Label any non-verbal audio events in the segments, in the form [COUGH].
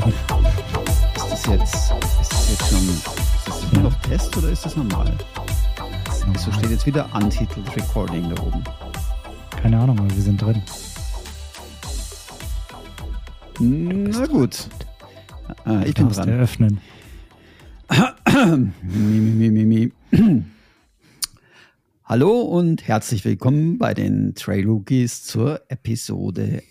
Sprache. Ist das jetzt, ist das jetzt schon, ist das auf Test oder ist das normal? Wieso steht jetzt wieder Untitled Recording da oben? Keine Ahnung, aber wir sind drin. Na gut. Ah, ich bin dran. eröffnen. mi, mi, mi, mi. Hallo und herzlich willkommen bei den Trail Rookies zur Episode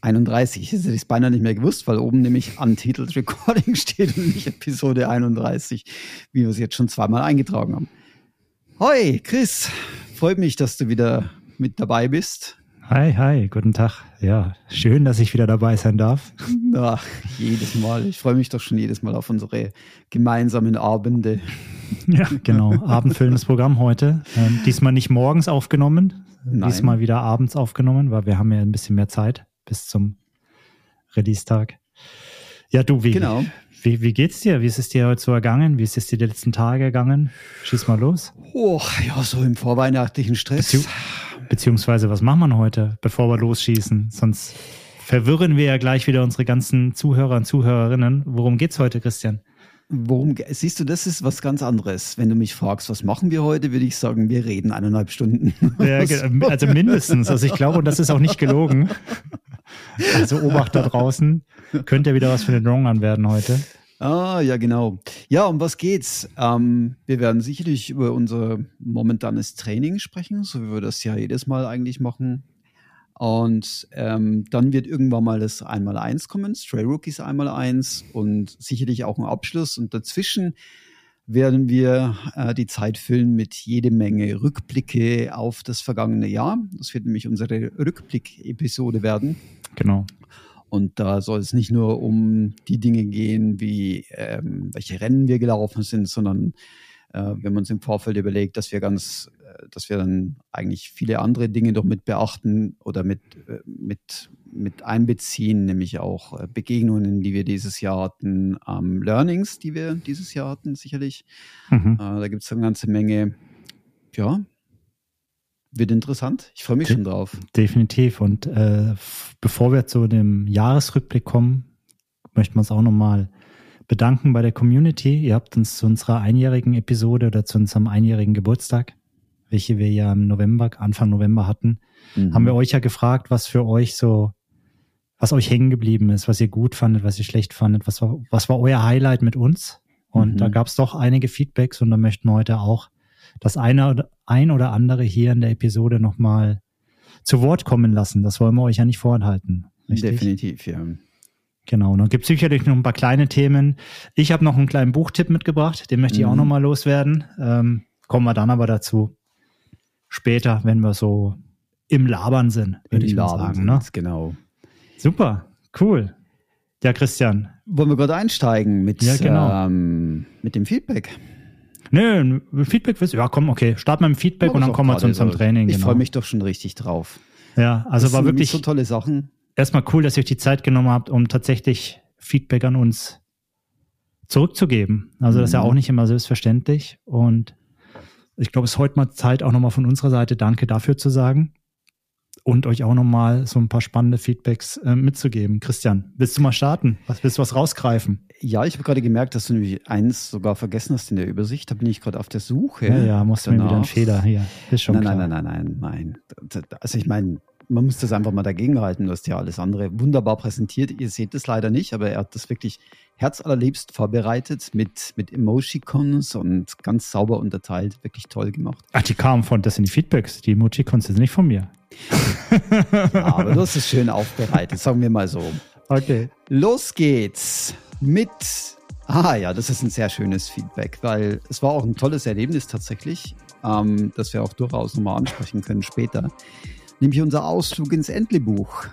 31. Ich hätte es beinahe nicht mehr gewusst, weil oben nämlich Untitled Recording [LAUGHS] steht und nicht Episode 31, wie wir es jetzt schon zweimal eingetragen haben. Hoi, Chris. Freut mich, dass du wieder mit dabei bist. Hi, hi, guten Tag. Ja, schön, dass ich wieder dabei sein darf. Ach, jedes Mal. Ich freue mich doch schon jedes Mal auf unsere gemeinsamen Abende. Ja, genau. [LAUGHS] Abendfüllendes Programm heute. Ähm, diesmal nicht morgens aufgenommen, Nein. diesmal wieder abends aufgenommen, weil wir haben ja ein bisschen mehr Zeit bis zum Release-Tag. Ja, du, wie, genau. wie, wie geht's dir? Wie ist es dir heute so ergangen? Wie ist es dir die letzten Tage ergangen? Schieß mal los. Oh, ja, so im vorweihnachtlichen Stress. Bezieh Beziehungsweise, was machen wir heute, bevor wir losschießen? Sonst verwirren wir ja gleich wieder unsere ganzen Zuhörer und Zuhörerinnen. Worum geht's heute, Christian? Worum siehst du, das ist was ganz anderes. Wenn du mich fragst, was machen wir heute, würde ich sagen, wir reden eineinhalb Stunden. [LAUGHS] Ja, also mindestens. Also ich glaube, und das ist auch nicht gelogen. Also Obacht da draußen. Könnte ja wieder was für den Wrong werden heute. Ah, ja, genau. Ja, um was geht's? Ähm, wir werden sicherlich über unser momentanes Training sprechen, so wie wir das ja jedes Mal eigentlich machen. Und ähm, dann wird irgendwann mal das Einmal-Eins kommen, Stray Rookies Einmal-Eins und sicherlich auch ein Abschluss. Und dazwischen werden wir äh, die Zeit füllen mit jede Menge Rückblicke auf das vergangene Jahr. Das wird nämlich unsere Rückblick-Episode werden. Genau. Und da soll es nicht nur um die Dinge gehen, wie ähm, welche Rennen wir gelaufen sind, sondern äh, wenn man uns im Vorfeld überlegt, dass wir ganz, dass wir dann eigentlich viele andere Dinge doch mit beachten oder mit, äh, mit, mit einbeziehen, nämlich auch äh, Begegnungen, die wir dieses Jahr hatten, ähm, Learnings, die wir dieses Jahr hatten, sicherlich. Mhm. Äh, da gibt es eine ganze Menge, ja, wird interessant. Ich freue mich De schon drauf. Definitiv. Und äh, bevor wir zu dem Jahresrückblick kommen, möchten wir uns auch nochmal bedanken bei der Community. Ihr habt uns zu unserer einjährigen Episode oder zu unserem einjährigen Geburtstag, welche wir ja im November, Anfang November hatten, mhm. haben wir euch ja gefragt, was für euch so, was euch hängen geblieben ist, was ihr gut fandet, was ihr schlecht fandet, was war, was war euer Highlight mit uns? Und mhm. da gab es doch einige Feedbacks und da möchten wir heute auch das eine oder ein oder andere hier in der Episode nochmal zu Wort kommen lassen. Das wollen wir euch ja nicht vorenthalten. Richtig? Definitiv, ja. Genau, und dann gibt es sicherlich noch ein paar kleine Themen. Ich habe noch einen kleinen Buchtipp mitgebracht, den möchte ich mhm. auch nochmal loswerden. Ähm, kommen wir dann aber dazu später, wenn wir so im Labern sind, würde ich mal sagen. Ne? Genau. Super, cool. Ja, Christian. Wollen wir gerade einsteigen mit, ja, genau. ähm, mit dem Feedback? Nö, Feedback willst du? Ja, komm, okay. Starten wir mit Feedback und dann kommen wir zu unserem Training. Ich genau. freue mich doch schon richtig drauf. Ja, also das war wirklich so tolle Sachen. Erstmal cool, dass ihr euch die Zeit genommen habt, um tatsächlich Feedback an uns zurückzugeben. Also das ist ja mhm. auch nicht immer selbstverständlich. Und ich glaube, es ist heute mal Zeit, auch nochmal von unserer Seite Danke dafür zu sagen und euch auch nochmal so ein paar spannende Feedbacks äh, mitzugeben. Christian, willst du mal starten? Was willst du was rausgreifen? Ja, ich habe gerade gemerkt, dass du nämlich eins sogar vergessen hast in der Übersicht. Da bin ich gerade auf der Suche. Ja, ja, musst du mir wieder einen Fehler hier. Ist schon nein, klar. nein, nein, nein, nein, nein. Also ich meine, man muss das einfach mal dagegenhalten. Du hast ja alles andere wunderbar präsentiert. Ihr seht es leider nicht, aber er hat das wirklich herzallerliebst vorbereitet mit, mit Emojicons und ganz sauber unterteilt. Wirklich toll gemacht. Ach, die kamen von, das sind die Feedbacks. Die Emojicons sind nicht von mir. [LAUGHS] ja, aber du hast es schön aufbereitet, sagen wir mal so. Okay. Los geht's mit. Ah ja, das ist ein sehr schönes Feedback, weil es war auch ein tolles Erlebnis tatsächlich, ähm, das wir auch durchaus nochmal ansprechen können später. Nämlich unser Ausflug ins Entlebuch.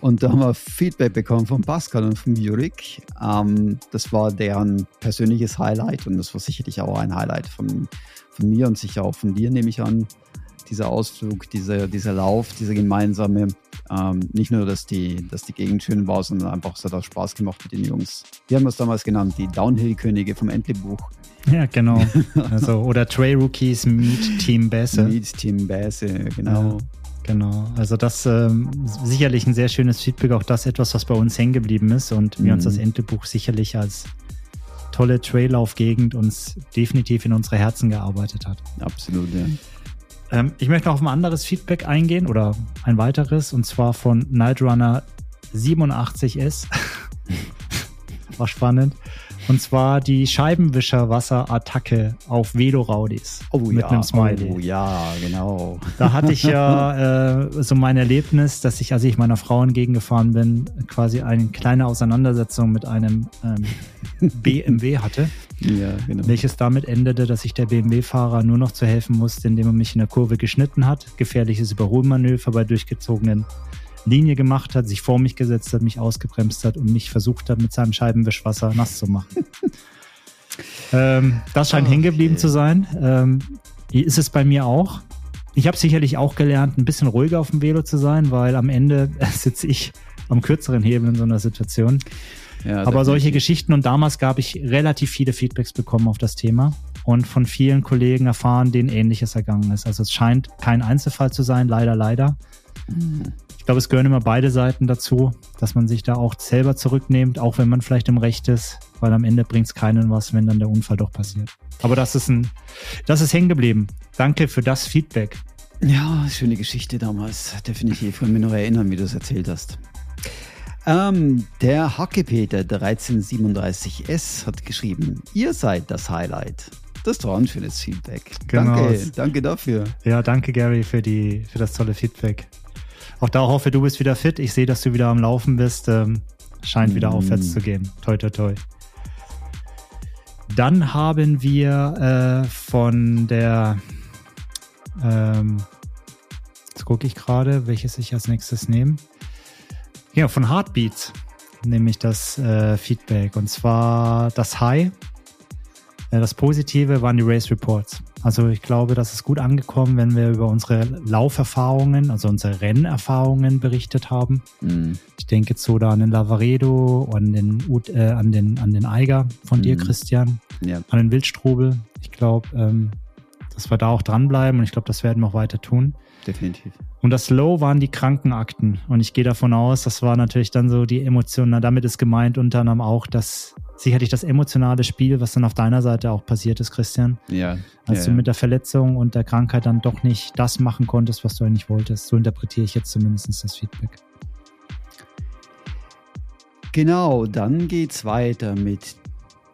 Und da haben wir Feedback bekommen von Pascal und von Jurik. Ähm, das war deren persönliches Highlight und das war sicherlich auch ein Highlight von, von mir und sicher auch von dir, nehme ich an dieser Ausflug, dieser, dieser Lauf, dieser gemeinsame, ähm, nicht nur, dass die, dass die Gegend schön war, sondern einfach, es hat auch Spaß gemacht mit den Jungs. Wir haben es damals genannt, die Downhill-Könige vom Entlebuch. Ja, genau. [LAUGHS] Also, oder Trail Rookies Meet Team Bässe. Meet Team Bässe, genau. Genau, also das ähm, sicherlich ein sehr schönes Feedback, auch das etwas, was bei uns hängen geblieben ist und mhm. wir uns das Entebuch sicherlich als tolle Traillaufgegend uns definitiv in unsere Herzen gearbeitet hat. Absolut, ja. Ähm, ich möchte noch auf ein anderes Feedback eingehen oder ein weiteres und zwar von Nightrunner 87S. [LAUGHS] War spannend. Und zwar die Scheibenwischerwasserattacke auf Veloraudis. Oh mit ja, einem Smiley. Oh ja, genau. Da hatte ich ja [LAUGHS] äh, so mein Erlebnis, dass ich, als ich meiner Frau entgegengefahren bin, quasi eine kleine Auseinandersetzung mit einem ähm, [LAUGHS] BMW hatte. Ja, genau. Welches damit endete, dass ich der BMW-Fahrer nur noch zu helfen musste, indem er mich in der Kurve geschnitten hat. Gefährliches Überholmanöver bei durchgezogenen Linie gemacht hat, sich vor mich gesetzt hat, mich ausgebremst hat und mich versucht hat, mit seinem Scheibenwischwasser nass zu machen. [LAUGHS] ähm, das scheint okay. hängen geblieben zu sein. Ähm, ist es bei mir auch. Ich habe sicherlich auch gelernt, ein bisschen ruhiger auf dem Velo zu sein, weil am Ende [LAUGHS] sitze ich am kürzeren Hebel in so einer Situation. Ja, Aber solche Geschichten und damals gab ich relativ viele Feedbacks bekommen auf das Thema und von vielen Kollegen erfahren, denen ähnliches ergangen ist. Also es scheint kein Einzelfall zu sein, leider, leider. Mhm. Ich glaube, es gehören immer beide Seiten dazu, dass man sich da auch selber zurücknimmt, auch wenn man vielleicht im Recht ist, weil am Ende bringt es keinen was, wenn dann der Unfall doch passiert. Aber das ist ein, das ist hängen geblieben. Danke für das Feedback. Ja, schöne Geschichte damals. Definitiv. Ich kann mich noch erinnern, wie du es erzählt hast. Ähm, der Hackepeter 1337S hat geschrieben, ihr seid das Highlight. Das war ein schönes Feedback. Genau. Danke, danke dafür. Ja, danke Gary für, die, für das tolle Feedback. Auch da hoffe du bist wieder fit. Ich sehe, dass du wieder am Laufen bist. Ähm, scheint wieder mm. aufwärts zu gehen. Toi, toi, toi. Dann haben wir äh, von der, ähm, jetzt gucke ich gerade, welches ich als nächstes nehme. Ja, von Heartbeats nehme ich das äh, Feedback. Und zwar das High. Äh, das Positive waren die Race Reports. Also ich glaube, das ist gut angekommen, wenn wir über unsere Lauferfahrungen, also unsere Rennerfahrungen berichtet haben. Mhm. Ich denke jetzt so da an den Lavaredo, an den, äh, an den, an den Eiger von mhm. dir, Christian, ja. an den Wildstrubel. Ich glaube, ähm, dass wir da auch dranbleiben und ich glaube, das werden wir auch weiter tun. Definitiv. Und das Low waren die Krankenakten. Und ich gehe davon aus, das war natürlich dann so die Emotion. Na, damit ist gemeint unter anderem auch, dass sicherlich das emotionale Spiel, was dann auf deiner Seite auch passiert ist, Christian. Ja. Als ja, du mit der Verletzung und der Krankheit dann doch nicht das machen konntest, was du eigentlich wolltest. So interpretiere ich jetzt zumindest das Feedback. Genau, dann geht's weiter mit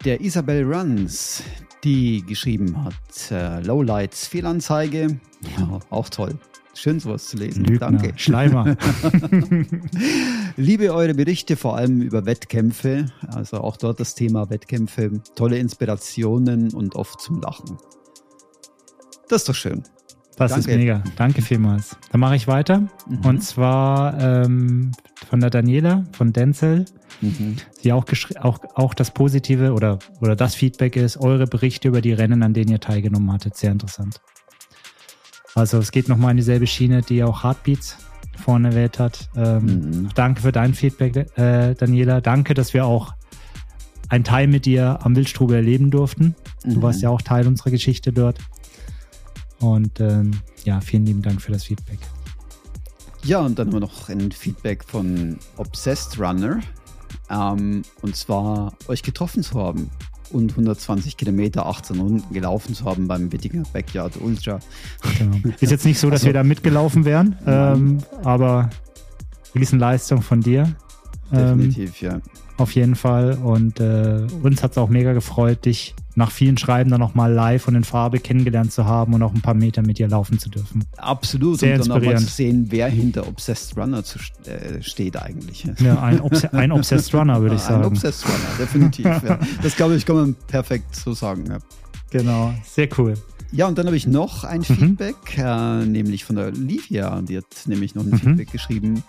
der Isabel Runs, die geschrieben hat, äh, Lowlights Fehlanzeige. Ja, auch toll. Schön sowas zu lesen. Lügner, Danke. Schleimer. [LAUGHS] Liebe eure Berichte, vor allem über Wettkämpfe. Also auch dort das Thema Wettkämpfe. Tolle Inspirationen und oft zum Lachen. Das ist doch schön. Das Danke. ist mega. Danke vielmals. Dann mache ich weiter. Mhm. Und zwar ähm, von der Daniela von Denzel. Mhm. Sie auch, auch, auch das Positive oder, oder das Feedback ist, eure Berichte über die Rennen, an denen ihr teilgenommen hattet. Sehr interessant. Also es geht nochmal in dieselbe Schiene, die auch Heartbeats vorne erwähnt hat. Ähm, mhm. Danke für dein Feedback, äh, Daniela. Danke, dass wir auch einen Teil mit dir am Wildstrube erleben durften. Mhm. Du warst ja auch Teil unserer Geschichte dort. Und ähm, ja, vielen lieben Dank für das Feedback. Ja, und dann haben wir noch ein Feedback von Obsessed Runner. Ähm, und zwar euch getroffen zu haben und 120 Kilometer 18 Runden gelaufen zu haben beim Wittinger Backyard Ultra. Genau. Ist jetzt nicht so, dass also, wir da mitgelaufen wären, ähm, aber Riesenleistung von dir. Definitiv, ähm, ja. Auf jeden Fall. Und äh, uns hat es auch mega gefreut, dich nach vielen Schreiben dann nochmal live und in Farbe kennengelernt zu haben und auch ein paar Meter mit dir laufen zu dürfen. Absolut. Sehr und dann auch mal zu sehen, wer hinter Obsessed Runner zu, äh, steht eigentlich. Ja, ein, Obs ein Obsessed Runner, würde ich [LAUGHS] sagen. Ein Obsessed Runner, definitiv. ja. [LAUGHS] Das glaube ich, kann man perfekt so sagen. Ja. Genau, sehr cool. Ja, und dann habe ich noch ein mhm. Feedback, äh, nämlich von der Livia. Die hat nämlich noch ein mhm. Feedback geschrieben.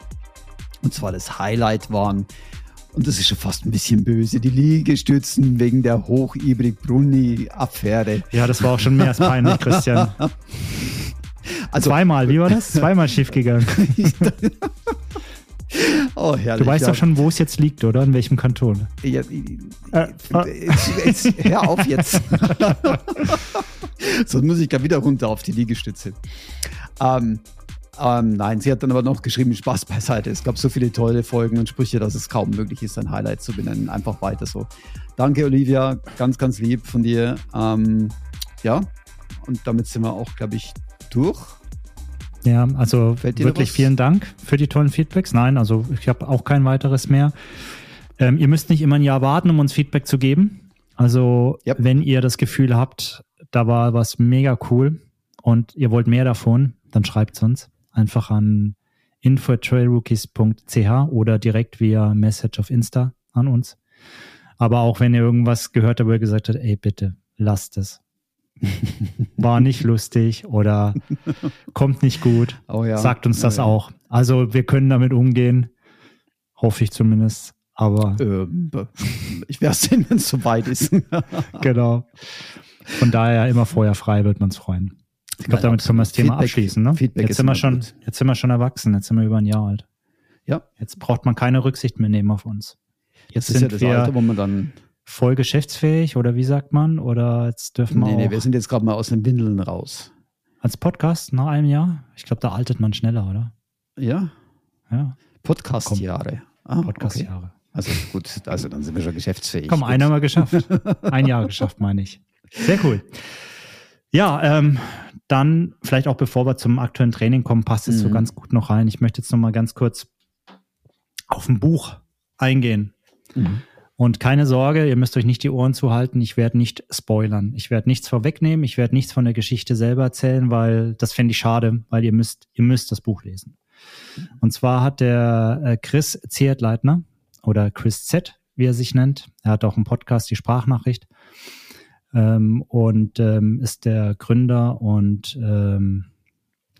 Und zwar das Highlight waren und das ist schon fast ein bisschen böse. Die Liegestützen wegen der Hochibrig-Brunni-Affäre. Ja, das war auch schon mehr als peinlich, Christian. [LAUGHS] Also, Zweimal, wie war das? Zweimal schiefgegangen. [LAUGHS] oh, herrlich. Du weißt ja. doch schon, wo es jetzt liegt, oder? In welchem Kanton? Ja, äh, jetzt, jetzt, hör auf jetzt. [LAUGHS] Sonst muss ich gar wieder runter auf die Liegestütze. Ähm, Ähm, nein, sie hat dann aber noch geschrieben, Spaß beiseite. Es gab so viele tolle Folgen und Sprüche, dass es kaum möglich ist, ein Highlight zu benennen. Einfach weiter so. Danke, Olivia. Ganz, ganz lieb von dir. Ähm, ja, und damit sind wir auch, glaube ich, durch. Ja, also wirklich vielen Dank für die tollen Feedbacks. Nein, also ich habe auch kein weiteres mehr. Ähm, ihr müsst nicht immer ein Jahr warten, um uns Feedback zu geben. Also yep. wenn ihr das Gefühl habt, da war was mega cool und ihr wollt mehr davon, dann schreibt es uns einfach an info.trailrookies.ch oder direkt via Message auf Insta an uns. Aber auch wenn ihr irgendwas gehört habt, wo ihr gesagt habt, ey, bitte, lasst es. [LAUGHS] War nicht lustig oder kommt nicht gut, oh ja. sagt uns das oh ja. auch. Also wir können damit umgehen, hoffe ich zumindest. Aber ähm, ich werde sehen, wenn es soweit ist. [LAUGHS] genau. Von daher immer vorher frei, wird man es freuen. Ich glaube, damit können wir das Thema Feedback, abschließen. Ne? Feedback jetzt, sind wir schon, jetzt sind wir schon erwachsen, jetzt sind wir über ein Jahr alt. Ja. Jetzt braucht man keine Rücksicht mehr nehmen auf uns. Jetzt, jetzt sind ja wir Alter, wo man dann voll geschäftsfähig oder wie sagt man? Oder jetzt dürfen wir. Nee, nee, wir sind jetzt gerade mal aus den Windeln raus. Als Podcast nach einem Jahr? Ich glaube, da altert man schneller, oder? Ja. Ja. Podcast-Jahre. Ah, Podcast-Jahre. Okay. Also gut, also dann sind wir schon geschäftsfähig. Komm, einer mal geschafft. [LAUGHS] Ein Jahr geschafft, meine ich. Sehr cool. Ja, ähm, dann vielleicht auch bevor wir zum aktuellen Training kommen, passt es mhm. so ganz gut noch rein. Ich möchte jetzt noch mal ganz kurz auf ein Buch eingehen. Mhm. Und keine Sorge, ihr müsst euch nicht die Ohren zuhalten. Ich werde nicht spoilern. Ich werde nichts vorwegnehmen. Ich werde nichts von der Geschichte selber erzählen, weil das fände ich schade, weil ihr müsst, ihr müsst das Buch lesen. Und zwar hat der äh, Chris Ziertleitner oder Chris Z, wie er sich nennt, er hat auch einen Podcast, die Sprachnachricht, ähm, und ähm, ist der Gründer und ähm,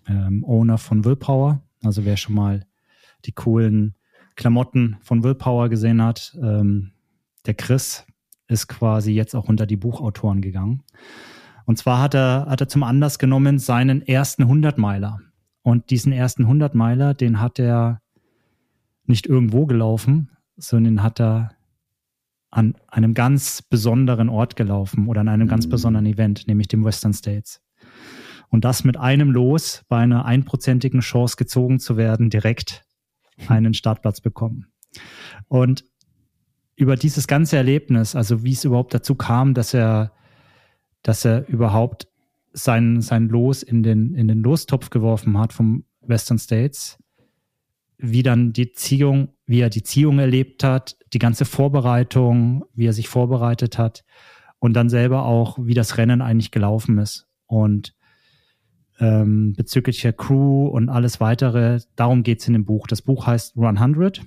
ähm, Owner von Willpower. Also wer schon mal die coolen Klamotten von Willpower gesehen hat, ähm, der Chris ist quasi jetzt auch unter die Buchautoren gegangen. Und zwar hat er, hat er zum Anlass genommen seinen ersten 100-Meiler. Und diesen ersten 100-Meiler, den hat er nicht irgendwo gelaufen, sondern hat er an einem ganz besonderen Ort gelaufen oder an einem ganz mhm. besonderen Event, nämlich dem Western States. Und das mit einem Los bei einer einprozentigen Chance gezogen zu werden, direkt einen Startplatz bekommen. Und über dieses ganze Erlebnis, also wie es überhaupt dazu kam, dass er, dass er überhaupt sein, sein Los in den, in den Lostopf geworfen hat vom Western States, wie dann die Ziehung, wie er die Ziehung erlebt hat, die ganze Vorbereitung, wie er sich vorbereitet hat und dann selber auch, wie das Rennen eigentlich gelaufen ist. Und ähm, bezüglich der Crew und alles weitere, darum geht's in dem Buch. Das Buch heißt 100,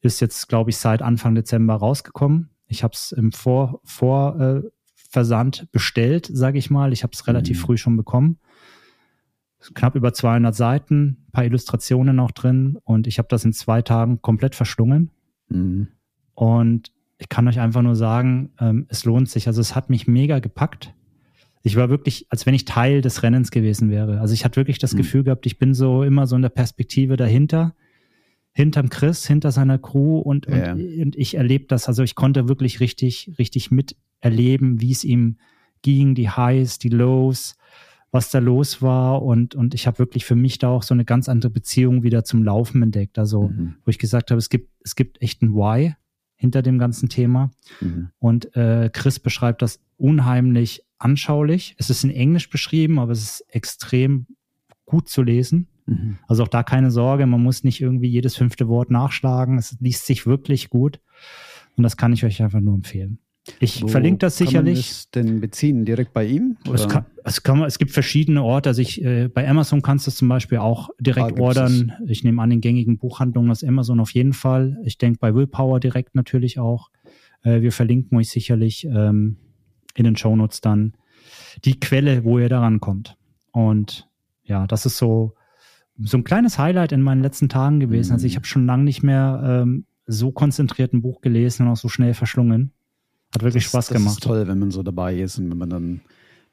ist jetzt, glaube ich, seit Anfang Dezember rausgekommen. Ich habe es im Vor Vorversand äh, bestellt, sage ich mal. Ich habe es relativ mhm. früh schon bekommen knapp über 200 Seiten, paar Illustrationen auch drin und ich habe das in zwei Tagen komplett verschlungen. Mhm. Und ich kann euch einfach nur sagen, ähm, es lohnt sich. Also es hat mich mega gepackt. Ich war wirklich, als wenn ich Teil des Rennens gewesen wäre. Also ich hatte wirklich das mhm. Gefühl gehabt, ich bin so immer so in der Perspektive dahinter, hinterm Chris, hinter seiner Crew und, ja. und, und ich erlebe das. Also ich konnte wirklich richtig, richtig miterleben, wie es ihm ging, die Highs, die Lows, was da los war und, und ich habe wirklich für mich da auch so eine ganz andere Beziehung wieder zum Laufen entdeckt. Also, mhm. wo ich gesagt habe, es gibt, es gibt echt ein Why hinter dem ganzen Thema. Mhm. Und äh, Chris beschreibt das unheimlich anschaulich. Es ist in Englisch beschrieben, aber es ist extrem gut zu lesen. Mhm. Also auch da keine Sorge, man muss nicht irgendwie jedes fünfte Wort nachschlagen. Es liest sich wirklich gut. Und das kann ich euch einfach nur empfehlen. Ich Wo verlinke das sicherlich. Kann man das denn beziehen? Direkt bei ihm? Es, kann, es, kann, es, gibt verschiedene Orte. Also ich, äh, bei Amazon kannst du es zum Beispiel auch direkt ah, ordern. Es. Ich nehme an den gängigen Buchhandlungen aus Amazon auf jeden Fall. Ich denke bei Willpower direkt natürlich auch. Äh, wir verlinken euch sicherlich ähm, in den Shownotes dann die Quelle, wo ihr daran kommt. Und ja, das ist so, so ein kleines Highlight in meinen letzten Tagen gewesen. Mhm. Also ich mhm. habe schon lange nicht mehr ähm, so konzentriert ein Buch gelesen und auch so schnell verschlungen. Hat wirklich das, Spaß gemacht. Das ist toll, wenn man so dabei ist und wenn man dann,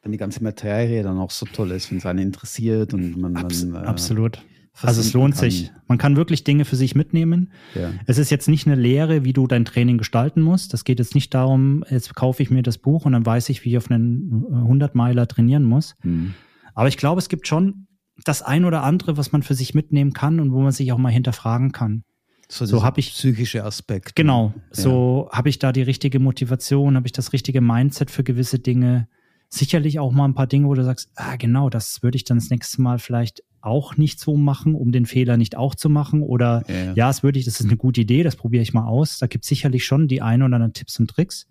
wenn die ganze Materie dann auch so toll ist, wenn es einen interessiert und man Abs dann. Äh, absolut. Also es lohnt kann. sich. Man kann wirklich Dinge für sich mitnehmen. Ja. Es ist jetzt nicht eine Lehre, wie du dein Training gestalten musst. Das geht jetzt nicht darum, jetzt kaufe ich mir das Buch und dann weiß ich, wie ich auf einen 100 Meiler trainieren muss. Mhm. Aber ich glaube, es gibt schon das ein oder andere, was man für sich mitnehmen kann und wo man sich auch mal hinterfragen kann. So, So habe ich psychische Aspekt. Genau, Ja. so habe ich da die richtige Motivation, habe ich das richtige Mindset für gewisse Dinge. Sicherlich auch mal ein paar Dinge, wo du sagst, ah genau, das würde ich dann das nächste Mal vielleicht auch nicht so machen, um den Fehler nicht auch zu machen. Oder Ja, ja. ja, das würde ich, das ist eine gute Idee, das probiere ich mal aus. Da gibt es sicherlich schon die ein oder anderen Tipps und Tricks,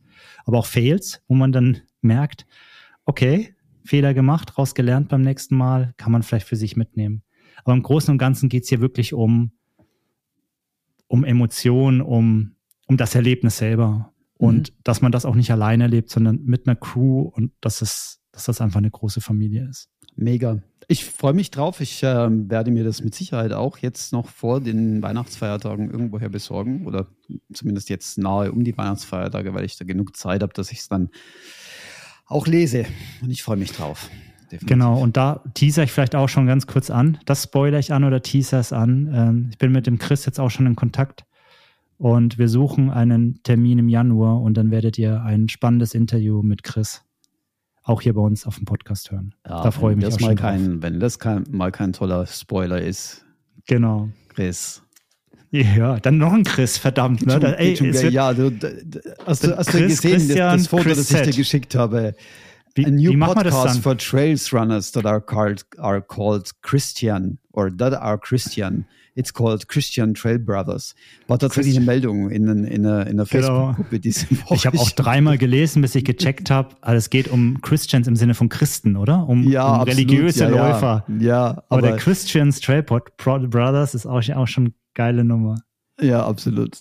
aber auch Fails, wo man dann merkt, okay, Fehler gemacht, rausgelernt beim nächsten Mal, kann man vielleicht für sich mitnehmen. Aber im Großen und Ganzen geht es hier wirklich um, um Emotionen, um, um das Erlebnis selber. Und dass man das auch nicht alleine erlebt, sondern mit einer Crew und dass es, dass das einfach eine große Familie ist. Mega. Ich freue mich drauf. Ich ähm, werde mir das mit Sicherheit auch jetzt noch vor den Weihnachtsfeiertagen irgendwoher besorgen oder zumindest jetzt nahe um die Weihnachtsfeiertage, weil ich da genug Zeit habe, dass ich es dann auch lese. Und ich freue mich drauf. Definitiv. Genau, und da teaser ich vielleicht auch schon ganz kurz an. Das spoiler ich an oder teaser es an. Ähm, ich bin mit dem Chris jetzt auch schon in Kontakt und wir suchen einen Termin im Januar und dann werdet ihr ein spannendes Interview mit Chris auch hier bei uns auf dem Podcast hören. Ja, da freue ich mich das auch mal schon drauf. kein, Wenn das kein, mal kein toller Spoiler ist, Genau. Chris. Ja, dann noch ein Chris, verdammt. Ne? Da, ey, ja, du, d- d- hast du, hast du gesehen, das, das Foto, Chris das ich dir geschickt habe? Wie, A new wie machen wir das podcast dann? for trails runners that are called, are called Christian or that are Christian. It's called Christian Trail Brothers. War tatsächlich eine Meldung in, in, in einer, in einer. Facebook-Gruppe diese Woche. Ich habe auch dreimal gelesen, bis ich gecheckt habe, also es geht um Christians im Sinne von Christen, oder? Um, ja, um absolut, religiöse ja, Läufer. Ja, ja Aber, aber, der Christians Trail Brothers ist auch, auch schon eine geile Nummer. ja, absolut.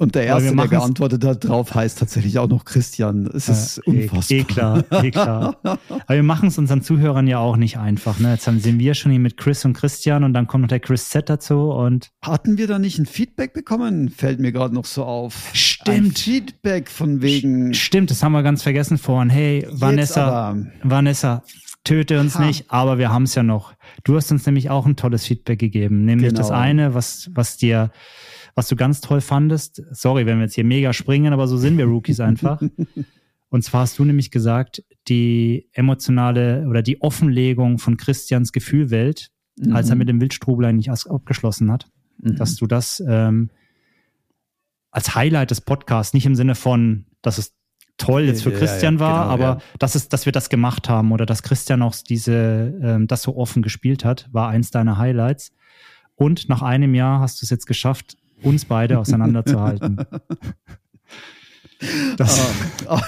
Und der Erste, der geantwortet hat, drauf heißt tatsächlich auch noch Christian. Es ist Äh, eh- unfassbar. Eh klar, eh klar. [LAUGHS] Aber wir machen es unseren Zuhörern ja auch nicht einfach. Ne? Jetzt haben- sind wir schon hier mit Chris und Christian und dann kommt noch der Chris Z dazu und Hatten wir da nicht ein Feedback bekommen? Fällt mir gerade noch so auf. Stimmt. Ein Feedback von wegen. stimmt, das haben wir ganz vergessen vorhin. Hey, Vanessa. Vanessa, töte uns Ha. nicht, aber wir haben es ja noch. Du hast uns nämlich auch ein tolles Feedback gegeben, nämlich Genau. das eine, was, was dir, was du ganz toll fandest. Sorry, wenn wir jetzt hier mega springen, aber so sind wir Rookies einfach. [LAUGHS] Und zwar hast du nämlich gesagt, die emotionale oder die Offenlegung von Christians Gefühlwelt, als er mit dem Wildstrubel eigentlich abgeschlossen hat, Mhm. dass du das ähm, als Highlight des Podcasts, nicht im Sinne von, dass es toll jetzt für Ja, Christian ja, war, genau, aber ja. dass, es, dass wir das gemacht haben oder dass Christian auch diese, ähm, das so offen gespielt hat, war eins deiner Highlights. Und nach einem Jahr hast du es jetzt geschafft, uns beide auseinanderzuhalten. [LAUGHS] Das, Ah,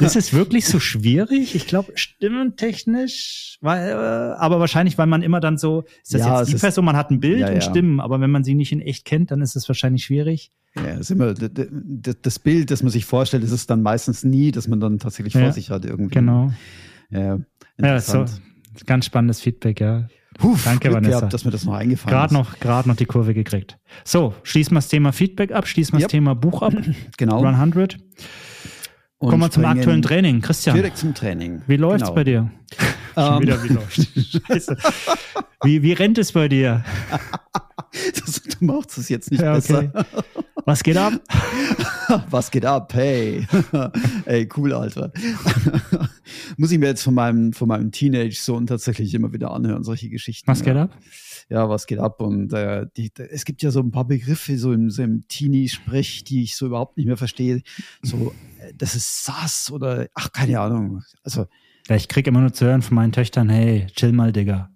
ist es wirklich so schwierig? Ich glaube, stimmentechnisch, weil, äh, aber wahrscheinlich, weil man immer dann so, ist das Ja, jetzt es die ist- Person, man hat ein Bild Ja, und ja. Stimmen, aber wenn man sie nicht in echt kennt, dann ist es wahrscheinlich schwierig. ja, ist immer, das Bild, das man sich vorstellt, ist es dann meistens nie, dass man dann tatsächlich Ja. vor sich hat irgendwie. Genau. Ja, Ja, so, ganz spannendes Feedback, ja. Puh, Danke, Glück Vanessa. Gehabt, dass mir das noch eingefallen Gerade ist. noch, gerade noch die Kurve gekriegt. So, schließen wir das Thema Feedback ab, schließen wir Yep. das Thema Buch ab, [CLEARS THROAT] Genau. 100. Und Kommen wir zum aktuellen Training. Christian, Direkt zum Training. wie läuft's Genau. bei dir? Ähm, [LAUGHS] Schon wieder, wie läuft's? [LAUGHS] Scheiße. Wie, wie rennt es bei dir? [LAUGHS] Das, du machst es jetzt nicht Ja, okay. besser. Was geht ab? [LAUGHS] Was geht ab? Hey. [LAUGHS] Ey, cool, Alter. [LAUGHS] Muss ich mir jetzt von meinem, von meinem Teenage-Sohn tatsächlich immer wieder anhören, solche Geschichten. Was geht ja. ab? Ja, was geht ab? Und äh, die, es gibt ja so ein paar Begriffe so im, so im Teenie-Sprech, die ich so überhaupt nicht mehr verstehe. So, äh, das ist Sass oder, ach, keine Ahnung. Also, Ja, ich krieg immer nur zu hören von meinen Töchtern, hey, chill mal, Digga.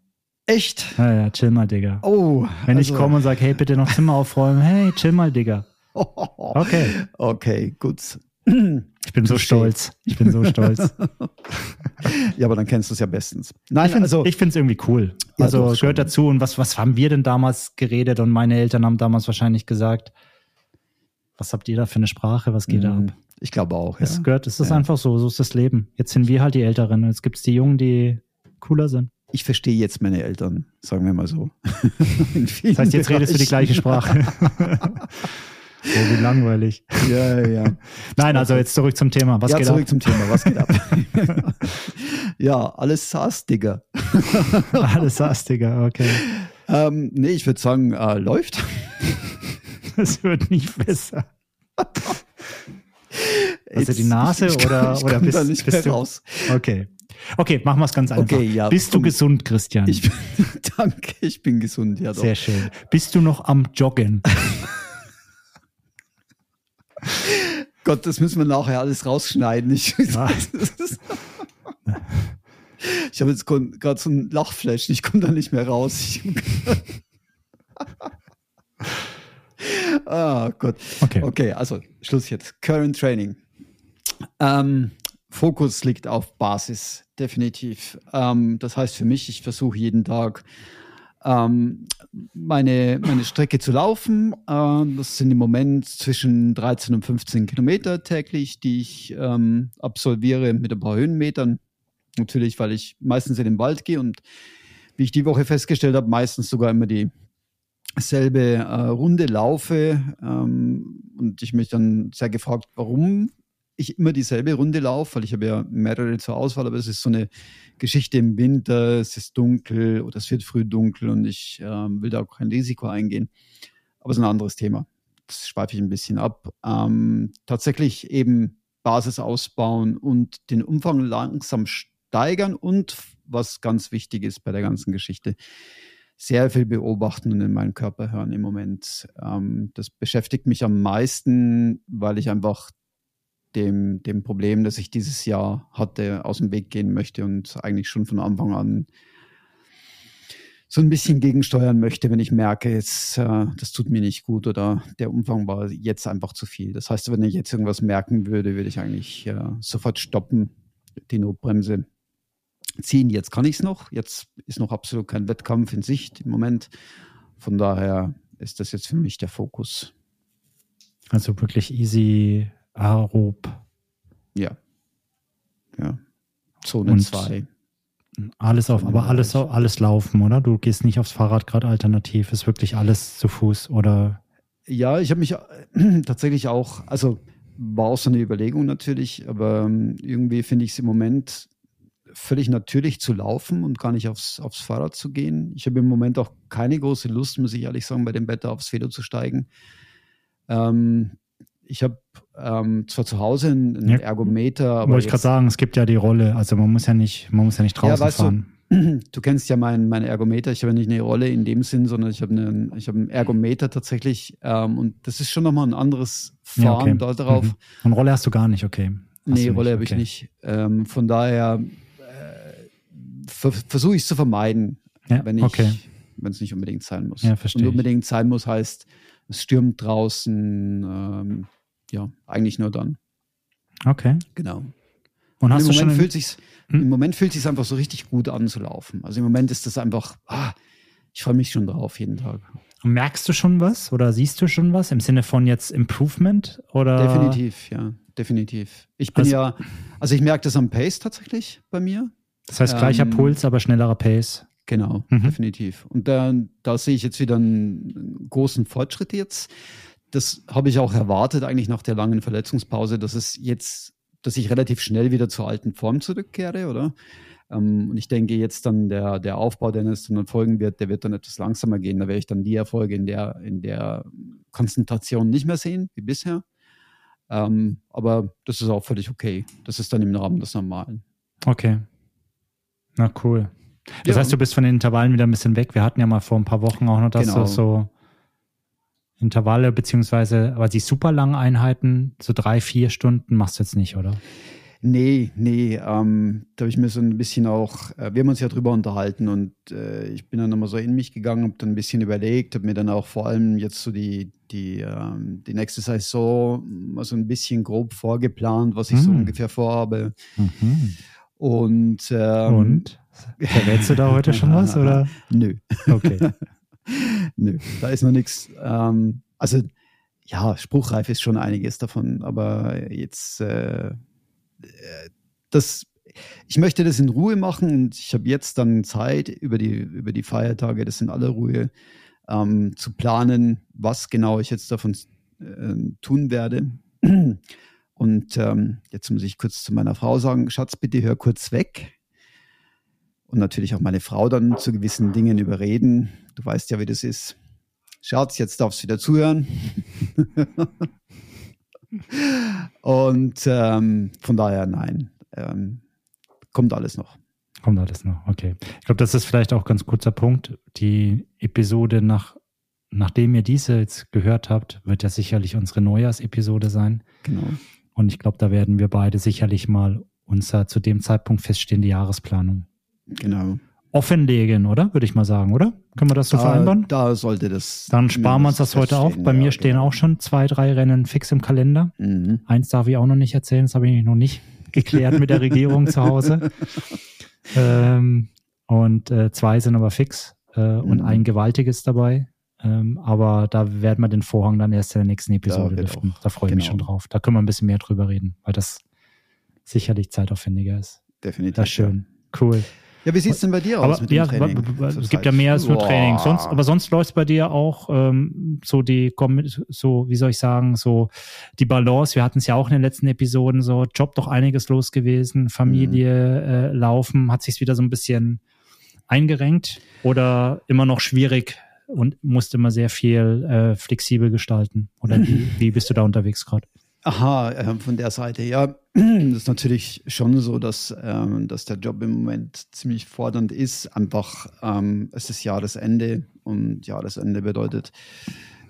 echt? Ja, ja, chill mal, Digga. Oh. Wenn ich also- komme und sage, hey, bitte noch Zimmer aufräumen, hey, chill mal, Digga. Okay. [LAUGHS] Okay, gut. Ich bin so Touché. stolz. Ich bin so stolz. [LAUGHS] Ja, aber dann kennst du es ja bestens. Nein, Ich finde also, ich find's irgendwie cool. Ja, Also doch, schon. gehört dazu. Und was, was haben wir denn damals geredet? Und meine Eltern haben damals wahrscheinlich gesagt, was habt ihr da für eine Sprache? Was geht da Mhm. ab? ich glaube auch, ja. Es gehört, es ist Ja. einfach so, so ist das Leben. Jetzt sind wir halt die Älteren und jetzt gibt's die Jungen, die cooler sind. Ich verstehe jetzt meine Eltern, sagen wir mal so. [LAUGHS] Das heißt, jetzt redest du die gleiche Sprache. Oh, wie langweilig. Ja, ja. [LAUGHS] Nein, also jetzt zurück zum Thema. Was ja, geht zurück ab? zum Thema. Was geht ab? [LAUGHS] ja, alles SaaS, Digga. [LAUGHS] Alles saß, Digga, okay. Ähm, nee, ich würde sagen, äh, läuft. Das wird nicht besser. Also die Jetzt- Nase ich, oder, ich oder komm bist, da nicht bist du raus. Okay. Okay, machen wir es ganz einfach. Okay, ja, Bist du gesund, Christian? Ich bin, danke, ich bin gesund, ja doch. Sehr schön. Bist du noch am Joggen? Gott, das müssen wir nachher alles rausschneiden. Ich, ich habe jetzt gerade so ein Lachflash, ich komme da nicht mehr raus. [LAUGHS] ah Gott. Okay. okay, also Schluss jetzt. Current Training. Ähm, Fokus liegt auf Basis, definitiv. Ähm, das heißt für mich, ich versuche jeden Tag ähm, meine, meine Strecke zu laufen. Ähm, das sind im Moment zwischen 13 und 15 Kilometer täglich, die ich ähm, absolviere mit ein paar Höhenmetern. Natürlich, weil ich meistens in den Wald gehe und wie ich die Woche festgestellt habe, meistens sogar immer die selbe äh, Runde laufe. Ähm, und ich mich dann sehr gefragt, warum ich immer dieselbe Runde laufe, weil ich habe ja mehrere zur Auswahl, aber es ist so eine Geschichte im Winter, es ist dunkel oder es wird früh dunkel und ich äh, will da auch kein Risiko eingehen. Aber es ist ein anderes Thema. Das schweife ich ein bisschen ab. Ähm, tatsächlich eben Basis ausbauen und den Umfang langsam steigern und was ganz wichtig ist bei der ganzen Geschichte, sehr viel beobachten und in meinen Körper hören im Moment. Ähm, das beschäftigt mich am meisten, weil ich einfach dem, dem Problem, das ich dieses Jahr hatte, aus dem Weg gehen möchte und eigentlich schon von Anfang an so ein bisschen gegensteuern möchte, wenn ich merke, jetzt, äh, das tut mir nicht gut oder der Umfang war jetzt einfach zu viel. Das heißt, wenn ich jetzt irgendwas merken würde, würde ich eigentlich äh, sofort stoppen, die Notbremse ziehen. Jetzt kann ich es noch. Jetzt ist noch absolut kein Wettkampf in Sicht im Moment. Von daher ist das jetzt für mich der Fokus. Also wirklich easy Arob. Ja. Ja. Zone 2. Alles auf, aber alles, alles laufen, oder? Du gehst nicht aufs Fahrrad gerade alternativ, ist wirklich alles zu Fuß oder? Ja, ich habe mich äh, [CLEARS THROAT] tatsächlich auch, also war auch so eine Überlegung natürlich, aber ähm, irgendwie finde ich es im Moment völlig natürlich zu laufen und gar nicht aufs, aufs Fahrrad zu gehen. Ich habe im Moment auch keine große Lust, muss ich ehrlich sagen, bei dem Wetter aufs Velo zu steigen. Ähm, ich habe ähm, zwar zu Hause einen ja, Ergometer, aber. Wollte ich gerade sagen, es gibt ja die Rolle. Also man muss ja nicht, man muss ja nicht draußen ja, fahren. Du, [CLEARS THROAT] du kennst ja meinen mein Ergometer. Ich habe ja nicht eine Rolle in dem Sinn, sondern ich habe einen, ich habe einen Ergometer tatsächlich. Ähm, und das ist schon nochmal ein anderes Fahren ja, okay. dort drauf. Mhm. Und Rolle hast du gar nicht, okay. Hast nee, Rolle habe okay. ich nicht. Ähm, von daher äh, versuche ich es zu vermeiden, ja, wenn ich, okay. wenn es nicht unbedingt sein muss. Ja, verstehe. Und unbedingt sein muss heißt, es stürmt draußen, ähm, ja, eigentlich nur dann. Okay. Genau. Und, hast im, Moment fühlt sich's, hm? Im Moment fühlt es sich einfach so richtig gut an zu laufen. Also im Moment ist das einfach, ah, ich freue mich schon drauf jeden Tag. Und merkst du schon was oder siehst du schon was im Sinne von jetzt Improvement oder? Definitiv, ja, definitiv. Ich bin also, ja, also ich merke das am Pace tatsächlich bei mir. Das heißt gleicher ähm, Puls, aber schnellerer Pace. Genau, mhm. definitiv. Und da, da sehe ich jetzt wieder einen großen Fortschritt jetzt das habe ich auch erwartet, eigentlich nach der langen Verletzungspause, dass es jetzt, dass ich relativ schnell wieder zur alten Form zurückkehre, oder? Ähm, und ich denke, jetzt dann der, der Aufbau, der es dann folgen wird, der wird dann etwas langsamer gehen. Da werde ich dann die Erfolge in der, in der Konzentration nicht mehr sehen, wie bisher. Ähm, aber das ist auch völlig okay. Das ist dann im Rahmen des Normalen. Okay. Na cool. Das ja. heißt, du bist von den Intervallen wieder ein bisschen weg. Wir hatten ja mal vor ein paar Wochen auch noch das genau. so Intervalle, beziehungsweise, aber die super langen Einheiten, so drei, vier Stunden, machst du jetzt nicht, oder? Nee, nee, ähm, da habe ich mir so ein bisschen auch, äh, wir haben uns ja drüber unterhalten und äh, ich bin dann nochmal so in mich gegangen, habe dann ein bisschen überlegt, habe mir dann auch vor allem jetzt so die, die, ähm, die nächste Saison mal so ein bisschen grob vorgeplant, was ich mhm. so ungefähr vorhabe. Mhm. Und, ähm, und? Verrätst du da heute schon was, [LAUGHS] oder? Nö. Okay. [LAUGHS] [LAUGHS] Nö, da ist noch nichts. Ähm, also ja, spruchreif ist schon einiges davon, aber jetzt äh, das, ich möchte das in Ruhe machen und ich habe jetzt dann Zeit über die, über die Feiertage, das in aller Ruhe, ähm, zu planen, was genau ich jetzt davon äh, tun werde. Und ähm, jetzt muss ich kurz zu meiner Frau sagen, Schatz, bitte hör kurz weg und natürlich auch meine Frau dann zu gewissen Dingen überreden. Du weißt ja, wie das ist. Schatz, jetzt darfst du wieder zuhören. [LAUGHS] und ähm, von daher nein. Ähm, kommt alles noch. Kommt alles noch, okay. Ich glaube, das ist vielleicht auch ein ganz kurzer Punkt. Die Episode nach, nachdem ihr diese jetzt gehört habt, wird ja sicherlich unsere Neujahrsepisode sein. Genau. Und ich glaube, da werden wir beide sicherlich mal unser zu dem Zeitpunkt feststehende Jahresplanung Genau. offenlegen, oder? Würde ich mal sagen, oder? Können wir das so Da, vereinbaren? da sollte das. Dann sparen wir uns das heute auch. feststehen, Bei mir ja, stehen genau. auch schon zwei, drei Rennen fix im Kalender. Mhm. Eins darf ich auch noch nicht erzählen, das habe ich noch nicht [LAUGHS] geklärt mit der Regierung zu Hause. Ähm, und äh, zwei sind aber fix äh, und Mhm. ein gewaltiges dabei. Ähm, aber da werden wir den Vorhang dann erst in der nächsten Episode wird lüften. Da freue ich mich genau. schon drauf. Da können wir ein bisschen mehr drüber reden, weil das sicherlich zeitaufwendiger ist. Definitiv. Das ist schön. Cool. Ja, wie sieht's denn bei dir Aber aus mit ja, dem Training? es gibt ja mehr als nur Boah. Training. Sonst, aber sonst läuft es bei dir auch ähm, so die, so, wie soll ich sagen, so die Balance. Wir hatten es ja auch in den letzten Episoden so, Job doch einiges los gewesen, Familie äh, laufen, hat sich wieder so ein bisschen eingerenkt oder immer noch schwierig und musste immer sehr viel äh, flexibel gestalten? Oder wie, [LAUGHS] wie bist du da unterwegs gerade? Aha, äh, von der Seite. Ja, [CLEARS THROAT] das ist natürlich schon so, dass, ähm, dass der Job im Moment ziemlich fordernd ist. Einfach, ähm, es ist Jahresende und Jahresende bedeutet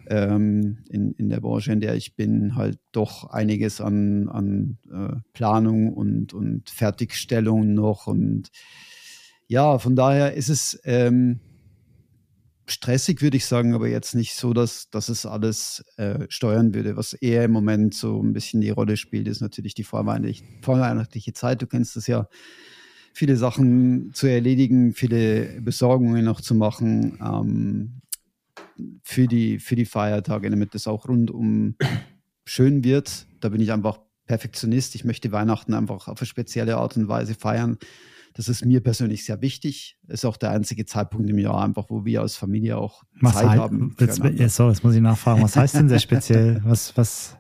ähm, in, in der Branche, in der ich bin, halt doch einiges an, an äh, Planung und, und Fertigstellung noch. Und ja, von daher ist es ähm, stressig, würde ich sagen, aber jetzt nicht so, dass, dass es alles äh, steuern würde. Was eher im Moment so ein bisschen die Rolle spielt, ist natürlich die vorweihnachtliche, vorweihnachtliche Zeit. Du kennst es ja. Viele Sachen zu erledigen, viele Besorgungen noch zu machen ähm, für, die, für die Feiertage, damit das auch rundum schön wird. Da bin ich einfach Perfektionist. Ich möchte Weihnachten einfach auf eine spezielle Art und Weise feiern. Das ist mir persönlich sehr wichtig. Ist auch der einzige Zeitpunkt im Jahr, einfach, wo wir als Familie auch Was Zeit halt, haben. jetzt, so, jetzt muss ich nachfragen, was heißt denn sehr speziell? [LAUGHS] Was, was,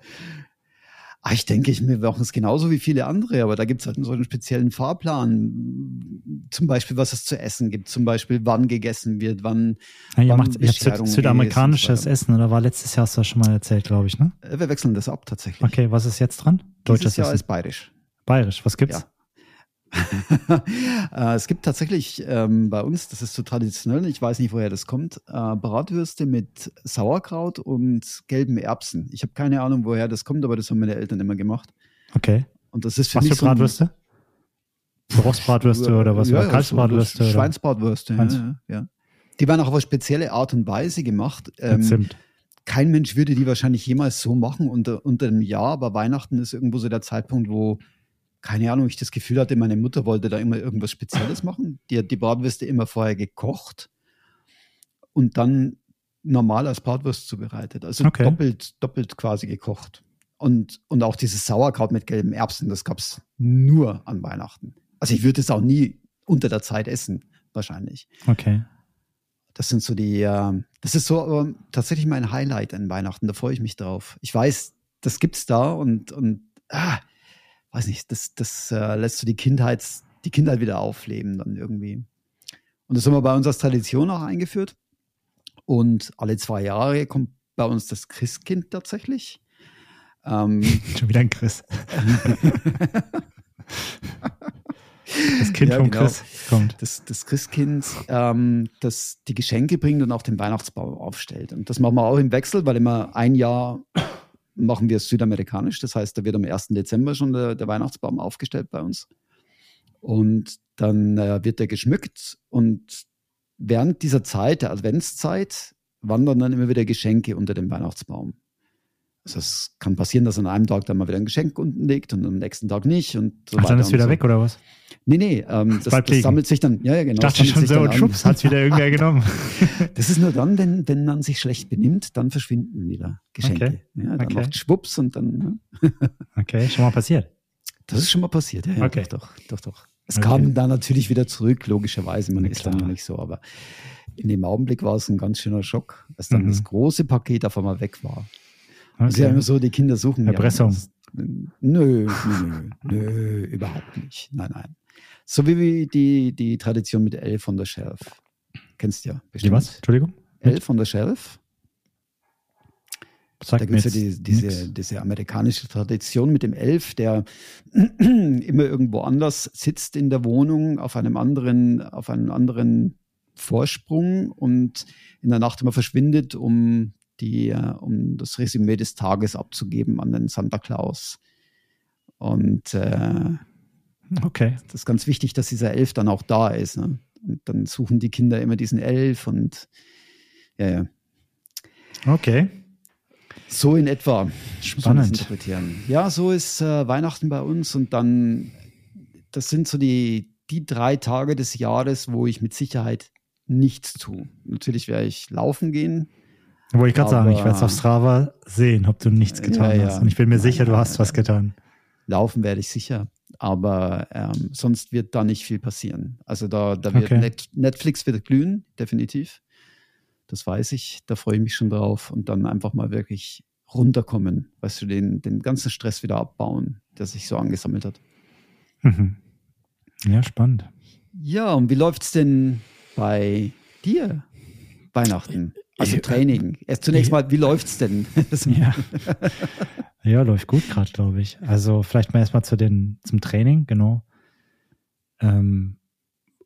Ah, ich denke, ich, wir machen es genauso wie viele andere, aber da gibt es halt so einen speziellen Fahrplan. Zum Beispiel, was es zu essen gibt, zum Beispiel, wann gegessen wird, wann. Ja, ihr wann macht Bescherung süd südamerikanisches Essen, oder war letztes Jahr, hast du das schon mal erzählt, glaube ich, ne? Äh, Wir wechseln das ab tatsächlich. Okay, was ist jetzt dran? Dieses Deutsches Jahr Essen. ist bayerisch. Bayerisch, was gibt's? Ja. [LAUGHS] äh, es gibt tatsächlich ähm, bei uns, das ist so traditionell, ich weiß nicht, woher das kommt, äh, Bratwürste mit Sauerkraut und gelben Erbsen. Ich habe keine Ahnung, woher das kommt, aber das haben meine Eltern immer gemacht. Okay. Und das ist für Was mich für so Bratwürste? Rostbratwürste [LAUGHS] oder was? Ja, Kalbsbratwürste? so? Schweinsbratwürste. Schweins- Ja, ja. Die werden auch auf eine spezielle Art und Weise gemacht. Ähm, Zimt. kein Mensch würde die wahrscheinlich jemals so machen unter, unter einem Jahr, aber Weihnachten ist irgendwo so der Zeitpunkt, wo, keine Ahnung, ich das Gefühl hatte, meine Mutter wollte da immer irgendwas Spezielles machen. Die hat die Bratwürste immer vorher gekocht und dann normal als Bratwurst zubereitet. Also Okay. doppelt, doppelt quasi gekocht. Und, und auch dieses Sauerkraut mit gelben Erbsen, das gab es nur an Weihnachten. Also ich würde es auch nie unter der Zeit essen, wahrscheinlich. Okay. Das sind so die, äh, das ist so äh, tatsächlich mein Highlight an Weihnachten. Da freue ich mich drauf. Ich weiß, das gibt's da und, und ah, weiß nicht, das, das äh, lässt so die Kindheit, die Kindheit wieder aufleben dann irgendwie. Und das haben wir bei uns als Tradition auch eingeführt. Und alle zwei Jahre kommt bei uns das Christkind tatsächlich. Ähm, [LAUGHS] Schon wieder ein Chris. [LAUGHS] das Kind Ja, von genau. Chris kommt. das, das Christkind, ähm, das die Geschenke bringt und auch den Weihnachtsbaum aufstellt. Und das machen wir auch im Wechsel, weil immer ein Jahr machen wir es südamerikanisch. Das heißt, da wird am 1. Dezember schon der, der Weihnachtsbaum aufgestellt bei uns. Und dann äh, wird der geschmückt und während dieser Zeit, der Adventszeit, wandern dann immer wieder Geschenke unter dem Weihnachtsbaum. Es kann passieren, dass an einem Tag dann mal wieder ein Geschenk unten liegt und am nächsten Tag nicht und so Ach, dann ist und wieder so. weg, oder was? Nee, nee, ähm, das, das sammelt sich dann, ja, ja, genau. Ich dachte schon so, dann und schwupps, hat's wieder irgendwer [LAUGHS] genommen. Das ist nur dann, wenn, wenn man sich schlecht benimmt, dann verschwinden wieder Geschenke. Okay. Ja, dann Okay. macht Schwupps und dann, ne? [LAUGHS] Okay, schon mal passiert. das ist schon mal passiert. Ja, ja, Okay. doch, doch, doch, doch. Es Okay. kam dann natürlich wieder zurück, logischerweise. Man Na ist dann klar. noch nicht so, aber in dem Augenblick war es ein ganz schöner Schock, als dann Mhm. das große Paket auf einmal weg war. Es ist ja Okay. immer so, die Kinder suchen ja Erpressung. was. Nö, nö, nö, nö, überhaupt nicht. Nein, nein. So wie die, die Tradition mit Elf on the Shelf. Kennst du ja Wie was? Entschuldigung? Elf on the Shelf. Sagt da gibt es ja die, diese, diese amerikanische Tradition mit dem Elf, der [CLEARS THROAT] immer irgendwo anders sitzt in der Wohnung auf einem anderen, auf einem anderen Vorsprung und in der Nacht immer verschwindet, um die, äh, um das Resümee des Tages abzugeben an den Santa Claus. Und äh, okay. das ist ganz wichtig, dass dieser Elf dann auch da ist. Ne? Und dann suchen die Kinder immer diesen Elf und ja, ja. Okay. So in etwa. Spannend. interpretieren. Ja, so ist äh, Weihnachten bei uns und dann, das sind so die, die drei Tage des Jahres, wo ich mit Sicherheit nichts tue. Natürlich werde ich laufen gehen. Wollte ich gerade sagen, ich werde es auf Strava sehen, ob du nichts getan ja, hast. Und ich bin mir nein, sicher, du hast was getan. Laufen werde ich sicher, aber ähm, sonst wird da nicht viel passieren. Also da, da wird okay. Net Netflix wird glühen, definitiv. Das weiß ich, da freue ich mich schon drauf und dann einfach mal wirklich runterkommen, weißt du, den, den ganzen Stress wieder abbauen, der sich so angesammelt hat. Mhm. Ja, spannend. Ja, und wie läuft es denn bei dir Weihnachten? Also Training. Erst zunächst mal, wie läuft es denn? [LAUGHS] ja. ja, läuft gut gerade, glaube ich. Also vielleicht mal erstmal zu den, zum Training, genau. Ähm,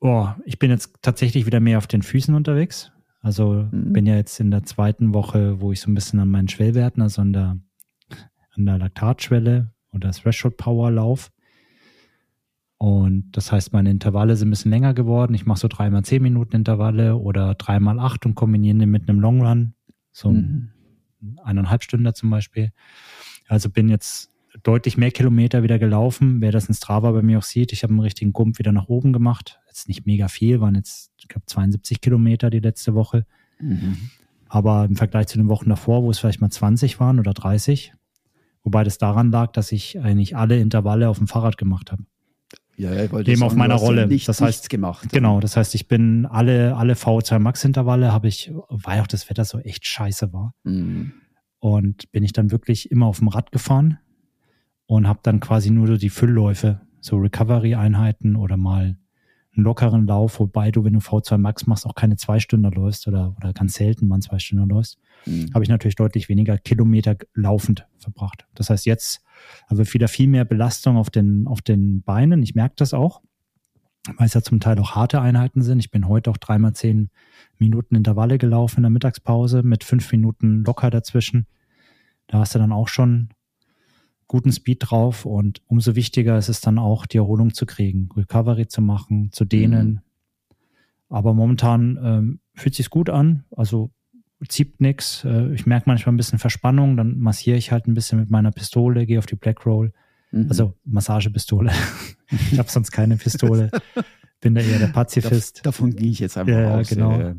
oh, ich bin jetzt tatsächlich wieder mehr auf den Füßen unterwegs. Also mhm. bin ja jetzt in der zweiten Woche, wo ich so ein bisschen an meinen Schwellwerten, also an der, an der Laktatschwelle oder Threshold Power lauf. Und das heißt, meine Intervalle sind ein bisschen länger geworden. Ich mache so dreimal zehn Minuten Intervalle oder dreimal acht und kombiniere die mit einem Long Run. So mhm. eineinhalb Stunden zum Beispiel. Also bin jetzt deutlich mehr Kilometer wieder gelaufen. Wer das in Strava bei mir auch sieht, ich habe einen richtigen Gump wieder nach oben gemacht. Jetzt nicht mega viel, waren jetzt, ich glaube, 72 Kilometer die letzte Woche. Mhm. Aber im Vergleich zu den Wochen davor, wo es vielleicht mal 20 waren oder 30, wobei das daran lag, dass ich eigentlich alle Intervalle auf dem Fahrrad gemacht habe. Ja, ja, ich wollte Eben sagen, auf meiner Rolle. Nicht, das heißt, gemacht. Genau, das heißt, ich bin alle, alle V2 Max Intervalle habe ich, weil auch das Wetter so echt scheiße war. Mhm. Und bin ich dann wirklich immer auf dem Rad gefahren und habe dann quasi nur so die Füllläufe, so Recovery-Einheiten oder mal einen lockeren Lauf, wobei du, wenn du V2 Max machst, auch keine zwei Stunden läufst oder, oder ganz selten mal zwei Stunden läufst, mhm. habe ich natürlich deutlich weniger Kilometer laufend verbracht. Das heißt, jetzt haben wir wieder viel mehr Belastung auf den, auf den Beinen. Ich merke das auch, weil es ja zum Teil auch harte Einheiten sind. Ich bin heute auch dreimal zehn Minuten Intervalle gelaufen in der Mittagspause mit fünf Minuten locker dazwischen. Da hast du dann auch schon guten Speed drauf und umso wichtiger ist es dann auch, die Erholung zu kriegen, Recovery zu machen, zu dehnen. Mhm. Aber momentan ähm, fühlt sich gut an, also zieht nichts. Äh, ich merke manchmal ein bisschen Verspannung, dann massiere ich halt ein bisschen mit meiner Pistole, gehe auf die Black Roll, mhm. also Massagepistole. [LAUGHS] ich habe sonst keine Pistole. Bin da eher der Pazifist. Dav davon gehe ich jetzt einfach ja, aus. Genau. Äh,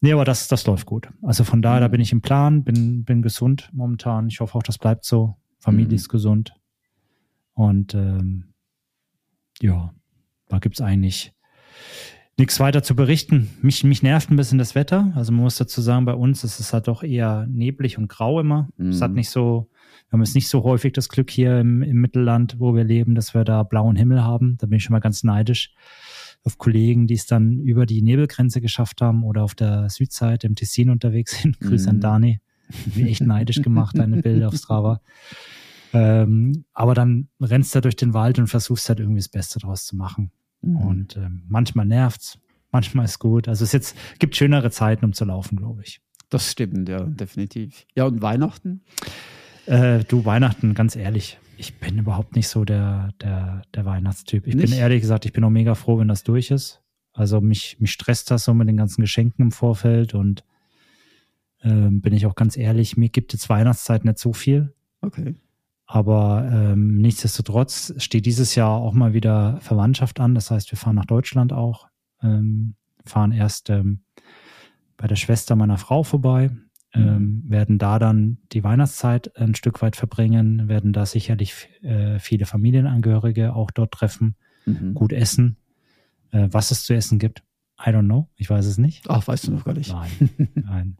Nee, aber das, das läuft gut. Also von daher, da mhm. bin ich im Plan, bin, bin gesund momentan. Ich hoffe auch, das bleibt so. Familie mhm. ist gesund. Und ähm, ja, da gibt's eigentlich nichts weiter zu berichten. Mich, mich nervt ein bisschen das Wetter. Also man muss dazu sagen, bei uns ist es halt doch eher neblig und grau immer. Mhm. Es hat nicht so, wir haben jetzt nicht so häufig das Glück hier im, im Mittelland, wo wir leben, dass wir da blauen Himmel haben. Da bin ich schon mal ganz neidisch auf Kollegen, die es dann über die Nebelgrenze geschafft haben oder auf der Südseite im Tessin unterwegs sind. [LAUGHS] Grüße mhm. an Dani. Bin echt neidisch gemacht, deine Bilder auf Strava. Ähm, aber dann rennst du durch den Wald und versuchst halt irgendwie das Beste draus zu machen. Mhm. Und ähm, manchmal nervt's, manchmal ist gut. Also es jetzt gibt schönere Zeiten, um zu laufen, glaube ich. Das stimmt, ja, definitiv. Ja, und Weihnachten? Äh, du, Weihnachten, ganz ehrlich, ich bin überhaupt nicht so der, der, der Weihnachtstyp. Ich nicht? bin ehrlich gesagt, ich bin auch mega froh, wenn das durch ist. Also mich, mich stresst das so mit den ganzen Geschenken im Vorfeld und ähm, bin ich auch ganz ehrlich, mir gibt jetzt Weihnachtszeit nicht so viel. Okay. Aber ähm, nichtsdestotrotz steht dieses Jahr auch mal wieder Verwandtschaft an. Das heißt, wir fahren nach Deutschland auch, ähm, fahren erst ähm, bei der Schwester meiner Frau vorbei, ähm, mhm. werden da dann die Weihnachtszeit ein Stück weit verbringen, werden da sicherlich äh, viele Familienangehörige auch dort treffen, mhm. gut essen. Äh, was es zu essen gibt, I don't know, ich weiß es nicht. Ach, weißt du noch gar nicht. Nein, [LAUGHS] nein.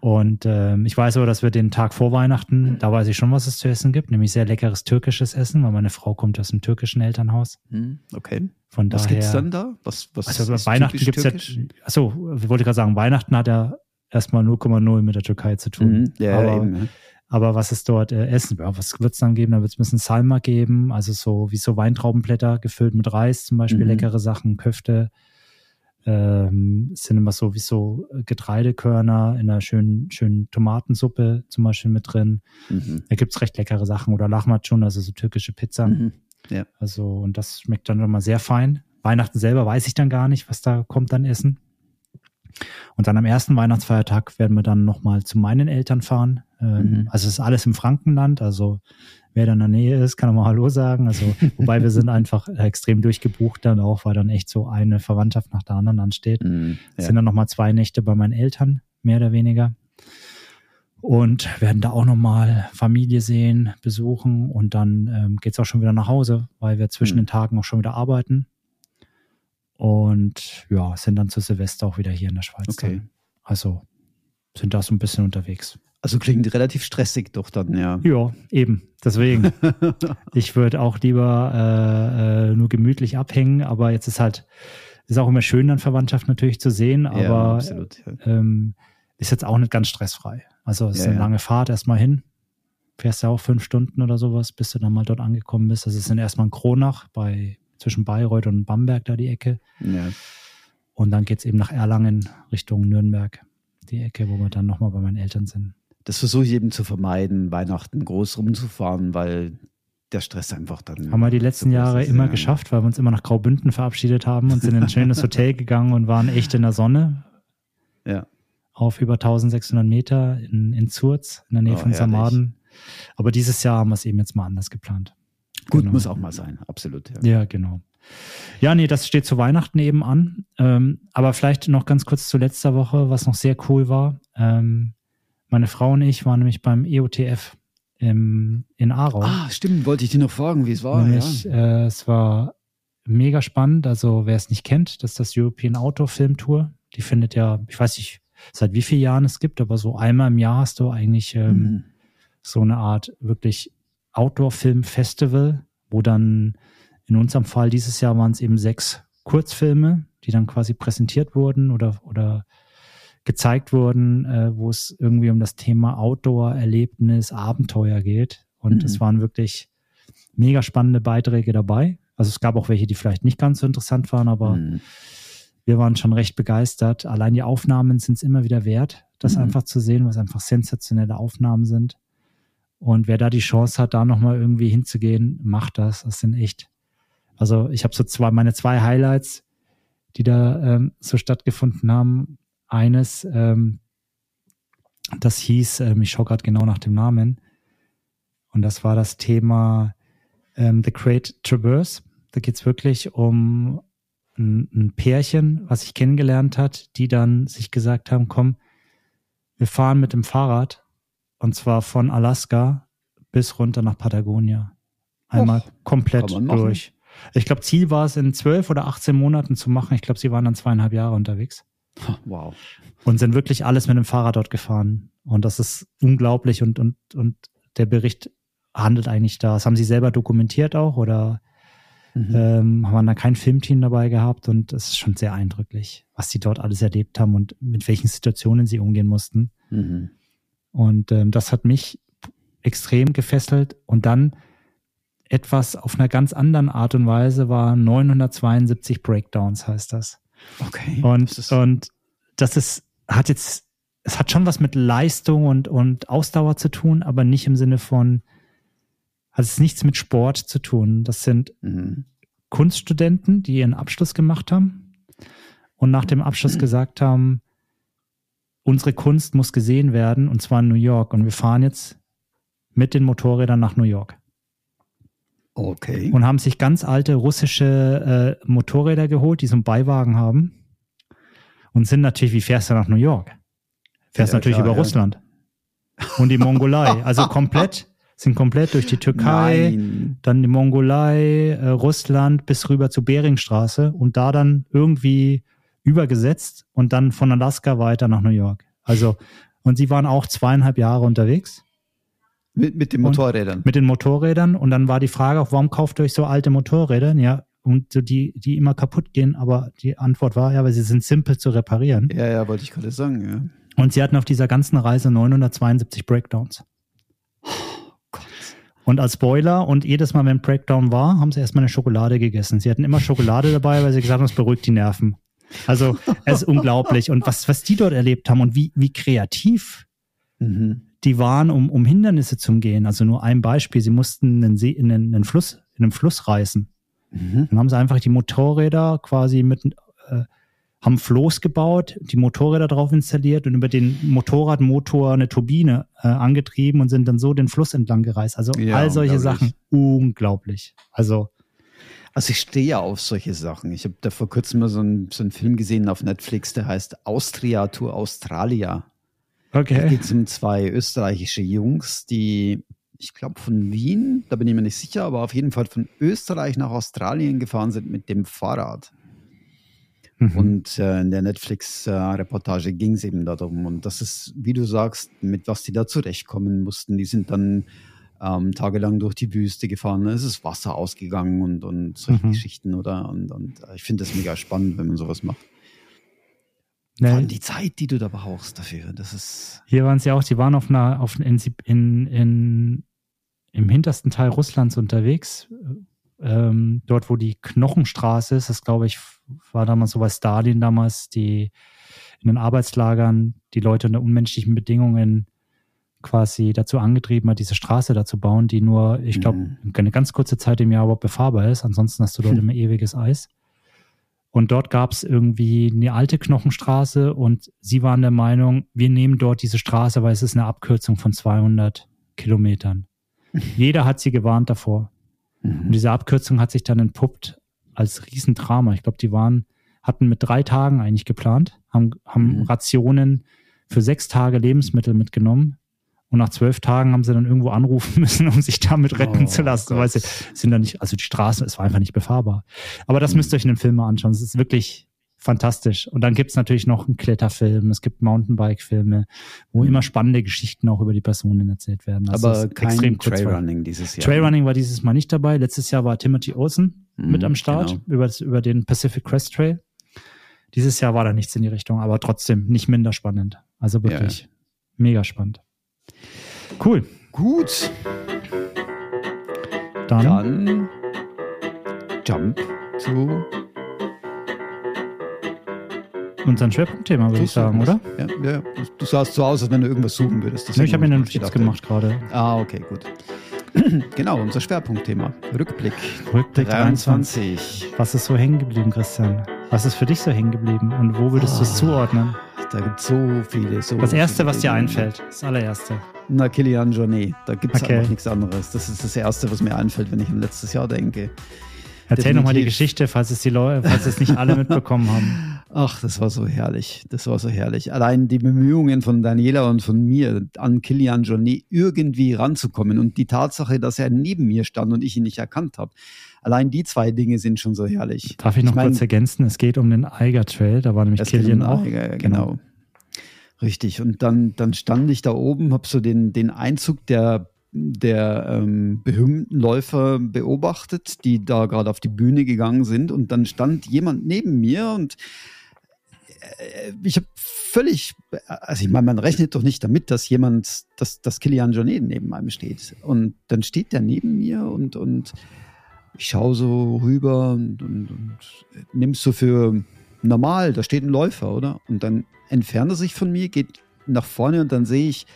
Und ähm, ich weiß aber, dass wir den Tag vor Weihnachten, da weiß ich schon, was es zu essen gibt, nämlich sehr leckeres türkisches Essen, weil meine Frau kommt aus dem türkischen Elternhaus. Hm, okay. Von was daher, gibt's dann da? Was, was also Weihnachten gibt's ja, achso, ich wollte gerade sagen, Weihnachten hat ja erstmal 0,0 mit der Türkei zu tun. Mhm. Ja, aber, eben. Ja. aber was ist dort äh, Essen? Ja, was wird es dann geben? Da wird es ein bisschen Salma geben, also so wie so Weintraubenblätter gefüllt mit Reis, zum Beispiel Mhm. leckere Sachen, Köfte. Ähm, es sind immer so wie so Getreidekörner in einer schönen, schönen Tomatensuppe zum Beispiel mit drin. Mhm. Da gibt's recht leckere Sachen oder Lahmacun, also so türkische Pizza. Mhm. Also, und das schmeckt dann immer sehr fein. Weihnachten selber weiß ich dann gar nicht, was da kommt an Essen. Und dann am ersten Weihnachtsfeiertag werden wir dann nochmal zu meinen Eltern fahren. Ähm, Mhm. Also es ist alles im Frankenland, also wer da in der Nähe ist, kann auch mal Hallo sagen. Also, wobei wir sind [LAUGHS] einfach extrem durchgebucht dann auch, weil dann echt so eine Verwandtschaft nach der anderen ansteht. Mhm. Es Ja. sind dann nochmal zwei Nächte bei meinen Eltern, mehr oder weniger. Und werden da auch nochmal Familie sehen, besuchen und dann ähm, geht's auch schon wieder nach Hause, weil wir zwischen Mhm. den Tagen auch schon wieder arbeiten. Und ja, sind dann zu Silvester auch wieder hier in der Schweiz. Okay. Dann. Also sind da so ein bisschen unterwegs. Also klingt relativ stressig doch dann, ja. Ja, eben. Deswegen. [LAUGHS] ich würde auch lieber äh, äh, nur gemütlich abhängen, aber jetzt ist halt, ist auch immer schön, dann Verwandtschaft natürlich zu sehen, ja, aber absolut. Ja. ähm, ist jetzt auch nicht ganz stressfrei. Also es ist Ja, eine ja. lange Fahrt erstmal hin. Fährst ja auch fünf Stunden oder sowas, bis du dann mal dort angekommen bist. Also es sind erstmal in Kronach bei zwischen Bayreuth und Bamberg da die Ecke. Ja. Und dann geht's eben nach Erlangen Richtung Nürnberg, die Ecke, wo wir dann nochmal bei meinen Eltern sind. Das versuche ich eben zu vermeiden, Weihnachten groß rumzufahren, weil der Stress einfach dann. Haben wir die letzten so Jahre immer ja. geschafft, weil wir uns immer nach Graubünden verabschiedet haben und sind in ein schönes Hotel gegangen und waren echt in der Sonne Ja. auf über 1600 Meter in, in Zurz, in der Nähe Oh, von. Samaden. Aber dieses Jahr haben wir es eben jetzt mal anders geplant. Gut, Genau. muss auch mal sein, absolut. Ja. Ja, genau. Ja, nee, das steht zu Weihnachten eben an. Ähm, aber vielleicht noch ganz kurz zu letzter Woche, was noch sehr cool war. Ähm, meine Frau und ich waren nämlich beim EOTF im, in Aarau. Ah, stimmt, wollte ich dir noch fragen, wie es war. Nämlich, äh, es war mega spannend. Also, wer es nicht kennt, das ist das European Outdoor Film Tour. Die findet ja, ich weiß nicht, seit wie vielen Jahren es gibt, aber so einmal im Jahr hast du eigentlich ja. ähm, Mhm. so eine Art wirklich Outdoor-Film-Festival, wo dann in unserem Fall dieses Jahr waren es eben sechs Kurzfilme, die dann quasi präsentiert wurden oder, oder gezeigt wurden, äh, wo es irgendwie um das Thema Outdoor, Erlebnis, Abenteuer geht. Und Mhm. es waren wirklich mega spannende Beiträge dabei. Also es gab auch welche, die vielleicht nicht ganz so interessant waren, aber Mhm. wir waren schon recht begeistert. Allein die Aufnahmen sind es immer wieder wert, das Mhm. einfach zu sehen, was einfach sensationelle Aufnahmen sind. Und wer da die Chance hat, da nochmal irgendwie hinzugehen, macht das. Das sind echt. Also ich habe so zwei, meine zwei Highlights, die da ähm, so stattgefunden haben. Eines, ähm, das hieß, ähm, ich schaue gerade genau nach dem Namen, und das war das Thema ähm, The Great Traverse. Da geht's wirklich um ein, ein Pärchen, was sich kennengelernt hat, die dann sich gesagt haben, komm, wir fahren mit dem Fahrrad und zwar von Alaska bis runter nach Patagonia. Einmal Och, komplett durch. Ich glaube, Ziel war es in zwölf oder 18 Monaten zu machen. Ich glaube, sie waren dann zweieinhalb Jahre unterwegs Wow. und sind wirklich alles mit dem Fahrrad dort gefahren. Und das ist unglaublich und, und, und der Bericht handelt eigentlich da. Das haben sie selber dokumentiert auch oder Mhm. ähm, haben da kein Filmteam dabei gehabt und es ist schon sehr eindrücklich, was sie dort alles erlebt haben und mit welchen Situationen sie umgehen mussten. Mhm. Und ähm, das hat mich extrem gefesselt. Und dann etwas auf einer ganz anderen Art und Weise war 972 Breakdowns, heißt das. Okay. Und, Das ist- und das ist, hat jetzt, es hat schon was mit Leistung und, und Ausdauer zu tun, aber nicht im Sinne von, hat es nichts mit Sport zu tun. Das sind Mhm. Kunststudenten, die ihren Abschluss gemacht haben und nach dem Abschluss [CLEARS THROAT] gesagt haben, unsere Kunst muss gesehen werden und zwar in New York und wir fahren jetzt mit den Motorrädern nach New York Okay. und haben sich ganz alte russische äh, Motorräder geholt, die so einen Beiwagen haben und sind natürlich, wie fährst du nach New York? Fährst Ja, natürlich klar, über ja. Russland und die Mongolei, also komplett, sind komplett durch die Türkei, Nein. dann die Mongolei, äh, Russland bis rüber zur Beringstraße und da dann irgendwie übergesetzt und dann von Alaska weiter nach New York. Also, und sie waren auch zweieinhalb Jahre unterwegs Mit, mit den Und- Motorrädern. mit den Motorrädern und dann war die Frage auch, warum kauft ihr euch so alte Motorräder? Ja, und so die, die immer kaputt gehen, aber die Antwort war, ja, weil sie sind simpel zu reparieren. Ja, ja, wollte ich gerade sagen, ja. Und sie hatten auf dieser ganzen Reise 972 Breakdowns. Und als Spoiler und jedes Mal, wenn Breakdown war, haben sie erstmal eine Schokolade gegessen. Sie hatten immer Schokolade [LAUGHS] dabei, weil sie gesagt haben, es beruhigt die Nerven. Also es ist unglaublich. Und was, was die dort erlebt haben und wie, wie kreativ mhm. Die waren, um, um Hindernisse zu umgehen. Also nur ein Beispiel, sie mussten einen, See, in einen, einen Fluss, in einem Fluss reißen. Mhm. Dann haben sie einfach die Motorräder quasi mit äh, haben Floß gebaut, die Motorräder drauf installiert und über den Motorradmotor eine Turbine äh, angetrieben und sind dann so den Fluss entlang gereist. Also ja, all solche Sachen, unglaublich. Also also ich stehe ja auf solche Sachen. Ich habe da vor kurzem mal so einen, so einen Film gesehen auf Netflix, der heißt Austria to Australia. Okay. Da geht es um zwei österreichische Jungs, die, ich glaube, von Wien, da bin ich mir nicht sicher, aber auf jeden Fall von Österreich nach Australien gefahren sind mit dem Fahrrad. Mhm. Und äh, in der Netflix-Reportage ging es eben darum. Und das ist, wie du sagst, mit was die da zurechtkommen mussten. Die sind dann ähm, tagelang durch die Wüste gefahren. Es ist Wasser ausgegangen und, und solche mhm. Geschichten, oder? Und, und äh, ich finde das mega spannend, wenn man sowas macht. Nee. Vor allem die Zeit, die du da brauchst dafür, das ist. Hier waren sie auch, die waren auf einer, auf in, in, in, im hintersten Teil Russlands unterwegs, ähm, dort, wo die Knochenstraße ist, das glaube ich, war damals so bei Stalin damals, die in den Arbeitslagern die Leute unter unmenschlichen Bedingungen quasi dazu angetrieben hat, diese Straße da zu bauen, die nur, ich glaube, mhm. eine ganz kurze Zeit im Jahr überhaupt befahrbar ist. Ansonsten hast du dort hm. [LAUGHS] immer ewiges Eis. Und dort gab es irgendwie eine alte Knochenstraße und sie waren der Meinung, wir nehmen dort diese Straße, weil es ist eine Abkürzung von 200 Kilometern. [LAUGHS] Jeder hat sie gewarnt davor. Mhm. Und diese Abkürzung hat sich dann entpuppt als Riesendrama. Ich glaube, die waren, hatten mit drei Tagen eigentlich geplant, haben, haben mhm. Rationen für sechs Tage Lebensmittel mitgenommen. Und nach zwölf Tagen haben sie dann irgendwo anrufen [LAUGHS] müssen, um sich damit retten oh, zu lassen, weil sie sind dann nicht, also die Straße, es war einfach nicht befahrbar. Aber das mhm. müsst ihr euch in dem Film mal anschauen. Es ist wirklich fantastisch. Und dann gibt's natürlich noch einen Kletterfilm, es gibt Mountainbike-Filme, wo mhm. immer spannende Geschichten auch über die Personen erzählt werden. Das Aber kein Trailrunning dieses Jahr. Trailrunning war dieses Mal nicht dabei. Letztes Jahr war Timothy Olsen mhm, mit am Start genau. über, das, über den Pacific Crest Trail. Dieses Jahr war da nichts in die Richtung, aber trotzdem nicht minder spannend. Also wirklich ja. mega spannend. Cool. Gut. Dann, Dann Jump zu unser Schwerpunktthema, würde ich sagen, oder? Ja, ja. Du sahst so aus, als wenn du irgendwas suchen würdest. Ja, ich habe mir eine Notiz gemacht gerade. Ah, okay, gut. [CLEARS THROAT] genau, unser Schwerpunktthema. Rückblick. Rückblick 23. Was ist so hängen geblieben, Christian? Was ist für dich so hängen geblieben und wo würdest oh, du es ah, zuordnen? Da gibt es so viele. So das Erste, viele was dir einfällt, das allererste. Na, Kilian Jornet. Da gibt es okay. einfach nichts anderes. Das ist das Erste, was mir einfällt, wenn ich an letztes Jahr denke. Erzähl nochmal die Geschichte, falls es die Leute, falls es nicht alle [LAUGHS] mitbekommen haben. Ach, das war so herrlich. Das war so herrlich. Allein die Bemühungen von Daniela und von mir, an Kilian Journey irgendwie ranzukommen und die Tatsache, dass er neben mir stand und ich ihn nicht erkannt habe. Allein die zwei Dinge sind schon so herrlich. Darf ich noch ich mein, kurz ergänzen? Es geht um den Eiger Trail. Da war nämlich Kilian um auch. Eiger, genau. genau. Richtig. Und dann, dann stand ich da oben, habe so den, den Einzug der der ähm, berühmten Läufer beobachtet, die da gerade auf die Bühne gegangen sind. Und dann stand jemand neben mir und äh, ich habe völlig, also ich meine, man rechnet doch nicht damit, dass jemand, dass, dass Kilian Jornet neben einem steht. Und dann steht der neben mir und, und ich schaue so rüber und, und, und nimm's so für normal, da steht ein Läufer, oder? Und dann entfernt er sich von mir, geht nach vorne und dann sehe ich,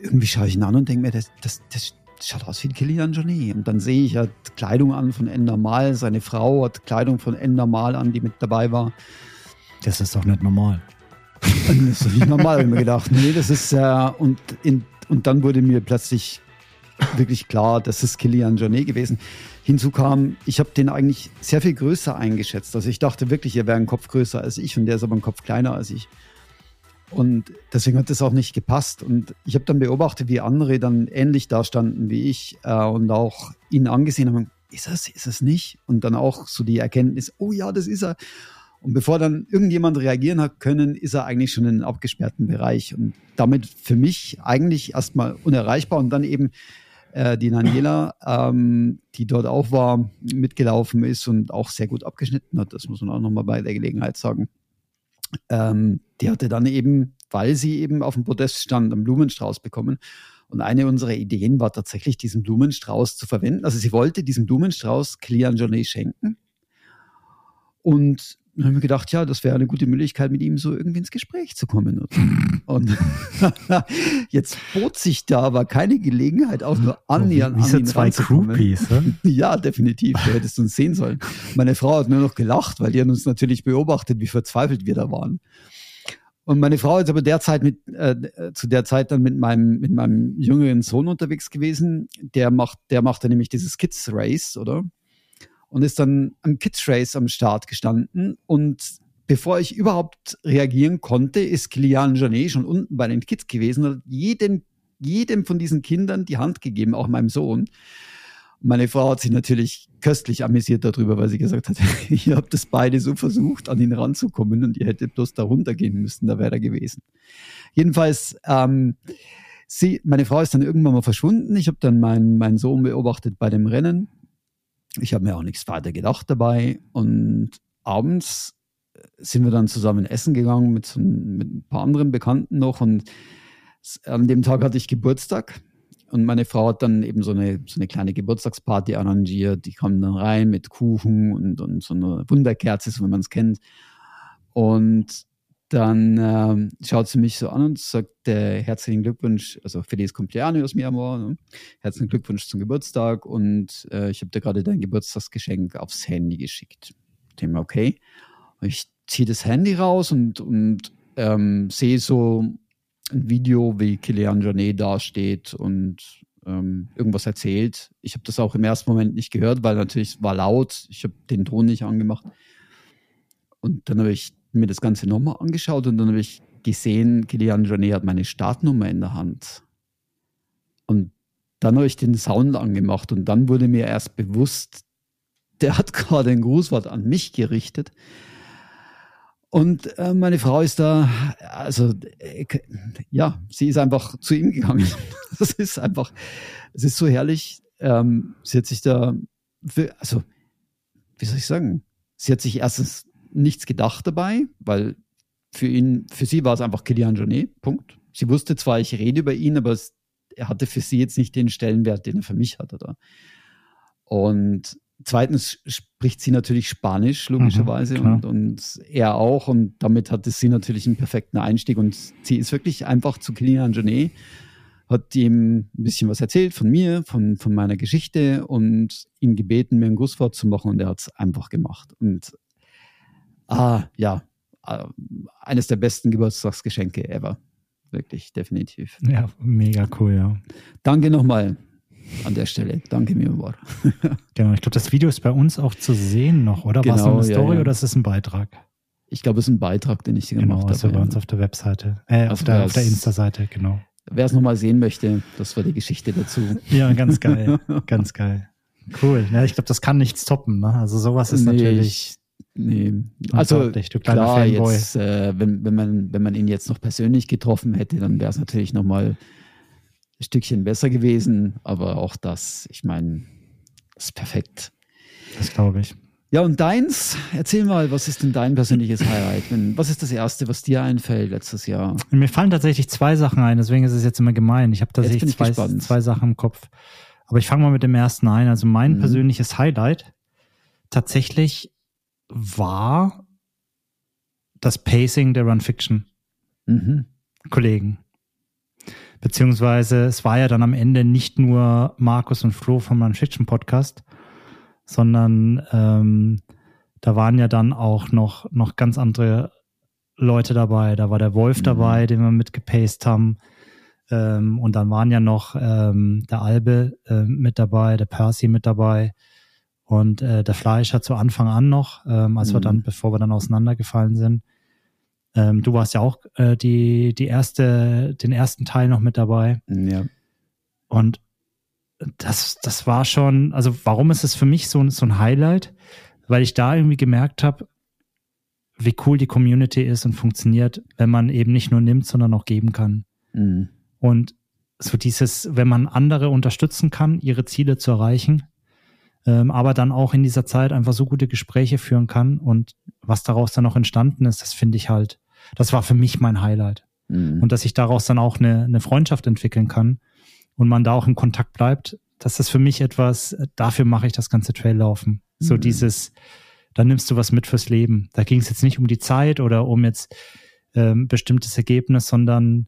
irgendwie schaue ich ihn an und denke mir, das, das, das schaut aus wie Kilian Jornet. Und dann sehe ich, er hat Kleidung an von N normal, seine Frau hat Kleidung von N normal an, die mit dabei war. Das ist doch nicht normal. [LAUGHS] das ist doch nicht normal, habe ich mir gedacht. Nee, das ist, äh, und, in, und dann wurde mir plötzlich wirklich klar, das ist Kilian Jornet gewesen. Hinzu kam, ich habe den eigentlich sehr viel größer eingeschätzt. Also ich dachte wirklich, er wäre ein Kopf größer als ich und der ist aber ein Kopf kleiner als ich. Und deswegen hat das auch nicht gepasst. Und ich habe dann beobachtet, wie andere dann ähnlich dastanden wie ich äh, und auch ihn angesehen haben. Ist es, ist es nicht? Und dann auch so die Erkenntnis, oh ja, das ist er. Und bevor dann irgendjemand reagieren hat können, ist er eigentlich schon in einem abgesperrten Bereich. Und damit für mich eigentlich erstmal unerreichbar. Und dann eben äh, die Daniela, ähm, die dort auch war, mitgelaufen ist und auch sehr gut abgeschnitten hat. Das muss man auch nochmal bei der Gelegenheit sagen. ähm, die hatte dann eben, weil sie eben auf dem Podest stand, einen Blumenstrauß bekommen. Und eine unserer Ideen war tatsächlich, diesen Blumenstrauß zu verwenden. Also sie wollte diesen Blumenstrauß Clean Journey schenken. Und dann haben wir gedacht, ja, das wäre eine gute Möglichkeit, mit ihm so irgendwie ins Gespräch zu kommen. Und [LAUGHS] [LAUGHS] jetzt bot sich da aber keine Gelegenheit, auch nur annähernd oh, an ihn zwei Groupies, ne? [LAUGHS] Ja, definitiv. Du hättest uns sehen sollen. Meine Frau hat nur noch gelacht, weil die hat uns natürlich beobachtet, wie verzweifelt wir da waren. Und meine Frau ist aber derzeit mit, äh, zu der Zeit dann mit meinem, mit meinem jüngeren Sohn unterwegs gewesen. Der macht, der machte nämlich dieses Kids Race, oder? Und ist dann am Kids Race am Start gestanden. Und bevor ich überhaupt reagieren konnte, ist Kilian Janet schon unten bei den Kids gewesen und hat jedem, jedem von diesen Kindern die Hand gegeben, auch meinem Sohn. Meine Frau hat sich natürlich köstlich amüsiert darüber, weil sie gesagt hat, [LAUGHS] ihr habt das beide so versucht, an ihn ranzukommen und ihr hättet bloß da runtergehen müssen, da wäre er gewesen. Jedenfalls, ähm, sie, meine Frau ist dann irgendwann mal verschwunden. Ich habe dann meinen, meinen Sohn beobachtet bei dem Rennen. Ich habe mir auch nichts weiter gedacht dabei. Und abends sind wir dann zusammen essen gegangen mit, so, mit ein paar anderen Bekannten noch. Und an dem Tag hatte ich Geburtstag. Und meine Frau hat dann eben so eine, so eine kleine Geburtstagsparty arrangiert. Die kam dann rein mit Kuchen und, und so eine Wunderkerze, so wie man es kennt. Und dann ähm, schaut sie mich so an und sagt, äh, herzlichen Glückwunsch, also Feliz Cumpleaños, mi amor. Ne? Herzlichen Glückwunsch zum Geburtstag und äh, ich habe dir gerade dein Geburtstagsgeschenk aufs Handy geschickt. Thema okay. Und ich ziehe das Handy raus und, und ähm, sehe so ein Video, wie Kilian Jornet dasteht und ähm, irgendwas erzählt. Ich habe das auch im ersten Moment nicht gehört, weil natürlich war laut. Ich habe den Ton nicht angemacht. Und dann habe ich mir das Ganze nochmal angeschaut und dann habe ich gesehen, Kilian Jornet hat meine Startnummer in der Hand. Und dann habe ich den Sound angemacht und dann wurde mir erst bewusst, der hat [LAUGHS] gerade ein Grußwort an mich gerichtet. Und äh, meine Frau ist da, also äh, ja, sie ist einfach zu ihm gegangen. [LAUGHS] Das ist einfach, es ist so herrlich. Ähm, sie hat sich da, für, also wie soll ich sagen, sie hat sich erstens nichts gedacht dabei, weil für ihn, für sie war es einfach Kilian Jornet, Punkt. Sie wusste zwar, ich rede über ihn, aber es, er hatte für sie jetzt nicht den Stellenwert, den er für mich hatte da. Und Zweitens spricht sie natürlich Spanisch, logischerweise, mhm, und, und, er auch. Und damit hatte sie natürlich einen perfekten Einstieg. Und sie ist wirklich einfach zu Kilian Genet, hat ihm ein bisschen was erzählt von mir, von, von meiner Geschichte und ihn gebeten, mir ein Grußwort zu machen. Und er hat es einfach gemacht. Und ah, ja, äh, eines der besten Geburtstagsgeschenke ever. Wirklich, definitiv. Ja, mega cool, ja. Danke nochmal an der Stelle. Danke, Mimor. [LAUGHS] genau, ich glaube, das Video ist bei uns auch zu sehen noch, oder? Genau, War es eine Story ja, ja. oder ist es ein Beitrag? Ich glaube, es ist ein Beitrag, den ich genau, gemacht habe. Also bei uns auf der Webseite, äh, auf der, auf der Insta-Seite, genau. Wer es nochmal sehen möchte, das war die Geschichte dazu. [LAUGHS] Ja, ganz geil, [LAUGHS] ganz geil. Cool. Ja, ich glaube, das kann nichts toppen. Ne? Also sowas ist nee, natürlich. Nee, also klar, Fanboy. jetzt, äh, wenn, wenn, man, wenn man ihn jetzt noch persönlich getroffen hätte, dann wäre es natürlich nochmal ein Stückchen besser gewesen, aber auch das, ich meine, ist perfekt. Das glaube ich. Ja, und deins, erzähl mal, was ist denn dein persönliches Highlight? Was ist das Erste, was dir einfällt letztes Jahr? Mir fallen tatsächlich zwei Sachen ein, deswegen ist es jetzt immer gemein. Ich habe tatsächlich zwei, zwei Sachen im Kopf. Aber ich fange mal mit dem ersten ein. Also mein mhm. persönliches Highlight tatsächlich war das Pacing der Run Fiction mhm. Kollegen. Beziehungsweise es war ja dann am Ende nicht nur Markus und Flo vom Non-Fiction Podcast, sondern ähm, da waren ja dann auch noch, noch ganz andere Leute dabei. Da war der Wolf mhm. dabei, den wir mitgepaced haben. Ähm, und dann waren ja noch ähm, der Albe äh, mit dabei, der Percy mit dabei und äh, der Fleischer zu Anfang an noch, ähm, als mhm. wir dann, bevor wir dann auseinandergefallen sind. Ähm, du warst ja auch äh, die, die erste, den ersten Teil noch mit dabei. Ja. Und das, das war schon, also warum ist es für mich so, so ein Highlight? Weil ich da irgendwie gemerkt habe, wie cool die Community ist und funktioniert, wenn man eben nicht nur nimmt, sondern auch geben kann. Mhm. Und so dieses, wenn man andere unterstützen kann, ihre Ziele zu erreichen, ähm, aber dann auch in dieser Zeit einfach so gute Gespräche führen kann und was daraus dann noch entstanden ist, das finde ich halt, das war für mich mein Highlight. Mhm. Und dass ich daraus dann auch eine, eine Freundschaft entwickeln kann und man da auch in Kontakt bleibt, das ist für mich etwas, dafür mache ich das ganze Traillaufen. Mhm. So dieses, dann nimmst du was mit fürs Leben. Da ging es jetzt nicht um die Zeit oder um jetzt ähm, bestimmtes Ergebnis, sondern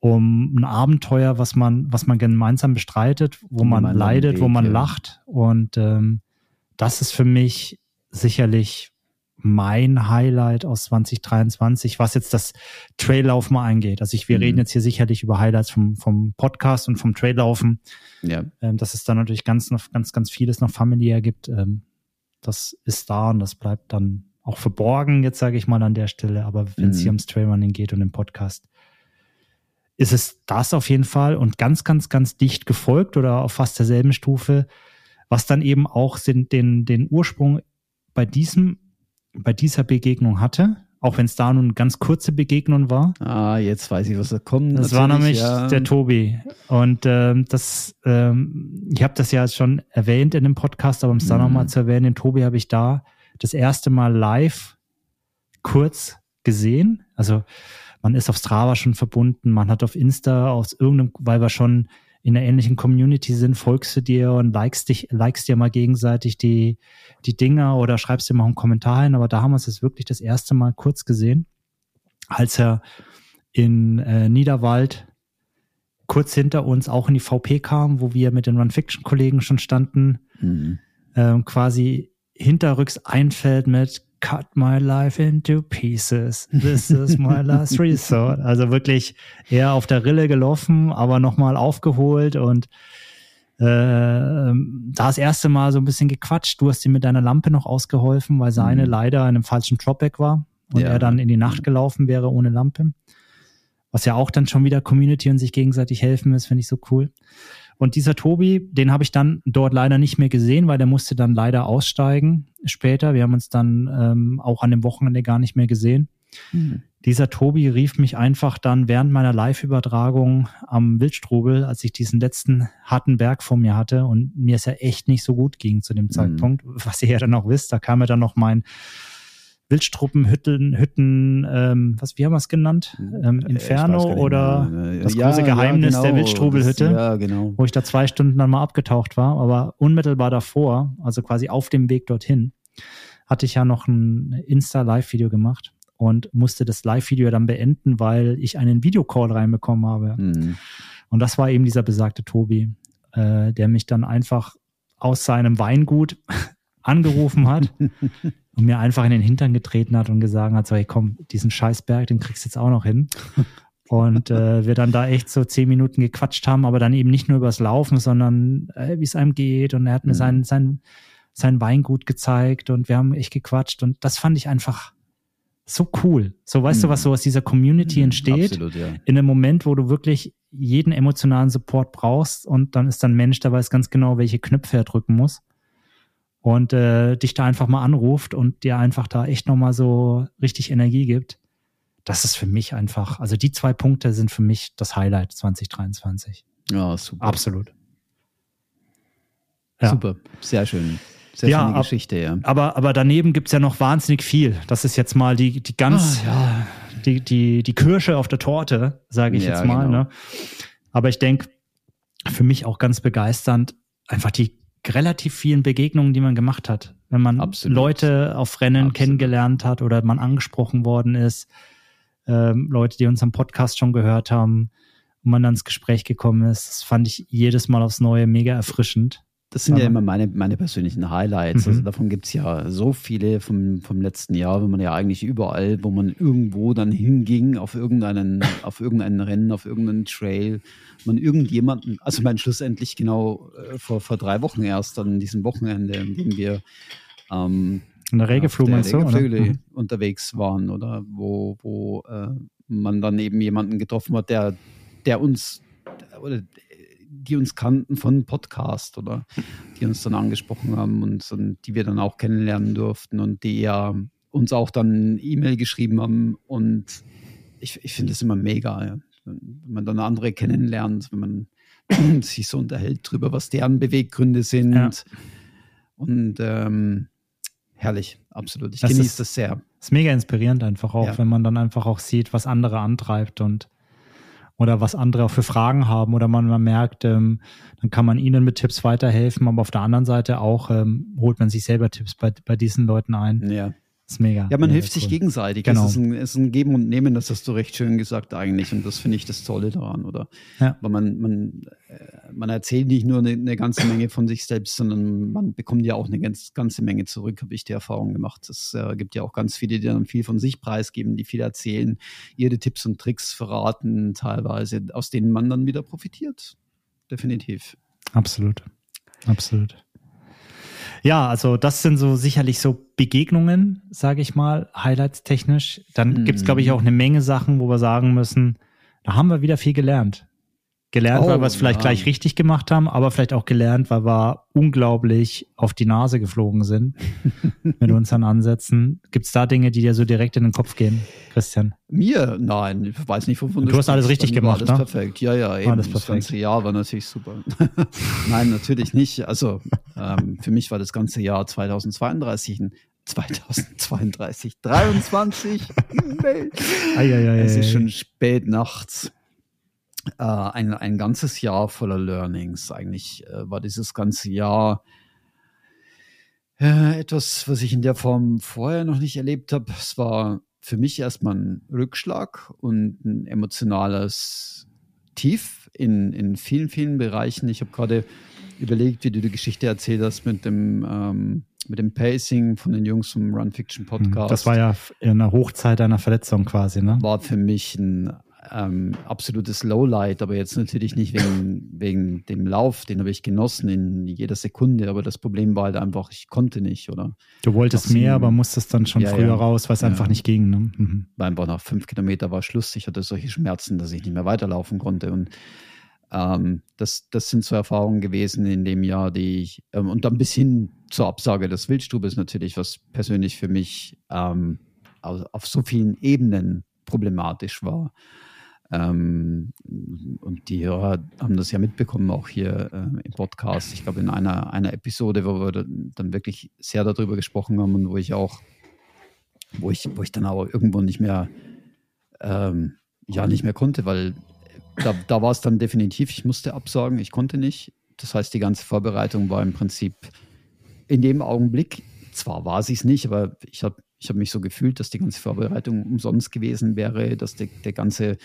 um ein Abenteuer, was man, was man gemeinsam bestreitet, wo man, leidet, Weg, wo man ja. lacht. Und ähm, das ist für mich sicherlich mein Highlight aus 2023, was jetzt das Traillauf mal eingeht. Also ich, wir mhm. reden jetzt hier sicherlich über Highlights vom, vom Podcast und vom Traillaufen. Ja. Ähm, dass es da natürlich ganz, noch, ganz, ganz vieles noch familiär gibt. Ähm, das ist da und das bleibt dann auch verborgen, jetzt sage ich mal an der Stelle. Aber wenn es mhm. hier ums Trailrunning geht und im Podcast, ist es das auf jeden Fall und ganz, ganz, ganz dicht gefolgt oder auf fast derselben Stufe, was dann eben auch den, den, den Ursprung bei diesem, bei dieser Begegnung hatte, auch wenn es da nun eine ganz kurze Begegnung war. Ah, jetzt weiß ich, was da kommt. Das war nämlich ja. der Tobi. Und ähm, das, ähm, ich habe das ja schon erwähnt in dem Podcast, aber um es da nochmal mhm. zu erwähnen, den Tobi habe ich da das erste Mal live kurz gesehen. Also man ist auf Strava schon verbunden, man hat auf Insta aus irgendeinem, weil wir schon in einer ähnlichen Community sind, folgst du dir und likest dich, likest dir mal gegenseitig die, die Dinger oder schreibst dir mal einen Kommentar hin. Aber da haben wir es jetzt wirklich das erste Mal kurz gesehen, als er in äh, Niederwald kurz hinter uns auch in die VP kam, wo wir mit den Run-Fiction-Kollegen schon standen, mhm. ähm, quasi hinterrücks einfällt mit cut my life into pieces. This is my last resort. [LAUGHS] Also wirklich eher auf der Rille gelaufen, aber nochmal aufgeholt und äh, da das erste Mal so ein bisschen gequatscht. Du hast ihm mit deiner Lampe noch ausgeholfen, weil seine mhm. leider in einem falschen Dropback war und ja. er dann in die Nacht gelaufen wäre ohne Lampe. Was ja auch dann schon wieder Community und sich gegenseitig helfen ist, finde ich so cool. Und dieser Tobi, den habe ich dann dort leider nicht mehr gesehen, weil der musste dann leider aussteigen später. Wir haben uns dann ähm, auch an dem Wochenende gar nicht mehr gesehen. Mhm. Dieser Tobi rief mich einfach dann während meiner Live-Übertragung am Wildstrubel, als ich diesen letzten harten Berg vor mir hatte und mir es ja echt nicht so gut ging zu dem mhm. Zeitpunkt, was ihr ja dann auch wisst, da kam ja dann noch mein Wildstruppenhütten, Hütten, ähm, was, wie haben wir es genannt? Ähm, Inferno oder das ja, große Geheimnis ja, genau. der Wildstrubelhütte, ja, genau. wo ich da zwei Stunden dann mal abgetaucht war, aber unmittelbar davor, also quasi auf dem Weg dorthin, hatte ich ja noch ein Insta-Live-Video gemacht und musste das Live-Video dann beenden, weil ich einen Videocall reinbekommen habe. Mhm. Und das war eben dieser besagte Tobi, äh, der mich dann einfach aus seinem Weingut [LAUGHS] angerufen hat [LAUGHS] und mir einfach in den Hintern getreten hat und gesagt hat, so, hey komm, diesen Scheißberg, den kriegst du jetzt auch noch hin. [LAUGHS] Und äh, wir dann da echt so zehn Minuten gequatscht haben, aber dann eben nicht nur übers Laufen, sondern äh, wie es einem geht. Und er hat mir mhm. sein, sein, sein Weingut gezeigt und wir haben echt gequatscht. Und das fand ich einfach so cool. So weißt mhm. du, was so aus dieser Community mhm, entsteht. Absolut, ja. In einem Moment, wo du wirklich jeden emotionalen Support brauchst und dann ist dann ein Mensch, der weiß ganz genau, welche Knöpfe er drücken muss und äh, dich da einfach mal anruft und dir einfach da echt nochmal so richtig Energie gibt. Das ist für mich einfach, also die zwei Punkte sind für mich das Highlight 2023. Ja, super. Absolut. Ja. Super, sehr schön. Sehr ja, schöne Geschichte, ja. Aber, aber daneben gibt's ja noch wahnsinnig viel. Das ist jetzt mal die, die ganz, ah, ja. die, die, die Kirsche auf der Torte, sage ich ja, jetzt mal. Genau. Ne? Aber ich denke, für mich auch ganz begeisternd, einfach die relativ vielen Begegnungen, die man gemacht hat. Wenn man Absolut. Leute auf Rennen Absolut. kennengelernt hat oder man angesprochen worden ist, ähm, Leute, die uns am Podcast schon gehört haben und man dann ins Gespräch gekommen ist, das fand ich jedes Mal aufs Neue mega erfrischend. Das sind ja immer meine, meine persönlichen Highlights. Mhm. Also davon gibt es ja so viele vom, vom letzten Jahr, wenn man ja eigentlich überall, wo man irgendwo dann hinging, auf irgendeinen, [LAUGHS] auf irgendeinen Rennen, auf irgendeinen Trail, man irgendjemanden, also mein schlussendlich genau äh, vor, vor drei Wochen erst, an diesem Wochenende, in dem wir ähm, in der Regeflug meinst du, mhm. unterwegs waren, oder wo, wo äh, man dann eben jemanden getroffen hat, der, der uns oder die uns kannten von Podcast oder die uns dann angesprochen haben und, und die wir dann auch kennenlernen durften und die ja uns auch dann E-Mail geschrieben haben. Und ich, ich finde es immer mega, ja. wenn man dann andere kennenlernt, wenn man [CLEARS THROAT] sich so unterhält drüber, was deren Beweggründe sind. Ja. Und ähm, herrlich, absolut. Ich genieße das sehr. Ist mega inspirierend einfach auch, ja. wenn man dann einfach auch sieht, was andere antreibt und oder was andere auch für Fragen haben oder man, man merkt, ähm, dann kann man ihnen mit Tipps weiterhelfen, aber auf der anderen Seite auch ähm, holt man sich selber Tipps bei, bei diesen Leuten ein. Ja. Das ist mega. Ja, man mega hilft cool. sich gegenseitig. Genau. Es ist, ein, es ist ein Geben und Nehmen, das hast du recht schön gesagt eigentlich. Und das finde ich das Tolle daran, oder? Ja. Weil man, man, äh, man erzählt nicht nur eine, eine, ganze Menge von sich selbst, sondern man bekommt ja auch eine ganz, ganze Menge zurück, habe ich die Erfahrung gemacht. Es äh, gibt ja auch ganz viele, die dann viel von sich preisgeben, die viel erzählen, ihre Tipps und Tricks verraten, teilweise, aus denen man dann wieder profitiert. Definitiv. Absolut. Absolut. Ja, also das sind so sicherlich so Begegnungen, sage ich mal, highlights technisch. Dann mm. gibt es, glaube ich, auch eine Menge Sachen, wo wir sagen müssen, da haben wir wieder viel gelernt. Gelernt, oh, weil wir es vielleicht ja. gleich richtig gemacht haben, aber vielleicht auch gelernt, weil wir unglaublich auf die Nase geflogen sind [LAUGHS] mit unseren Ansätzen. Gibt es da Dinge, die dir so direkt in den Kopf gehen, Christian? Mir? Nein, ich weiß nicht, wovon du Du hast alles richtig gemacht, alles ne? perfekt. Ja, ja, eben. Alles perfekt. Das ganze Jahr war natürlich super. [LAUGHS] Nein, natürlich nicht. Also ähm, für mich war das ganze Jahr 2032 ein [LAUGHS] 2032, 23. es ist schon spät nachts äh, ein, ein ganzes Jahr voller Learnings. Eigentlich äh, war dieses ganze Jahr äh, etwas, was ich in der Form vorher noch nicht erlebt habe. Es war für mich erstmal ein Rückschlag und ein emotionales Tief in, in vielen, vielen Bereichen. Ich habe gerade überlegt, wie du die Geschichte erzählt hast mit dem, ähm, mit dem Pacing von den Jungs vom Run Fiction mhm. Podcast. Das war ja in der Hochzeit einer Verletzung quasi, ne? War für mich ein ähm, absolutes Lowlight, aber jetzt natürlich nicht wegen, wegen dem Lauf, den habe ich genossen in jeder Sekunde, aber das Problem war halt einfach, ich konnte nicht, oder? Du wolltest mehr, aber musstest dann schon ja, früher ja. raus, weil es ja. einfach nicht ging. Ne? Mhm. Einfach nach fünf Kilometer war Schluss. Ich hatte solche Schmerzen, dass ich nicht mehr weiterlaufen konnte und ähm, das, das sind so Erfahrungen gewesen in dem Jahr, die ich, ähm, und dann bis hin zur Absage des Wildstubes natürlich, was persönlich für mich ähm, auf so vielen Ebenen problematisch war. Ähm, und die Hörer haben das ja mitbekommen, auch hier äh, im Podcast. Ich glaube, in einer, einer Episode, wo wir dann wirklich sehr darüber gesprochen haben und wo ich auch, wo ich, wo ich dann aber irgendwo nicht mehr, ähm, ja, nicht mehr konnte, weil da, da war es dann definitiv, ich musste absagen, ich konnte nicht. Das heißt, die ganze Vorbereitung war im Prinzip in dem Augenblick, zwar war sie es nicht, aber ich habe ich hab mich so gefühlt, dass die ganze Vorbereitung umsonst gewesen wäre, dass der, der ganze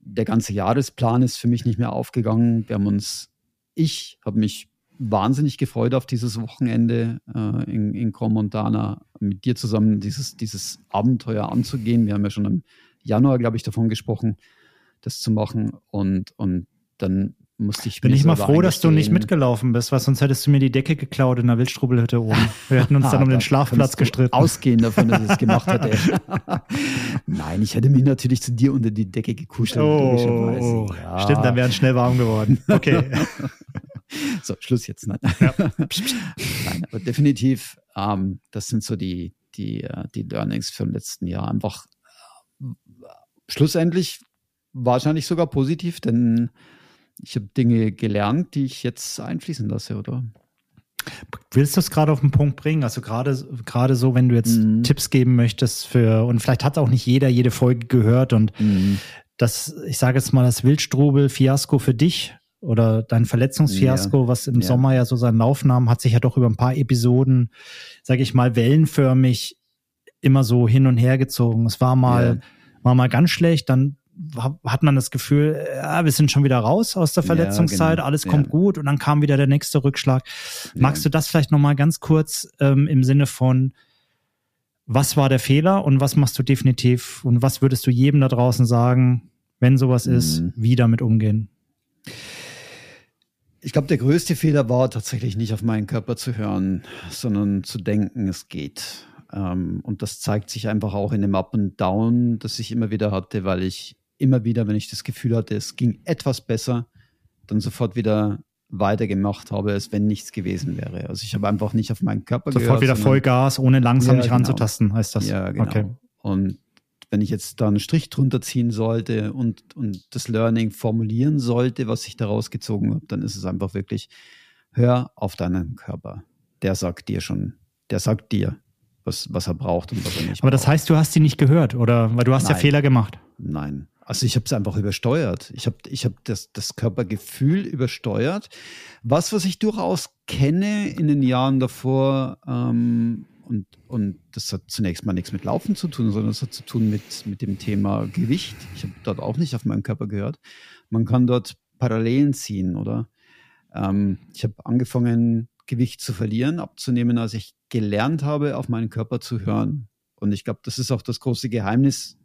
der ganze Jahresplan ist für mich nicht mehr aufgegangen. Wir haben uns, ich habe mich wahnsinnig gefreut auf dieses Wochenende äh, in, in Montana, mit dir zusammen dieses, dieses Abenteuer anzugehen. Wir haben ja schon im Januar, glaube ich, davon gesprochen, das zu machen. Und, und dann musste ich Bin ich mal froh, dass du nicht mitgelaufen bist, weil sonst hättest du mir die Decke geklaut in der Wildstrubelhütte oben. Wir hätten uns [LAUGHS] dann um den Schlafplatz gestritten. Ausgehen davon, dass ich es gemacht hätte. [LAUGHS] Nein, ich hätte mich natürlich zu dir unter die Decke gekuschelt. Oh, ja. stimmt, dann wären schnell warm geworden. Okay. [LAUGHS] so, Schluss jetzt. Nein, ja. Nein aber definitiv, ähm, das sind so die, die, äh, die Learnings den letzten Jahr. Einfach äh, schlussendlich wahrscheinlich sogar positiv, denn ich habe Dinge gelernt, die ich jetzt einfließen lasse, oder? Willst du es gerade auf den Punkt bringen? Also gerade gerade so, wenn du jetzt mhm. Tipps geben möchtest für und vielleicht hat auch nicht jeder jede Folge gehört und mhm. das, ich sage jetzt mal das Wildstrubel-Fiasko für dich oder dein Verletzungsfiasko, ja. was im ja. Sommer ja so seinen Lauf nahm, hat sich ja doch über ein paar Episoden, sage ich mal, wellenförmig immer so hin und her gezogen. Es war mal ja. war mal ganz schlecht, dann hat man das Gefühl, ja, wir sind schon wieder raus aus der Verletzungszeit, ja, genau. alles kommt ja. gut und dann kam wieder der nächste Rückschlag. Magst du das vielleicht nochmal ganz kurz ähm, im Sinne von, was war der Fehler und was machst du definitiv und was würdest du jedem da draußen sagen, wenn sowas mhm. ist, wie damit umgehen? Ich glaube, der größte Fehler war tatsächlich nicht auf meinen Körper zu hören, sondern zu denken, es geht. Ähm, und das zeigt sich einfach auch in dem Up and Down, das ich immer wieder hatte, weil ich immer wieder, wenn ich das Gefühl hatte, es ging etwas besser, dann sofort wieder weitergemacht habe, als wenn nichts gewesen wäre. Also ich habe einfach nicht auf meinen Körper Sofort gehört, wieder Vollgas, ohne langsam ja, mich genau. ranzutasten, heißt das. Ja, genau. Okay. Und wenn ich jetzt da einen Strich drunter ziehen sollte und, und das Learning formulieren sollte, was ich daraus gezogen habe, dann ist es einfach wirklich, hör auf deinen Körper. Der sagt dir schon, der sagt dir, was, was er braucht und was er nicht Aber das heißt, du hast ihn nicht gehört, oder? Weil du hast Nein. ja Fehler gemacht. Nein. Also ich habe es einfach übersteuert. Ich habe ich hab das, das Körpergefühl übersteuert. Was, was ich durchaus kenne in den Jahren davor, ähm, und, und das hat zunächst mal nichts mit Laufen zu tun, sondern es hat zu tun mit, mit dem Thema Gewicht. Ich habe dort auch nicht auf meinen Körper gehört. Man kann dort Parallelen ziehen, oder? Ähm, ich habe angefangen, Gewicht zu verlieren, abzunehmen, als ich gelernt habe, auf meinen Körper zu hören. Und ich glaube, das ist auch das große Geheimnis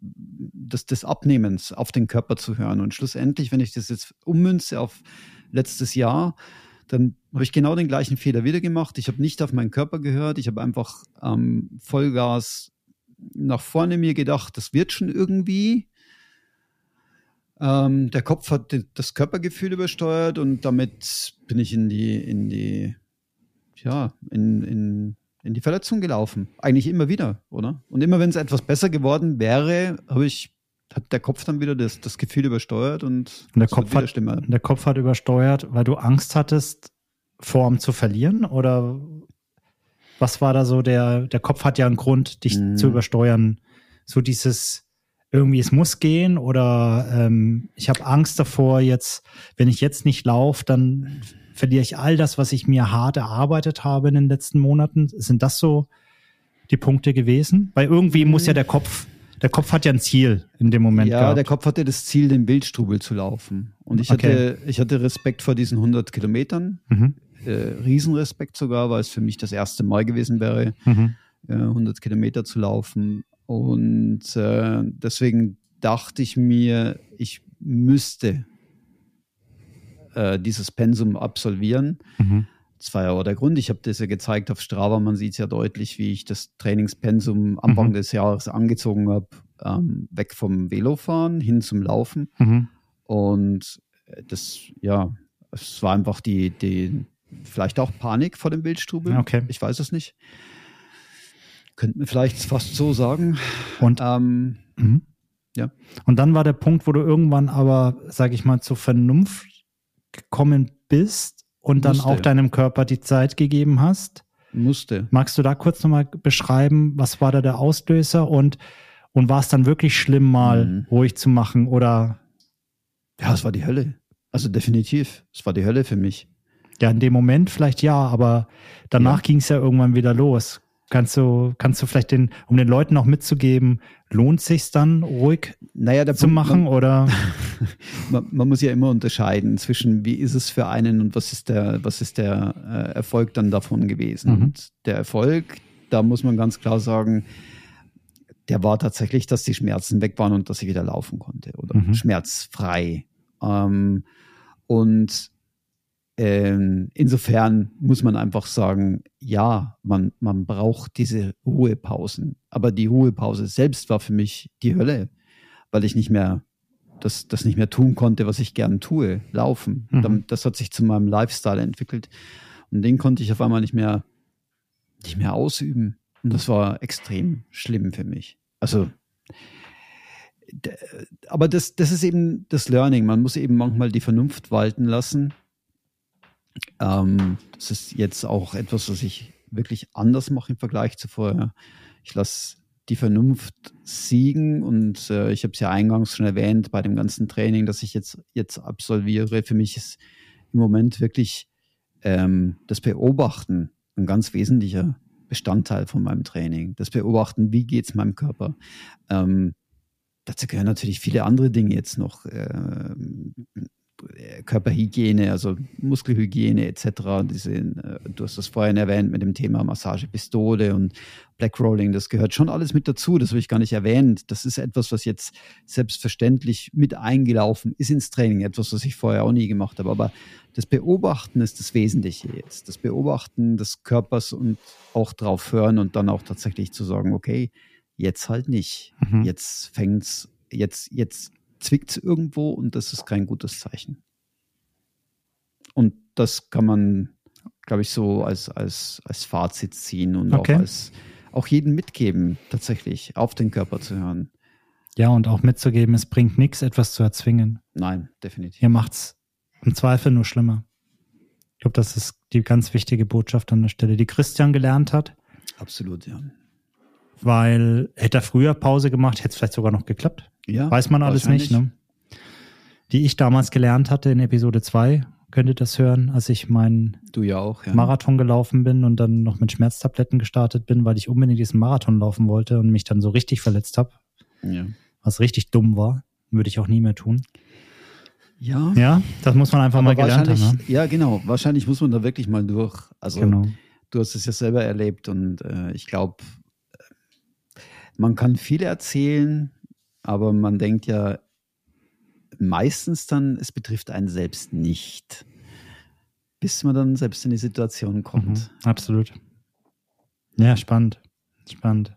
des, des Abnehmens, auf den Körper zu hören. Und schlussendlich, wenn ich das jetzt ummünze auf letztes Jahr, dann habe ich genau den gleichen Fehler wieder gemacht. Ich habe nicht auf meinen Körper gehört. Ich habe einfach ähm, Vollgas nach vorne mir gedacht, das wird schon irgendwie. Ähm, der Kopf hat das Körpergefühl übersteuert und damit bin ich in die, in die, ja, in, in, in die Verletzung gelaufen. Eigentlich immer wieder, oder? Und immer wenn es etwas besser geworden wäre, habe ich, hat der Kopf dann wieder das, das Gefühl übersteuert und, und der, Kopf hat, der Kopf hat übersteuert, weil du Angst hattest, Form zu verlieren? Oder was war da so der, der Kopf hat ja einen Grund, dich mhm. zu übersteuern. So dieses, irgendwie es muss gehen oder ähm, ich habe Angst davor, jetzt, wenn ich jetzt nicht laufe, dann verliere ich all das, was ich mir hart erarbeitet habe in den letzten Monaten. Sind das so die Punkte gewesen? Weil irgendwie muss ja der Kopf, der Kopf hat ja ein Ziel in dem Moment. Ja, gehabt. der Kopf hatte das Ziel, den Wildstrubel zu laufen. Und ich okay. hatte, ich hatte Respekt vor diesen 100 Kilometern. Mhm. Äh, Riesenrespekt sogar, weil es für mich das erste Mal gewesen wäre, mhm. äh, 100 Kilometer zu laufen. Und äh, deswegen dachte ich mir, ich müsste äh, dieses Pensum absolvieren. Mhm. Das war ja auch der Grund. Ich habe das ja gezeigt auf Strava. Man sieht es ja deutlich, wie ich das Trainingspensum Anfang mhm. des Jahres angezogen habe. Ähm, weg vom Velofahren hin zum Laufen. Mhm. Und das, ja, es war einfach die, die, vielleicht auch Panik vor dem Wildstrubel. Okay. Ich weiß es nicht. Könnten wir vielleicht fast so sagen. Und, ähm, mhm. ja. und dann war der Punkt, wo du irgendwann aber, sage ich mal, zur Vernunft gekommen bist und dann Musste. auch deinem Körper die Zeit gegeben hast. Musste. Magst du da kurz nochmal beschreiben, was war da der Auslöser und, und war es dann wirklich schlimm, mal mhm. ruhig zu machen oder? Ja, es war die Hölle. Also definitiv. Es war die Hölle für mich. Ja, in dem Moment vielleicht ja, aber danach ja. ging es ja irgendwann wieder los. Kannst du, kannst du vielleicht den, um den Leuten auch mitzugeben, lohnt sich dann ruhig naja, zu Punkt, machen man, oder? [LAUGHS] man, man, muss ja immer unterscheiden zwischen wie ist es für einen und was ist der, was ist der äh, Erfolg dann davon gewesen. Mhm. Und der Erfolg, da muss man ganz klar sagen, der war tatsächlich, dass die Schmerzen weg waren und dass ich wieder laufen konnte oder mhm. schmerzfrei. Ähm, und ähm, insofern muss man einfach sagen, ja, man, man braucht diese Ruhepausen. Aber die Ruhepause selbst war für mich die Hölle, weil ich nicht mehr das, das nicht mehr tun konnte, was ich gern tue, laufen. Mhm. Das hat sich zu meinem Lifestyle entwickelt. Und den konnte ich auf einmal nicht mehr, nicht mehr ausüben. Und das war extrem schlimm für mich. Also, aber das, das ist eben das Learning. Man muss eben manchmal die Vernunft walten lassen ähm, das ist jetzt auch etwas, was ich wirklich anders mache im Vergleich zu vorher. Ich lasse die Vernunft siegen und äh, ich habe es ja eingangs schon erwähnt bei dem ganzen Training, das ich jetzt, jetzt absolviere. Für mich ist im Moment wirklich ähm, das Beobachten ein ganz wesentlicher Bestandteil von meinem Training. Das Beobachten, wie geht es meinem Körper. Ähm, dazu gehören natürlich viele andere Dinge jetzt noch. Äh, Körperhygiene, also Muskelhygiene etc. Diese, äh, du hast das vorhin erwähnt mit dem Thema Massagepistole und Blackrolling, das gehört schon alles mit dazu, das habe ich gar nicht erwähnt. Das ist etwas, was jetzt selbstverständlich mit eingelaufen ist ins Training, etwas, was ich vorher auch nie gemacht habe. Aber das Beobachten ist das Wesentliche jetzt. Das Beobachten des Körpers und auch drauf hören und dann auch tatsächlich zu sagen, okay, jetzt halt nicht. Mhm. Jetzt fängt's, jetzt, jetzt zwickt es irgendwo und das ist kein gutes Zeichen. Und das kann man, glaube ich, so als, als, als Fazit ziehen und okay. auch als auch jeden mitgeben, tatsächlich auf den Körper zu hören. Ja, und auch mitzugeben, es bringt nichts, etwas zu erzwingen. Nein, definitiv. Ihr macht es im Zweifel nur schlimmer. Ich glaube, das ist die ganz wichtige Botschaft an der Stelle, die Christian gelernt hat. Absolut, ja. Weil hätte er früher Pause gemacht, hätte es vielleicht sogar noch geklappt. Ja, Weiß man alles nicht, ne? Die ich damals gelernt hatte in Episode 2, könnt ihr das hören, als ich meinen ja auch, ja. Marathon gelaufen bin und dann noch mit Schmerztabletten gestartet bin, weil ich unbedingt diesen Marathon laufen wollte und mich dann so richtig verletzt habe, ja. was richtig dumm war. Würde ich auch nie mehr tun. Ja, Ja, das muss man einfach mal aber gelernt wahrscheinlich, haben. Ne? ja, genau. Wahrscheinlich muss man da wirklich mal durch. Also, Genau. du hast es ja selber erlebt und äh, ich glaube, man kann viel erzählen, aber man denkt ja meistens dann, es betrifft einen selbst nicht, bis man dann selbst in die Situation Mhm, kommt. absolut. Ja, spannend. Spannend.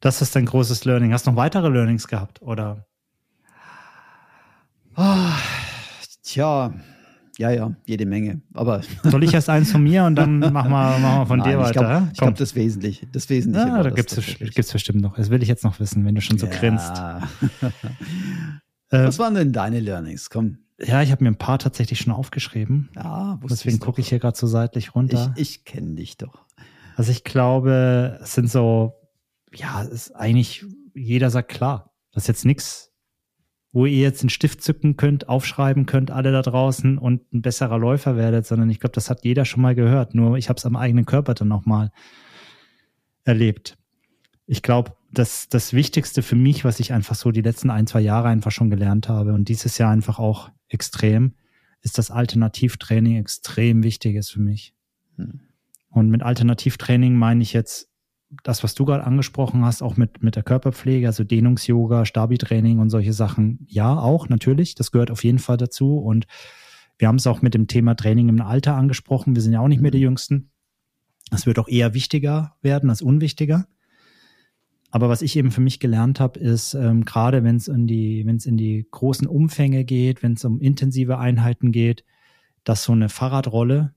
Das ist dein großes Learning. Hast du noch weitere Learnings gehabt? Oder? Ah, tja, ja, ja, jede Menge. Aber [LAUGHS] Soll ich erst eins von mir und dann machen wir, machen wir von Nein, dir ich weiter? glaube, ich glaub, das Wesentliche. Das Wesentliche ja, da gibt es bestimmt noch. Das will ich jetzt noch wissen, wenn du schon so grinst. Ja. [LAUGHS] Äh, Was waren denn deine Learnings? Komm. ja, ich habe mir ein paar tatsächlich schon aufgeschrieben. Ja, wusste Deswegen gucke ich hier gerade so seitlich runter. Ich, ich kenne dich doch. Also ich glaube, es sind so, ja, es ist eigentlich, jeder sagt klar. Das ist jetzt nichts, wo ihr jetzt einen Stift zücken könnt, aufschreiben könnt, alle da draußen und ein besserer Läufer werdet, sondern ich glaube, das hat jeder schon mal gehört. Nur ich habe es am eigenen Körper dann auch mal erlebt. Ich glaube, das, das Wichtigste für mich, was ich einfach so die letzten ein, zwei Jahre einfach schon gelernt habe und dieses Jahr einfach auch extrem, ist, dass Alternativtraining extrem wichtig ist für mich. Hm. Und mit Alternativtraining meine ich jetzt das, was du gerade angesprochen hast, auch mit, mit der Körperpflege, also Dehnungs-Yoga, Stabi-Training und solche Sachen. Ja, auch natürlich. Das gehört auf jeden Fall dazu. Und wir haben es auch mit dem Thema Training im Alter angesprochen. Wir sind ja auch nicht mehr die Jüngsten. Das wird auch eher wichtiger werden als unwichtiger. Aber was ich eben für mich gelernt habe, ist ähm, gerade wenn es in die, wenn es in die großen Umfänge geht, wenn es um intensive Einheiten geht, dass so eine Fahrradrolle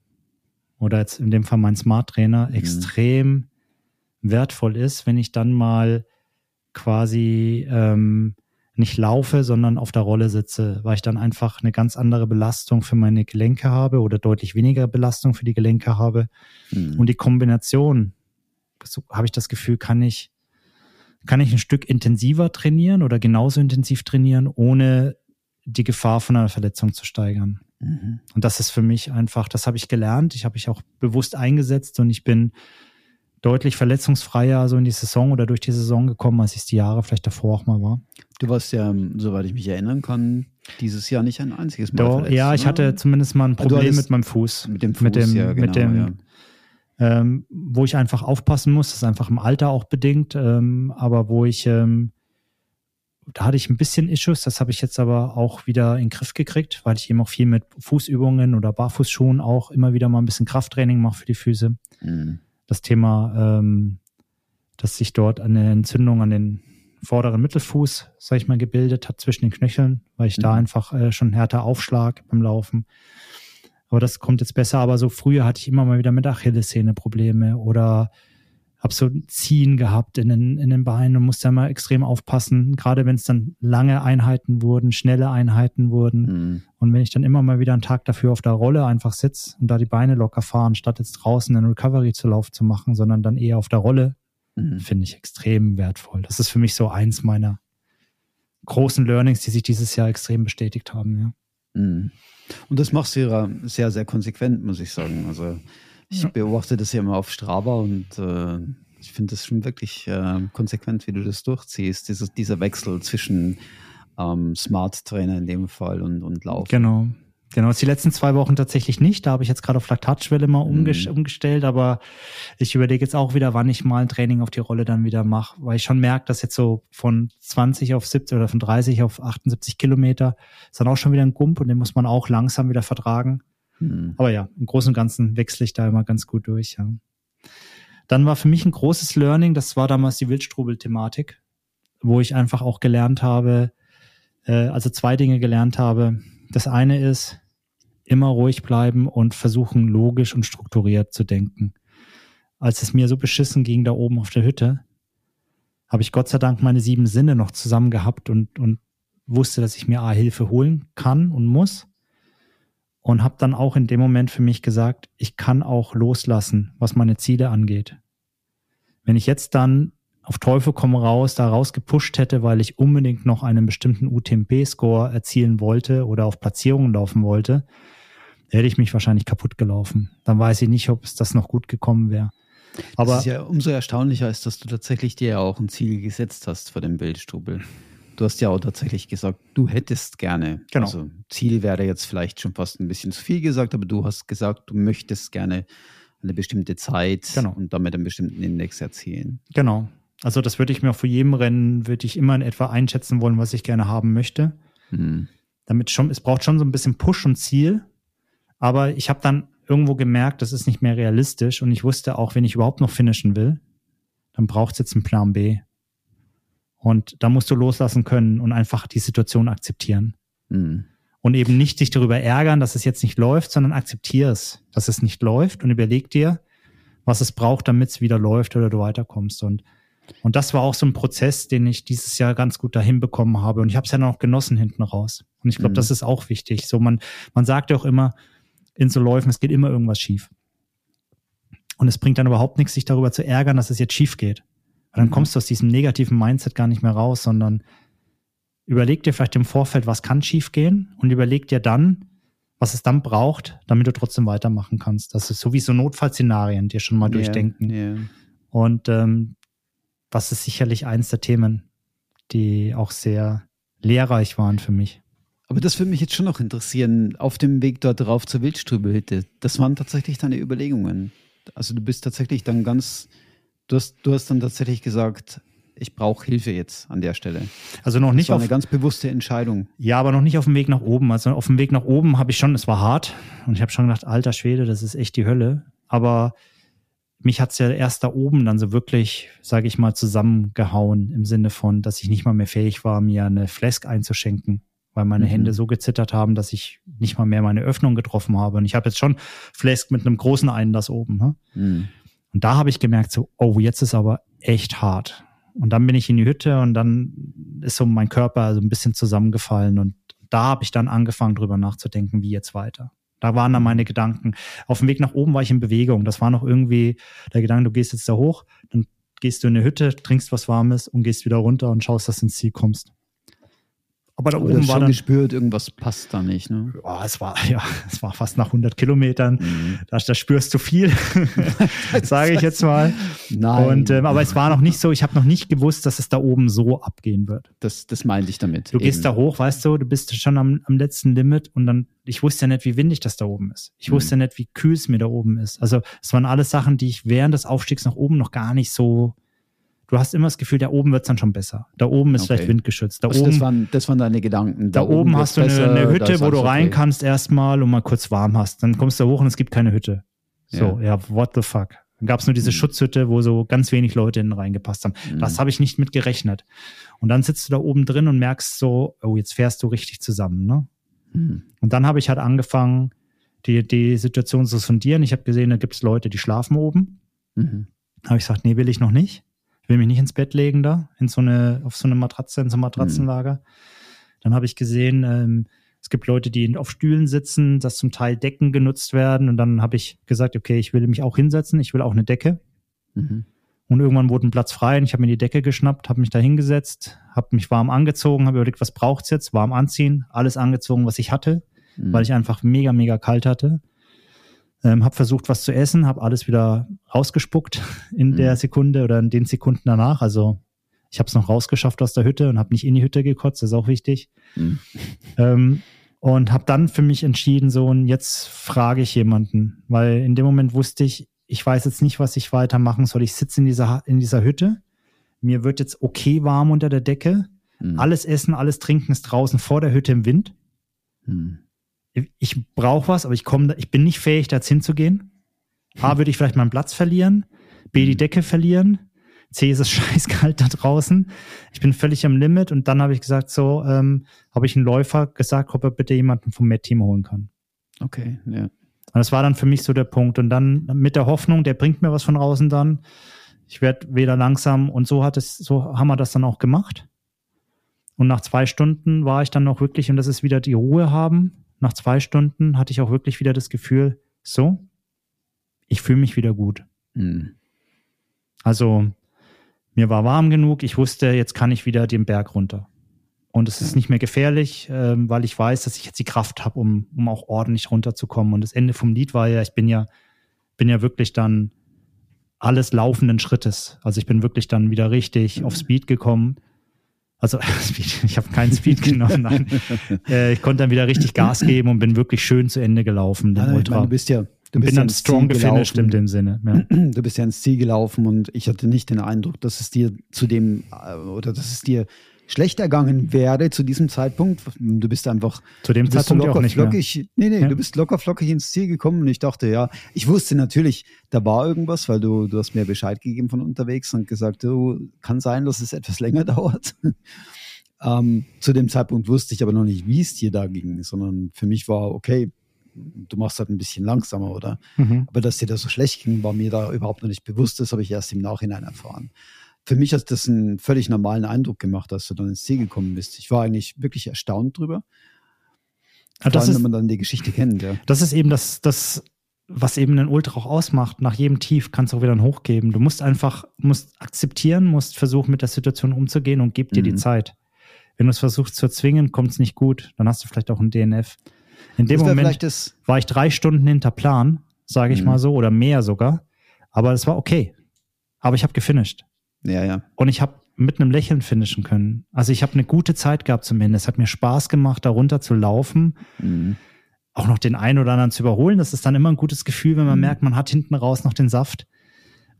oder jetzt in dem Fall mein Smart Trainer extrem wertvoll ist, wenn ich dann mal quasi ähm, nicht laufe, sondern auf der Rolle sitze, weil ich dann einfach eine ganz andere Belastung für meine Gelenke habe oder deutlich weniger Belastung für die Gelenke habe. Hm. Und die Kombination, so habe ich das Gefühl, kann ich, kann ich ein Stück intensiver trainieren oder genauso intensiv trainieren, ohne die Gefahr von einer Verletzung zu steigern. Mhm. Und das ist für mich einfach, das habe ich gelernt, ich habe mich auch bewusst eingesetzt und ich bin deutlich verletzungsfreier so in die Saison oder durch die Saison gekommen, als ich es die Jahre vielleicht davor auch mal war. Du warst ja, soweit ich mich erinnern kann, dieses Jahr nicht ein einziges Mal Doch, verletzt, ja, ich oder? hatte zumindest mal ein Ah, Problem mit meinem Fuß. mit dem Fuß, mit dem, ja, genau, mit dem ja. ähm, wo ich einfach aufpassen muss, das ist einfach im Alter auch bedingt, ähm, aber wo ich, ähm, da hatte ich ein bisschen Issues, das habe ich jetzt aber auch wieder in den Griff gekriegt, weil ich eben auch viel mit Fußübungen oder Barfußschuhen auch immer wieder mal ein bisschen Krafttraining mache für die Füße. Hm. Das Thema, ähm, dass sich dort eine Entzündung an den vorderen Mittelfuß, sag ich mal, gebildet hat zwischen den Knöcheln, weil ich da Mhm. einfach äh, schon härter Aufschlag beim Laufen. Aber das kommt jetzt besser. Aber so früher hatte ich immer mal wieder mit Achillessehne Probleme oder habe so ein Ziehen gehabt in den, in den Beinen und musste immer extrem aufpassen, gerade wenn es dann lange Einheiten wurden, schnelle Einheiten wurden. Hm. Und wenn ich dann immer mal wieder einen Tag dafür auf der Rolle einfach sitze und da die Beine locker fahren, statt jetzt draußen einen Recovery zu Lauf zu machen, sondern dann eher auf der Rolle, Hm. finde ich extrem wertvoll. Das ist für mich so eins meiner großen Learnings, die sich dieses Jahr extrem bestätigt haben. Ja. Mhm. Und das machst du ja sehr, sehr konsequent, muss ich sagen. Also ich beobachte das ja immer auf Strava und äh, ich finde das schon wirklich äh, konsequent, wie du das durchziehst. Dieses, dieser Wechsel zwischen ähm, Smart Trainer in dem Fall und, und Laufen. Genau. Genau, die letzten zwei Wochen tatsächlich nicht. Da habe ich jetzt gerade auf Laktatschwelle mal umges Mhm. umgestellt, aber ich überlege jetzt auch wieder, wann ich mal ein Training auf die Rolle dann wieder mache, weil ich schon merke, dass jetzt so von 20 auf 70 oder von 30 auf 78 Kilometer ist dann auch schon wieder ein Gump und den muss man auch langsam wieder vertragen. Mhm. Aber ja, im Großen und Ganzen wechsle ich da immer ganz gut durch. Ja. Dann war für mich ein großes Learning, das war damals die Wildstrubel-Thematik, wo ich einfach auch gelernt habe, äh, also zwei Dinge gelernt habe. Das eine ist, immer ruhig bleiben und versuchen, logisch und strukturiert zu denken. Als es mir so beschissen ging da oben auf der Hütte, habe ich Gott sei Dank meine sieben Sinne noch zusammen gehabt und, und wusste, dass ich mir A, Hilfe holen kann und muss und habe dann auch in dem Moment für mich gesagt, ich kann auch loslassen, was meine Ziele angeht. Wenn ich jetzt dann auf Teufel komm raus da rausgepusht hätte, weil ich unbedingt noch einen bestimmten UTMP-Score erzielen wollte oder auf Platzierungen laufen wollte, hätte ich mich wahrscheinlich kaputt gelaufen. Dann weiß ich nicht, ob es das noch gut gekommen wäre. Aber das ist ja umso erstaunlicher ist, dass du tatsächlich dir ja auch ein Ziel gesetzt hast für den Bildstubel. Du hast ja auch tatsächlich gesagt, du hättest gerne. Genau. Also Ziel wäre jetzt vielleicht schon fast ein bisschen zu viel gesagt, aber du hast gesagt, du möchtest gerne eine bestimmte Zeit genau. und damit einen bestimmten Index erzielen. Genau. Also das würde ich mir auch für jedem Rennen, würde ich immer in etwa einschätzen wollen, was ich gerne haben möchte. Mhm. Damit schon, es braucht schon so ein bisschen Push und Ziel. Aber ich habe dann irgendwo gemerkt, das ist nicht mehr realistisch und ich wusste auch, wenn ich überhaupt noch finishen will, dann braucht es jetzt einen Plan B. Und da musst du loslassen können und einfach die Situation akzeptieren. Mhm. Und eben nicht dich darüber ärgern, dass es jetzt nicht läuft, sondern akzeptier es, dass es nicht läuft und überleg dir, was es braucht, damit es wieder läuft oder du weiterkommst. Und, und das war auch so ein Prozess, den ich dieses Jahr ganz gut dahin bekommen habe. Und ich habe es ja noch genossen hinten raus. Und ich glaube, mhm. das ist auch wichtig. So, man, man sagt ja auch immer in so Läufen, es geht immer irgendwas schief. Und es bringt dann überhaupt nichts, sich darüber zu ärgern, dass es jetzt schief geht. Und dann mhm. kommst du aus diesem negativen Mindset gar nicht mehr raus, sondern überleg dir vielleicht im Vorfeld, was kann schiefgehen und überleg dir dann, was es dann braucht, damit du trotzdem weitermachen kannst. Das ist sowieso Notfallszenarien dir schon mal yeah, durchdenken. Yeah. Und ähm, das ist sicherlich eins der Themen, die auch sehr lehrreich waren für mich. Aber das würde mich jetzt schon noch interessieren, auf dem Weg dort drauf zur Wildstrübelhütte. Das waren tatsächlich deine Überlegungen. Also du bist tatsächlich dann ganz Du hast, du hast dann tatsächlich gesagt, ich brauche Hilfe jetzt an der Stelle. Also noch nicht das war auf eine ganz bewusste Entscheidung. Ja, aber noch nicht auf dem Weg nach oben. Also auf dem Weg nach oben habe ich schon, es war hart und ich habe schon gedacht, alter Schwede, das ist echt die Hölle. Aber mich hat's ja erst da oben dann so wirklich, sage ich mal, zusammengehauen im Sinne von, dass ich nicht mal mehr fähig war, mir eine Flask einzuschenken, weil meine mhm. Hände so gezittert haben, dass ich nicht mal mehr meine Öffnung getroffen habe. Und ich habe jetzt schon Flask mit einem großen Einlass oben. Ne? Mhm. Und da habe ich gemerkt, so, oh, jetzt ist aber echt hart. Und dann bin ich in die Hütte und dann ist so mein Körper so ein bisschen zusammengefallen und da habe ich dann angefangen, drüber nachzudenken, wie jetzt weiter. Da waren dann meine Gedanken. Auf dem Weg nach oben war ich in Bewegung. Das war noch irgendwie der Gedanke, du gehst jetzt da hoch, dann gehst du in eine Hütte, trinkst was Warmes und gehst wieder runter und schaust, dass du ins Ziel kommst. Aber da oben war dann gespürt, irgendwas passt da nicht. Ne? Oh, es war [LAUGHS] ja, es war fast nach 100 Kilometern. Mhm. Da, da spürst du viel, [LAUGHS] sage ich jetzt mal. Nein. Und ähm, aber es war noch nicht so. Ich habe noch nicht gewusst, dass es da oben so abgehen wird. Das, das meinte ich damit. Du eben. gehst da hoch, weißt du, du bist schon am, am letzten Limit und dann. Ich wusste ja nicht, wie windig das da oben ist. Ich mhm. wusste nicht, wie kühl es mir da oben ist. Also es waren alles Sachen, die ich während des Aufstiegs nach oben noch gar nicht so du hast immer das Gefühl, da oben wird's dann schon besser. Da oben ist okay. vielleicht windgeschützt. Da also oben, das, waren, das waren deine Gedanken. Da, da oben, oben hast du besser, eine, eine, Hütte, wo du rein okay. kannst erstmal und mal kurz warm hast. Dann kommst du hoch und es gibt keine Hütte. So, ja, ja what the fuck. Dann gab's nur diese mhm. Schutzhütte, wo so ganz wenig Leute innen reingepasst haben. Mhm. Das habe ich nicht mit gerechnet. Und dann sitzt du da oben drin und merkst so, oh, jetzt fährst du richtig zusammen. Ne? Mhm. Und dann habe ich halt angefangen, die, die Situation zu sondieren. Ich habe gesehen, da gibt's Leute, die schlafen oben. Mhm. Habe ich gesagt, nee, will ich noch nicht. Ich will mich nicht ins Bett legen da, in so eine, auf so eine Matratze, in so ein Matratzenlager. Mhm. Dann habe ich gesehen, ähm, es gibt Leute, die auf Stühlen sitzen, dass zum Teil Decken genutzt werden. Und dann habe ich gesagt, okay, ich will mich auch hinsetzen, ich will auch eine Decke. Mhm. Und irgendwann wurde ein Platz frei und ich habe mir die Decke geschnappt, habe mich da hingesetzt, habe mich warm angezogen, habe überlegt, was braucht's jetzt? Warm anziehen, alles angezogen, was ich hatte, mhm. weil ich einfach mega, mega kalt hatte. Ähm, habe versucht, was zu essen, habe alles wieder rausgespuckt in mhm. der Sekunde oder in den Sekunden danach. Also ich habe es noch rausgeschafft aus der Hütte und habe nicht in die Hütte gekotzt, das ist auch wichtig. Mhm. Ähm, und habe dann für mich entschieden, so und jetzt frage ich jemanden, weil in dem Moment wusste ich, ich weiß jetzt nicht, was ich weitermachen soll. Ich sitze in dieser, in dieser Hütte, mir wird jetzt okay warm unter der Decke, mhm. alles Essen, alles Trinken ist draußen vor der Hütte im Wind. Mhm ich brauche was, aber ich komme, ich bin nicht fähig, da jetzt hinzugehen. A, würde ich vielleicht meinen Platz verlieren. B, die mhm. Decke verlieren. C, ist es [LAUGHS] scheißkalt da draußen. Ich bin völlig am Limit. Und dann habe ich gesagt, so, ähm, habe ich einen Läufer gesagt, ob er bitte jemanden vom Met-Team holen kann. Okay, ja. Und das war dann für mich so der Punkt. Und dann mit der Hoffnung, der bringt mir was von außen dann. Ich werde wieder langsam. Und so hat es, so haben wir das dann auch gemacht. Und nach zwei Stunden war ich dann noch wirklich, und das ist wieder die Ruhe haben, nach zwei Stunden hatte ich auch wirklich wieder das Gefühl, so, ich fühle mich wieder gut. Mhm. Also mir war warm genug, ich wusste, jetzt kann ich wieder den Berg runter. Und es ist nicht mehr gefährlich, äh, weil ich weiß, dass ich jetzt die Kraft habe, um, um auch ordentlich runterzukommen. Und das Ende vom Lied war ja, ich bin ja, bin ja wirklich dann alles laufenden Schrittes. Also ich bin wirklich dann wieder richtig auf Speed gekommen. Also [LAUGHS] Speed, ich habe keinen Speed genommen, nein. [LAUGHS] Äh, ich konnte dann wieder richtig Gas geben und bin wirklich schön zu Ende gelaufen. Den Ultra. Meine, du bist ja, du bist bin ja dann strong gefinished in dem Sinne. Ja. [CLEARS THROAT] Du bist ja ins Ziel gelaufen und ich hatte nicht den Eindruck, dass es dir zu dem äh, oder dass es dir schlecht ergangen wäre zu diesem Zeitpunkt. Du bist einfach zu dem Zeitpunkt locker auch nicht flockig. Mehr. Nee, nee, ja. du bist locker flockig ins Ziel gekommen und ich dachte, ja, ich wusste natürlich, da war irgendwas, weil du, du hast mir Bescheid gegeben von unterwegs und gesagt, du kann sein, dass es etwas länger [LAUGHS] dauert. ähm, zu dem Zeitpunkt wusste ich aber noch nicht, wie es dir da ging, sondern für mich war, okay, du machst halt ein bisschen langsamer, oder? Mhm. Aber dass dir das so schlecht ging, war mir da überhaupt noch nicht bewusst. Das habe ich erst im Nachhinein erfahren für mich hat das einen völlig normalen Eindruck gemacht, dass du dann ins Ziel gekommen bist. Ich war eigentlich wirklich erstaunt drüber. Vor das allem, ist, wenn man dann die Geschichte kennt, ja. Das ist eben das, das, was eben ein Ultra auch ausmacht. Nach jedem Tief kannst du auch wieder einen hochgeben. Du musst einfach, musst akzeptieren, musst versuchen, mit der Situation umzugehen und gib dir mhm. die Zeit. Wenn du es versuchst zu erzwingen, kommt es nicht gut. Dann hast du vielleicht auch ein DNF. In dem Moment war ich drei Stunden hinter Plan, sage ich mhm. mal so, oder mehr sogar. Aber es war okay. Aber ich habe gefinisht. Ja, ja. Und ich habe mit einem Lächeln finishen können. Also ich habe eine gute Zeit gehabt zum Ende. Es hat mir Spaß gemacht, darunter zu laufen. Mhm. Auch noch den einen oder anderen zu überholen. Das ist dann immer ein gutes Gefühl, wenn man mhm. merkt, man hat hinten raus noch den Saft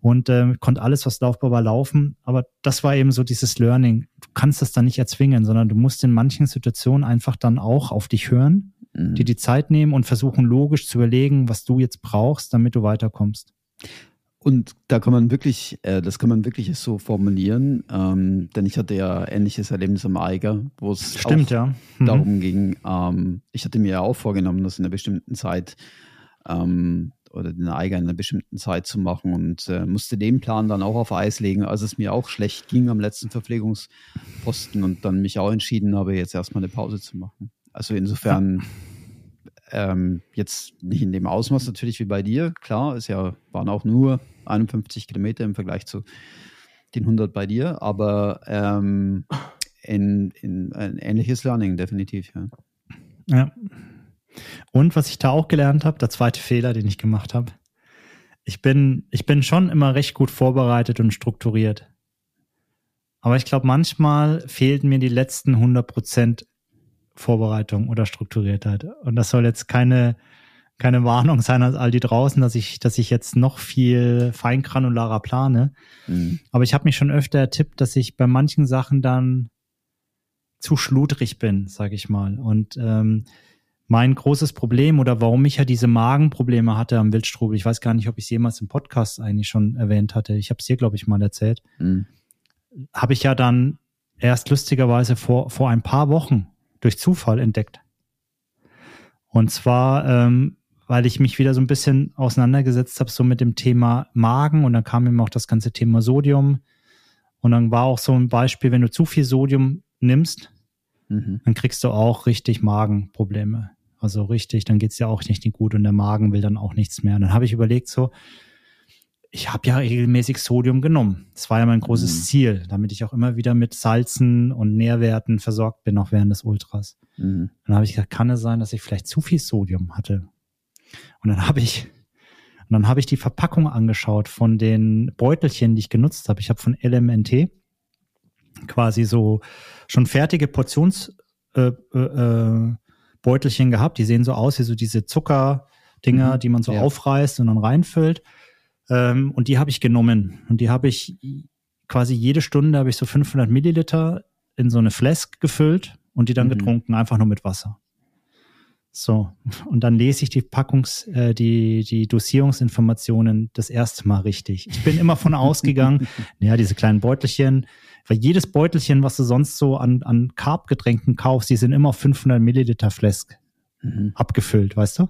und äh, konnte alles, was laufbar war, laufen. Aber das war eben so dieses Learning. Du kannst das dann nicht erzwingen, sondern du musst in manchen Situationen einfach dann auch auf dich hören, mhm. dir die Zeit nehmen und versuchen, logisch zu überlegen, was du jetzt brauchst, damit du weiterkommst. Und da kann man wirklich, äh, das kann man wirklich so formulieren, ähm, denn ich hatte ja ähnliches Erlebnis am Eiger, wo es Stimmt, ja. mhm. darum ging, ähm, ich hatte mir ja auch vorgenommen, das in einer bestimmten Zeit ähm, oder den Eiger in einer bestimmten Zeit zu machen und äh, musste den Plan dann auch auf Eis legen, als es mir auch schlecht ging am letzten Verpflegungsposten und dann mich auch entschieden habe, jetzt erstmal eine Pause zu machen. Also insofern [LAUGHS] ähm, jetzt nicht in dem Ausmaß natürlich wie bei dir, klar, es ja, waren auch nur 51 Kilometer im Vergleich zu den 100 bei dir, aber ähm, in, in ein ähnliches Learning definitiv, ja. Ja. Und was ich da auch gelernt habe, der zweite Fehler, den ich gemacht habe, ich bin, ich bin schon immer recht gut vorbereitet und strukturiert. Aber ich glaube, manchmal fehlten mir die letzten 100 Prozent Vorbereitung oder Strukturiertheit. Und das soll jetzt keine, keine Warnung sein an all die draußen, dass ich, dass ich jetzt noch viel feingranularer plane. Mhm. Aber ich habe mich schon öfter ertippt, dass ich bei manchen Sachen dann zu schludrig bin, sage ich mal. Und ähm, mein großes Problem oder warum ich ja diese Magenprobleme hatte am Wildstrubel, ich weiß gar nicht, ob ich es jemals im Podcast eigentlich schon erwähnt hatte. Ich habe es dir, glaube ich, mal erzählt. Mhm. Habe ich ja dann erst lustigerweise vor, vor ein paar Wochen durch Zufall entdeckt. Und zwar, ähm, weil ich mich wieder so ein bisschen auseinandergesetzt habe, so mit dem Thema Magen und dann kam eben auch das ganze Thema Sodium. Und dann war auch so ein Beispiel, wenn du zu viel Sodium nimmst, mhm. dann kriegst du auch richtig Magenprobleme. Also richtig, dann geht's ja auch nicht gut und der Magen will dann auch nichts mehr. Und dann habe ich überlegt, so, ich habe ja regelmäßig Sodium genommen. Das war ja mein großes mhm. Ziel, damit ich auch immer wieder mit Salzen und Nährwerten versorgt bin, auch während des Ultras. Mhm. Dann habe ich gesagt, kann es sein, dass ich vielleicht zu viel Sodium hatte? Und dann habe ich, und dann habe ich die Verpackung angeschaut von den Beutelchen, die ich genutzt habe. Ich habe von LMNT quasi so schon fertige Portionsbeutelchen äh, äh, äh gehabt. Die sehen so aus wie so diese Zuckerdinger, mhm. die man so ja. aufreißt und dann reinfüllt. Ähm, und die habe ich genommen. Und die habe ich quasi jede Stunde habe ich so 500 Milliliter in so eine Flask gefüllt und die dann mhm. getrunken, einfach nur mit Wasser. So, und dann lese ich die Packungs-, äh, die, die Dosierungsinformationen das erste Mal richtig. Ich bin immer von ausgegangen, [LAUGHS] ja, diese kleinen Beutelchen, weil jedes Beutelchen, was du sonst so an, an Carb-Getränken kaufst, die sind immer auf 500 Milliliter Flask mhm. abgefüllt, weißt du?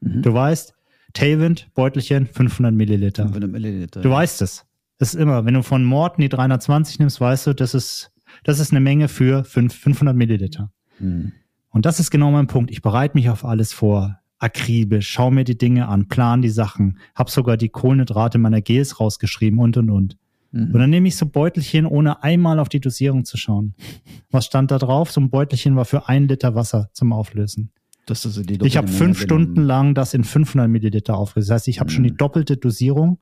Mhm. Du weißt, Tailwind, Beutelchen, 500 Milliliter. 500 Milliliter. Du ja. weißt es. Das ist immer, wenn du von Morten die 320 nimmst, weißt du, das ist, das ist eine Menge für 5, 500 Milliliter. Mhm. Und das ist genau mein Punkt. Ich bereite mich auf alles vor, akribisch, schau mir die Dinge an, plan die Sachen, hab sogar die Kohlenhydrate meiner Gels rausgeschrieben und und und. Mhm. Und dann nehme ich so Beutelchen, ohne einmal auf die Dosierung zu schauen. Was stand da drauf? So ein Beutelchen war für ein Liter Wasser zum Auflösen. Das ist die ich habe fünf Stunden lang das in 500 Milliliter aufgelöst. Das heißt, ich habe mhm. schon die mhm. doppelte Dosierung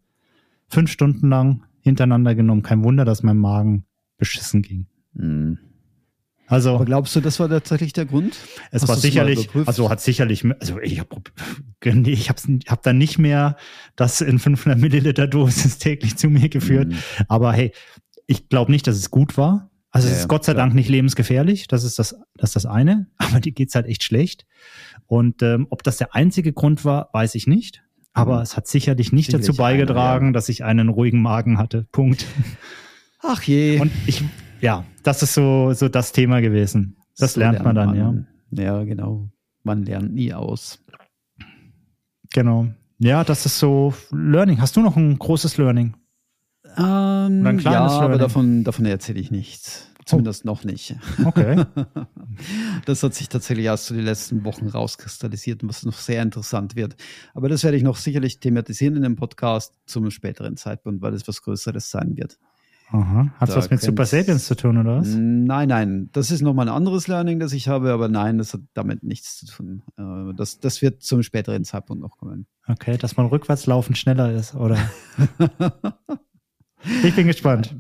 fünf Stunden lang hintereinander genommen. Kein Wunder, dass mein Magen beschissen ging. Mhm. Also, Aber glaubst du, das war tatsächlich der Grund? Es Hast war sicherlich, also hat sicherlich, also ich habe [LAUGHS] ich hab's, hab dann nicht mehr das in 500 Milliliter Dosis täglich zu mir geführt. Mhm. Aber hey, ich glaube nicht, dass es gut war. Also ja, es ist Gott sei klar. Dank nicht lebensgefährlich. Das ist das, das ist das eine. [LAUGHS] Aber die geht's halt echt schlecht. Und ähm, ob das der einzige Grund war, weiß ich nicht. Aber mhm. es hat sicherlich nicht sicherlich dazu beigetragen, einer, ja. dass ich einen ruhigen Magen hatte. Punkt. [LAUGHS] Ach je. Und ich, ja, das ist so, so das Thema gewesen. Das so lernt man dann, man, ja. Ja, genau. Man lernt nie aus. Genau. Ja, das ist so Learning. Hast du noch ein großes Learning? Ähm, ein kleines ja, Learning? aber davon, davon erzähle ich nichts. Zumindest oh. noch nicht. Okay. [LAUGHS] Das hat sich tatsächlich erst so die letzten Wochen rauskristallisiert, was noch sehr interessant wird. Aber das werde ich noch sicherlich thematisieren in dem Podcast zum späteren Zeitpunkt, weil es was Größeres sein wird. Aha. Hat es was mit Super Sapiens zu tun, oder was? Nein, nein. Das ist nochmal ein anderes Learning, das ich habe, aber nein, das hat damit nichts zu tun. Äh, das, das wird zum späteren Zeitpunkt noch kommen. Okay, dass man rückwärts laufen schneller ist, oder? [LAUGHS] ich bin gespannt.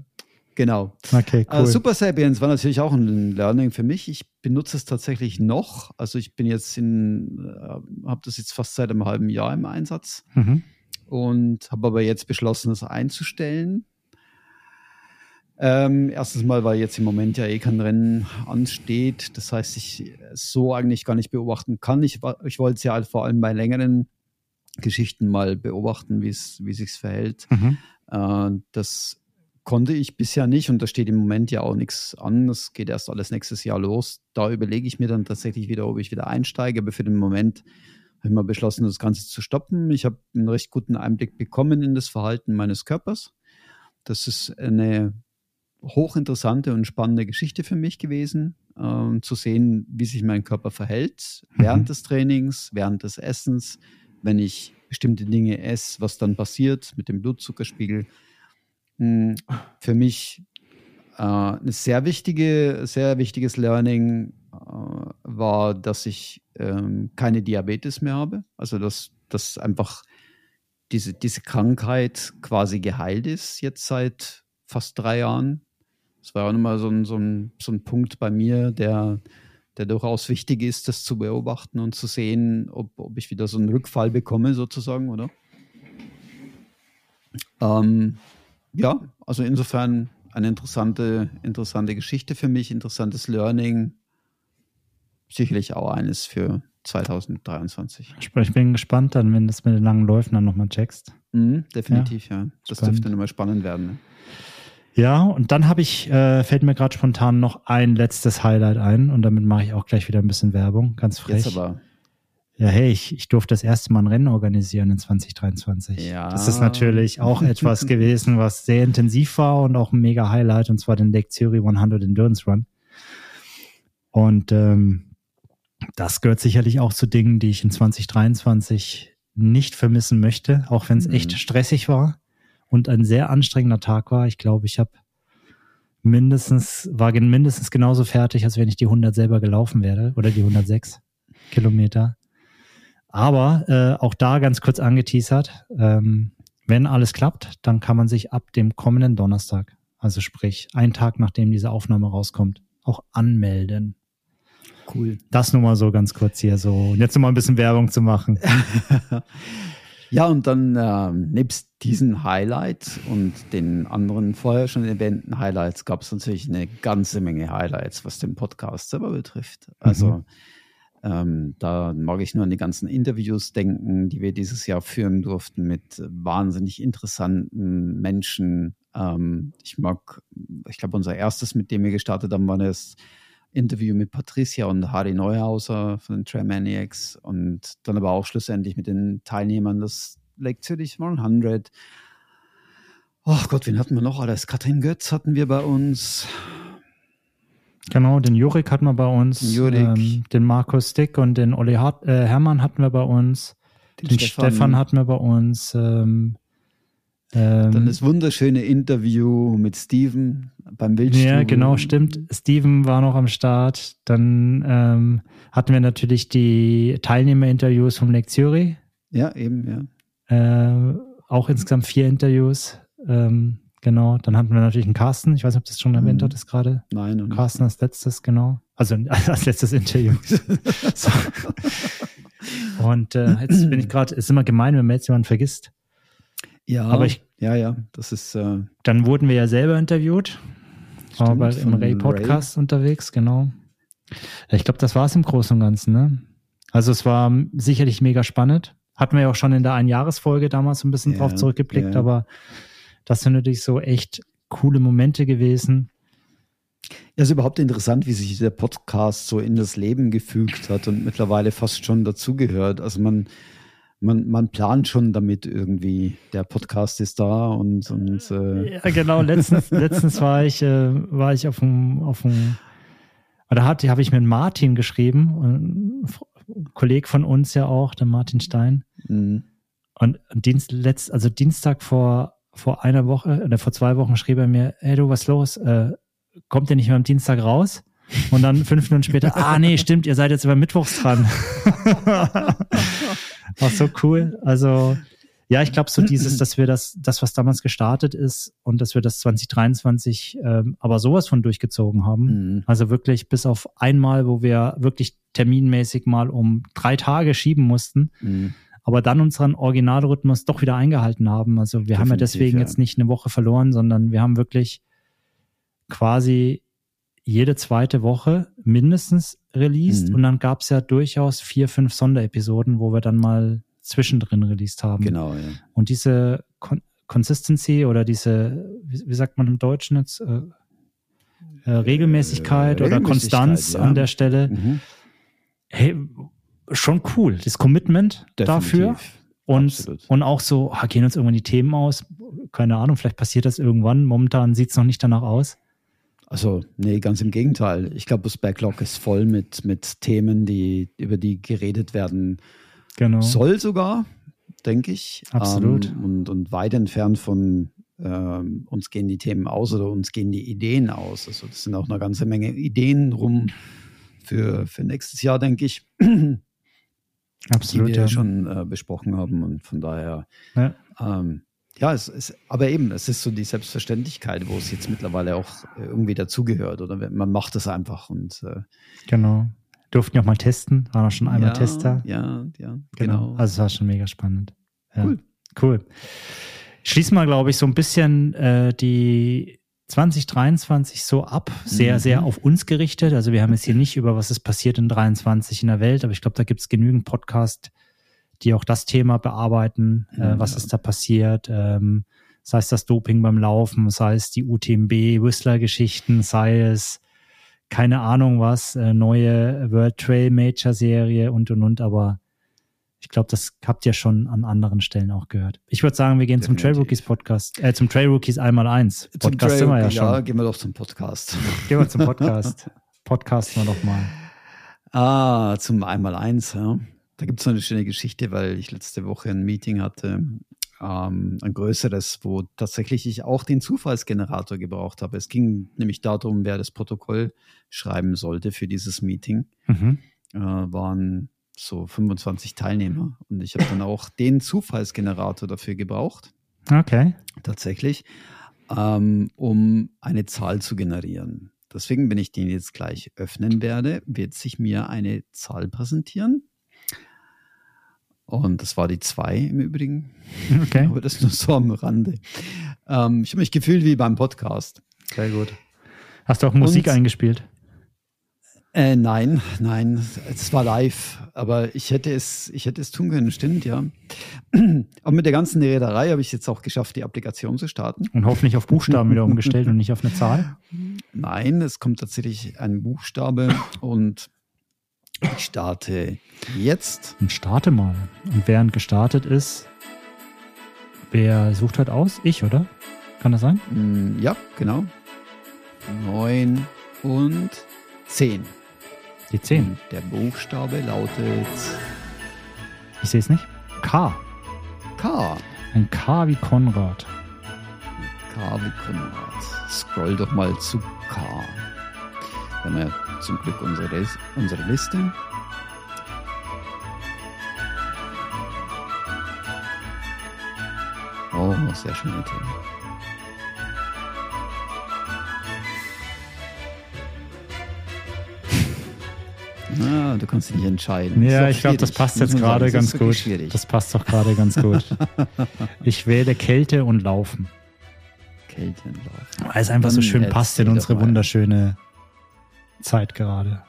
Genau. Okay, äh, cool. Uh, Super Sapiens war natürlich auch ein Learning für mich. Ich benutze es tatsächlich noch. Also ich bin jetzt in, äh, habe das jetzt fast seit einem halben Jahr im Einsatz mhm. und habe aber jetzt beschlossen, es einzustellen. Ähm, erstens mal, weil jetzt im Moment ja eh kein Rennen ansteht. Das heißt, ich es so eigentlich gar nicht beobachten kann. Ich, ich wollte es ja halt vor allem bei längeren Geschichten mal beobachten, wie es wie sich's verhält. Mhm. Äh, das konnte ich bisher nicht und da steht im Moment ja auch nichts an. Das geht erst alles nächstes Jahr los. Da überlege ich mir dann tatsächlich wieder, ob ich wieder einsteige. Aber für den Moment habe ich mal beschlossen, das Ganze zu stoppen. Ich habe einen recht guten Einblick bekommen in das Verhalten meines Körpers. Das ist eine hochinteressante und spannende Geschichte für mich gewesen, ähm, zu sehen, wie sich mein Körper verhält während mhm. des Trainings, während des Essens, wenn ich bestimmte Dinge esse, was dann passiert mit dem Blutzuckerspiegel. Hm, für mich äh, ein sehr wichtige, sehr wichtiges Learning äh, war, dass ich ähm, keine Diabetes mehr habe. Also dass, dass einfach diese, diese Krankheit quasi geheilt ist, jetzt seit fast drei Jahren. Das war auch nochmal so ein, so, ein, so ein Punkt bei mir, der, der durchaus wichtig ist, das zu beobachten und zu sehen, ob, ob ich wieder so einen Rückfall bekomme, sozusagen, oder? Ähm, ja, also insofern eine interessante, interessante Geschichte für mich, interessantes Learning. Sicherlich auch eines für 2023. Ich bin gespannt dann, wenn das mit den langen Läufen dann nochmal checkst. Mhm, definitiv, ja. ja. Das spannend. dürfte nochmal spannend werden. Ne? Ja, und dann habe ich, äh, fällt mir gerade spontan noch ein letztes Highlight ein und damit mache ich auch gleich wieder ein bisschen Werbung, ganz frech. Jetzt aber. Ja, hey, ich, ich durfte das erste Mal ein Rennen organisieren in 2023. Ja. Das ist natürlich auch etwas [LAUGHS] gewesen, was sehr intensiv war und auch ein mega Highlight, und zwar den Lake Zurich 100 Endurance Run. Und ähm, das gehört sicherlich auch zu Dingen, die ich in 2023 nicht vermissen möchte, auch wenn es mhm. echt stressig war und ein sehr anstrengender Tag war. Ich glaube, ich habe mindestens, war mindestens genauso fertig, als wenn ich die 100 selber gelaufen wäre oder die 106 Kilometer. Aber äh, auch da ganz kurz angeteasert, ähm, wenn alles klappt, dann kann man sich ab dem kommenden Donnerstag, also sprich einen Tag nachdem diese Aufnahme rauskommt, auch anmelden. Cool. Das nur mal so ganz kurz hier so. Und jetzt noch mal ein bisschen Werbung zu machen. [LAUGHS] Ja, und dann äh, nebst diesen Highlights und den anderen vorher schon erwähnten Highlights gab es natürlich eine ganze Menge Highlights, was den Podcast selber betrifft. Also mhm. ähm, da mag ich nur an die ganzen Interviews denken, die wir dieses Jahr führen durften mit wahnsinnig interessanten Menschen. Ähm, ich mag, ich glaube, unser erstes, mit dem wir gestartet haben, war das Interview mit Patricia und Harry Neuhauser von den Tramaniacs und dann aber auch schlussendlich mit den Teilnehmern des Lake Zürich 100. Oh Gott, wen hatten wir noch alles? Katrin Götz hatten wir bei uns. Genau, den Jurik hatten wir bei uns. Jurik. Ähm, den Markus Stick und den Olli Hart, äh, Hermann hatten wir bei uns. Den, den Stefan. Stefan. hatten wir bei uns. Ähm, ähm, Dann das wunderschöne Interview mit Steven beim Wildstuhl. Ja, genau, stimmt. Steven war noch am Start. Dann ähm, hatten wir natürlich die Teilnehmerinterviews vom Lake Zürich. Ja, eben, ja. Äh, auch insgesamt vier Interviews. Ähm, genau. Dann hatten wir natürlich einen Carsten. Ich weiß nicht, ob das schon erwähnt mhm. hat, ist gerade. Nein. Carsten als letztes, genau. Also [LAUGHS] als letztes Interview. [LAUGHS] Und äh, jetzt bin ich gerade, ist immer gemein, wenn man jetzt jemanden vergisst. Ja, aber ich, ja, ja, das ist. Äh, dann wurden wir ja selber interviewt. Stimmt, aber im Ray-Podcast Ray. unterwegs, genau. Ich glaube, das war es im Großen und Ganzen, ne? Also es war sicherlich mega spannend. Hatten wir ja auch schon in der Einjahresfolge damals ein bisschen ja, drauf zurückgeblickt, ja. aber das sind natürlich so echt coole Momente gewesen. Ja, ist überhaupt interessant, wie sich der Podcast so in das Leben gefügt hat und mittlerweile fast schon dazugehört. Also man, man, man plant schon damit irgendwie, der Podcast ist da und, und äh. Ja, genau, letztens, letztens war ich, äh, war ich auf dem, auf dem, oder hatte, habe ich mit Martin geschrieben, ein Kollege von uns ja auch, der Martin Stein. Mhm. Und Dienst, letzt, also Dienstag vor, vor einer Woche, oder vor zwei Wochen schrieb er mir, hey du, was los? Äh, kommt ihr nicht mehr am Dienstag raus? Und dann fünf Minuten später, ah nee, stimmt, ihr seid jetzt über Mittwochs dran. [LAUGHS] [LAUGHS] War so cool. Also ja, ich glaube so dieses, dass wir das, das, was damals gestartet ist und dass wir das 2023 ähm, aber sowas von durchgezogen haben. Mhm. Also wirklich bis auf einmal, wo wir wirklich terminmäßig mal um drei Tage schieben mussten. Mhm. Aber dann unseren Originalrhythmus doch wieder eingehalten haben. Also wir Definitiv, haben ja deswegen ja. jetzt nicht eine Woche verloren, sondern wir haben wirklich quasi jede zweite Woche mindestens released mhm. und dann gab es ja durchaus vier, fünf Sonderepisoden, wo wir dann mal zwischendrin released haben. Genau, ja. Und diese Con Consistency oder diese, wie, wie, sagt man im Deutschen jetzt, äh, äh, Regelmäßigkeit, äh, oder Konstanz ja. an der Stelle, mhm. hey, schon cool. Das Commitment Definitiv. dafür. Und, und auch so, ah, gehen uns irgendwann die Themen aus. Keine Ahnung, vielleicht passiert das irgendwann. Momentan sieht es noch nicht danach aus. Also, nee, ganz im Gegenteil. Ich glaube, das Backlog ist voll mit, mit Themen, die, über die geredet werden genau. soll sogar, denke ich. Absolut. Ähm, und, und weit entfernt von ähm, uns gehen die Themen aus oder uns gehen die Ideen aus. Also das sind auch eine ganze Menge Ideen rum für, für nächstes Jahr, denke ich. [CLEARS THROAT] Absolut. Die wir ja. schon äh, besprochen haben. Und von daher ja. ähm, ja, es ist, aber eben, es ist so die Selbstverständlichkeit, wo es jetzt mittlerweile auch irgendwie dazugehört oder man macht es einfach und äh, genau. Durften ja auch mal testen, waren auch schon einmal ja, Tester. Ja, ja, genau. genau. Also es war schon mega spannend. Ja. Cool. Cool. Schließen wir, glaube ich, so ein bisschen äh, die 2023 so ab, sehr, mhm. sehr auf uns gerichtet. Also wir haben jetzt hier nicht über was ist passiert in 23 in der Welt, aber ich glaube, da gibt es genügend Podcasts, die auch das Thema bearbeiten, äh, mhm, was ja. ist da passiert, ähm, sei es das Doping beim Laufen, sei es die UTMB, Whistler-Geschichten, sei es keine Ahnung was, äh, neue World Trail Major Serie und und und, aber ich glaube, das habt ihr schon an anderen Stellen auch gehört. Ich würde sagen, wir gehen Definitiv. zum Trail Rookies Podcast, äh, zum Trail Rookies einmal eins. Podcast sind wir ja schon. Ja, gehen wir doch zum Podcast. [LAUGHS] Gehen wir zum Podcast. Podcasten wir doch mal. Ah, zum einmal eins, ja. Da gibt es eine schöne Geschichte, weil ich letzte Woche ein Meeting hatte, ähm, ein größeres, wo tatsächlich ich auch den Zufallsgenerator gebraucht habe. Es ging nämlich darum, wer das Protokoll schreiben sollte für dieses Meeting. Mhm. Äh, waren so 25 Teilnehmer und ich habe dann auch den Zufallsgenerator dafür gebraucht. Okay. Tatsächlich, ähm, um eine Zahl zu generieren. Deswegen, wenn ich den jetzt gleich öffnen werde, wird sich mir eine Zahl präsentieren. Und das war die 2 im Übrigen. Okay. [LAUGHS] Aber das nur so am Rande. Ähm, ich habe mich gefühlt wie beim Podcast. Sehr gut. Hast du auch Musik Und, eingespielt? Äh, nein, nein, es war live, aber ich hätte es, ich hätte es tun können, stimmt, ja. [CLEARS THROAT] Aber mit der ganzen Reederei habe ich es jetzt auch geschafft, die Applikation zu starten. Und hoffentlich auf Buchstaben wieder umgestellt und nicht auf eine Zahl? Nein, es kommt tatsächlich ein Buchstabe [CLEARS THROAT] und ich starte jetzt. Und starte mal. Und während gestartet ist, wer sucht halt aus? Ich, oder? Kann das sein? Mm, ja, genau. Neun, Und 10. Die 10. Der Buchstabe lautet Ich sehe es nicht. K. K. Ein K wie Konrad. K wie Konrad. Scroll doch mal zu K. Wir haben ja zum Glück unsere, unsere Liste. Oh, sehr schöne Themen. [LAUGHS] Ah, du kannst dich nicht entscheiden. Ja, ich glaube, das passt jetzt gerade ganz gut. Schwierig. Das passt doch gerade ganz gut. [LAUGHS] ich wähle Kälte und Laufen. Kälte und Laufen. Weil es einfach Dann so schön passt in unsere wunderschöne Zeit gerade.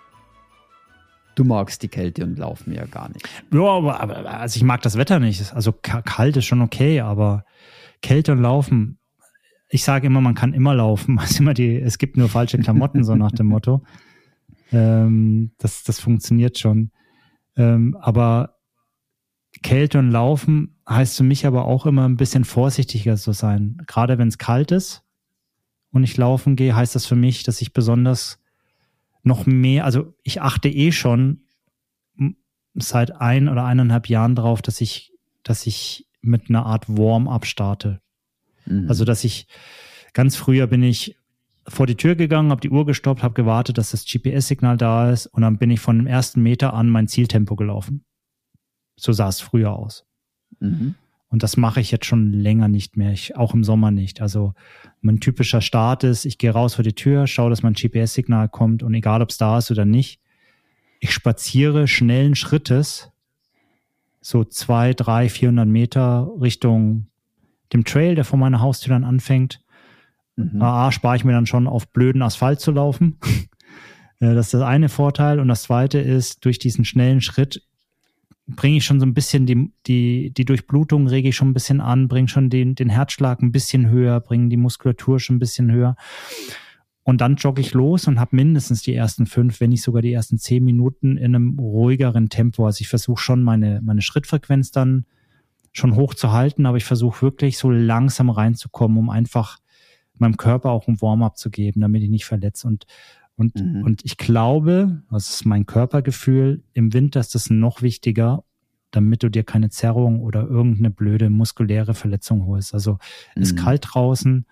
Du magst die Kälte und Laufen ja gar nicht. Ja, aber, aber also ich mag das Wetter nicht. Also kalt ist schon okay, aber Kälte und Laufen, ich sage immer, man kann immer laufen. [LAUGHS] Also immer die, es gibt nur falsche Klamotten, so nach dem Motto. Ähm, das, das funktioniert schon. Ähm, aber Kälte und Laufen heißt für mich aber auch immer ein bisschen vorsichtiger zu sein. Gerade wenn es kalt ist und ich laufen gehe, heißt das für mich, dass ich besonders noch mehr, also ich achte eh schon seit ein oder eineinhalb Jahren drauf, dass ich, dass ich mit einer Art Warm-up starte. Mhm. Also dass ich ganz früher bin ich vor die Tür gegangen, habe die Uhr gestoppt, habe gewartet, dass das GPS-Signal da ist und dann bin ich von dem ersten Meter an mein Zieltempo gelaufen. So sah es früher aus. Mhm. Und das mache ich jetzt schon länger nicht mehr, ich, auch im Sommer nicht. Also mein typischer Start ist, ich gehe raus vor die Tür, schaue, dass mein GPS-Signal kommt und egal, ob es da ist oder nicht, ich spaziere schnellen Schrittes so zwei, drei, vierhundert Meter Richtung dem Trail, der vor meiner Haustür dann anfängt Mhm. A, spare ich mir dann schon auf blöden Asphalt zu laufen. [LAUGHS] Äh, das ist das eine Vorteil. Und das zweite ist, durch diesen schnellen Schritt bringe ich schon so ein bisschen die, die, die Durchblutung, rege ich schon ein bisschen an, bringe schon den, den Herzschlag ein bisschen höher, bringe die Muskulatur schon ein bisschen höher. Und dann jogge ich los und habe mindestens die ersten fünf, wenn nicht sogar die ersten zehn Minuten in einem ruhigeren Tempo. Also ich versuche schon meine, meine Schrittfrequenz dann schon hoch zu halten, aber ich versuche wirklich so langsam reinzukommen, um einfach meinem Körper auch ein Warm-up zu geben, damit ich nicht verletze. Und, und, mhm. und ich glaube, das ist mein Körpergefühl, im Winter ist das noch wichtiger, damit du dir keine Zerrung oder irgendeine blöde muskuläre Verletzung holst. Also mhm. ist kalt draußen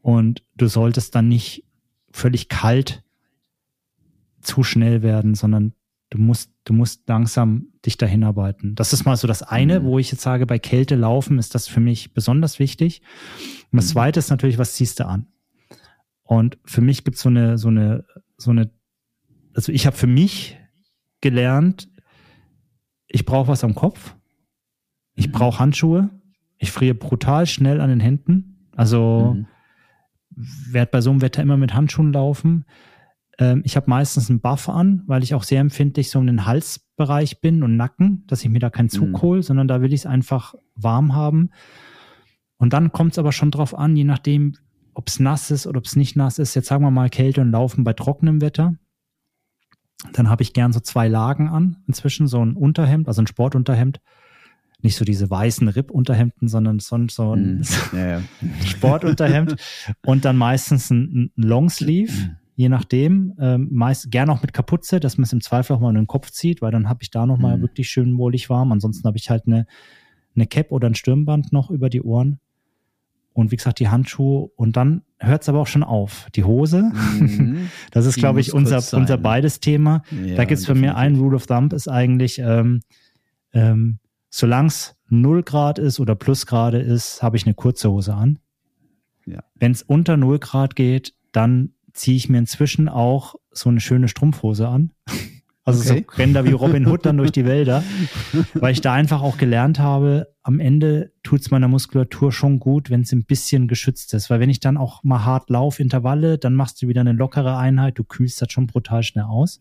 und du solltest dann nicht völlig kalt zu schnell werden, sondern du musst, du musst langsam dich dahin arbeiten. Das ist mal so das eine, mhm. wo ich jetzt sage, bei Kälte laufen ist das für mich besonders wichtig. Und das mhm. zweite ist natürlich, was ziehst du an? Und für mich gibt es so eine, so eine, so eine, also ich habe für mich gelernt, ich brauche was am Kopf, ich mhm. brauche Handschuhe, ich friere brutal schnell an den Händen. Also mhm. werde bei so einem Wetter immer mit Handschuhen laufen. Ähm, ich habe meistens einen Buff an, weil ich auch sehr empfindlich so in den Halsbereich bin und Nacken, dass ich mir da keinen Zug mhm. hole, sondern da will ich es einfach warm haben. Und dann kommt es aber schon drauf an, je nachdem, ob es nass ist oder ob es nicht nass ist. Jetzt sagen wir mal Kälte und Laufen bei trockenem Wetter. Dann habe ich gern so zwei Lagen an. Inzwischen so ein Unterhemd, also ein Sportunterhemd. Nicht so diese weißen Ripp-Unterhemden, sondern so, so ein [LAUGHS] mm, ja. Sportunterhemd. und dann meistens ein, ein Longsleeve. Mm je nachdem. Ähm, meist gern auch mit Kapuze, dass man es im Zweifel auch mal in den Kopf zieht, weil dann habe ich da nochmal mhm. wirklich schön wohlig warm. Ansonsten habe ich halt eine, eine Cap oder ein Stirnband noch über die Ohren. Und wie gesagt, die Handschuhe. Und dann hört es aber auch schon auf. Die Hose, mhm. [LAUGHS] das ist, glaube ich, unser, unser beides Thema. Ja, da gibt es für mir ein Rule of Thumb, ist eigentlich, ähm, ähm, solange es 0 Grad ist oder Plusgrade ist, habe ich eine kurze Hose an. Ja. Wenn es unter 0 Grad geht, dann ziehe ich mir inzwischen auch so eine schöne Strumpfhose an. Also okay. so Ränder wie Robin Hood dann durch die Wälder, [LAUGHS] weil ich da einfach auch gelernt habe, am Ende tut es meiner Muskulatur schon gut, wenn es ein bisschen geschützt ist. Weil wenn ich dann auch mal hart laufe, Intervalle, dann machst du wieder eine lockere Einheit, du kühlst das schon brutal schnell aus.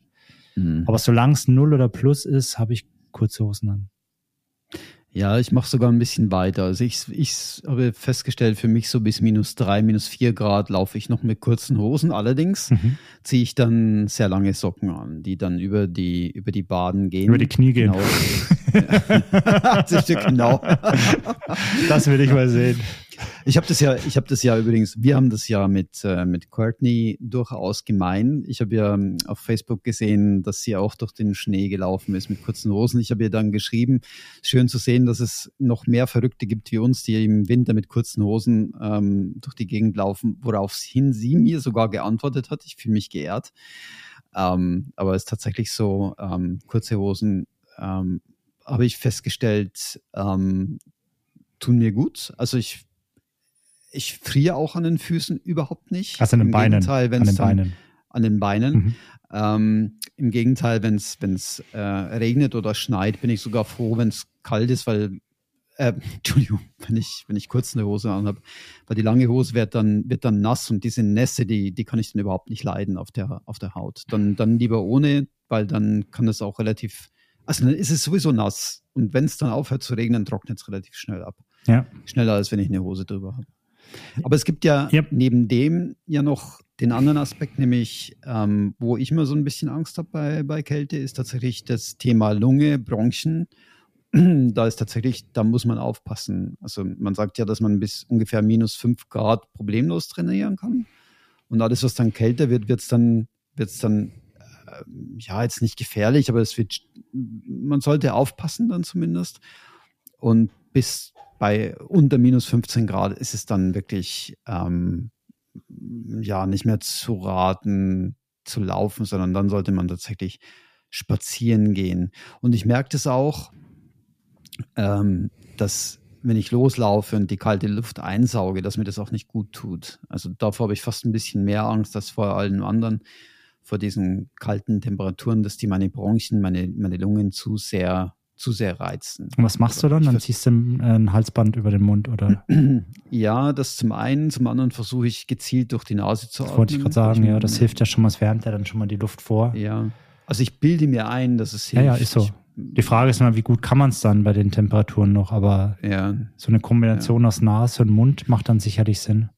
Mhm. Aber solange es null oder plus ist, habe ich kurze Hosen an. Ja, ich mache sogar ein bisschen weiter. Also ich, ich habe festgestellt, für mich so bis minus drei, minus vier Grad laufe ich noch mit kurzen Hosen. Allerdings mhm. ziehe ich dann sehr lange Socken an, die dann über die, über die Baden gehen. Über die Knie gehen. Genau. [LAUGHS] genau. das will ich mal sehen. Ich habe das ja, ich habe das ja übrigens, wir haben das ja mit, äh, mit Courtney durchaus gemein. Ich habe ja ähm, auf Facebook gesehen, dass sie auch durch den Schnee gelaufen ist mit kurzen Hosen. Ich habe ihr dann geschrieben, schön zu sehen, dass es noch mehr Verrückte gibt wie uns, die im Winter mit kurzen Hosen ähm, durch die Gegend laufen, woraufhin sie mir sogar geantwortet hat. Ich fühle mich geehrt. Ähm, aber es ist tatsächlich so, ähm, kurze Hosen ähm, habe ich festgestellt, ähm, tun mir gut. Also ich ich friere auch an den Füßen überhaupt nicht. Also an den Im Beinen. Gegenteil, an den Beinen. An den Beinen. Mhm. Ähm, Im Gegenteil, wenn es äh, regnet oder schneit, bin ich sogar froh, wenn es kalt ist, weil äh, [LAUGHS] Entschuldigung, wenn ich, wenn ich kurz eine Hose anhabe, weil die lange Hose wird dann, wird dann nass und diese Nässe, die, die kann ich dann überhaupt nicht leiden auf der, auf der Haut. Dann, dann lieber ohne, weil dann kann es auch relativ, also dann ist es sowieso nass. Und wenn es dann aufhört zu regnen, trocknet es relativ schnell ab. Ja. Schneller, als wenn ich eine Hose drüber habe. Aber es gibt ja yep. neben dem ja noch den anderen Aspekt, nämlich ähm, wo ich immer so ein bisschen Angst habe bei, bei Kälte, ist tatsächlich das Thema Lunge, Bronchien. [CLEARS THROAT] Da ist tatsächlich, da muss man aufpassen. Also man sagt ja, dass man bis ungefähr minus fünf Grad problemlos trainieren kann. Und alles, was dann kälter wird, wird es dann, wird's dann äh, ja, jetzt nicht gefährlich, aber es wird, man sollte aufpassen dann zumindest. Und bis bei unter minus 15 Grad ist es dann wirklich ähm, ja nicht mehr zu raten, zu laufen, sondern dann sollte man tatsächlich spazieren gehen. Und ich merke das auch, ähm, dass wenn ich loslaufe und die kalte Luft einsauge, dass mir das auch nicht gut tut. Also davor habe ich fast ein bisschen mehr Angst als vor allen anderen, vor diesen kalten Temperaturen, dass die meine Bronchien, meine, meine Lungen zu sehr zu sehr reizen. Und was machst du dann? Dann ziehst du ein Halsband über den Mund oder? [CLEARS THROAT] Ja, das zum einen, zum anderen versuche ich gezielt durch die Nase zu atmen. Das wollte ich gerade sagen, ja, das hilft ja schon mal, es wärmt ja dann schon mal die Luft vor. Ja, also ich bilde mir ein, dass es hilft. Ja, ja, ist so. Die Frage ist mal, wie gut kann man es dann bei den Temperaturen noch, aber ja. so eine Kombination ja. aus Nase und Mund macht dann sicherlich Sinn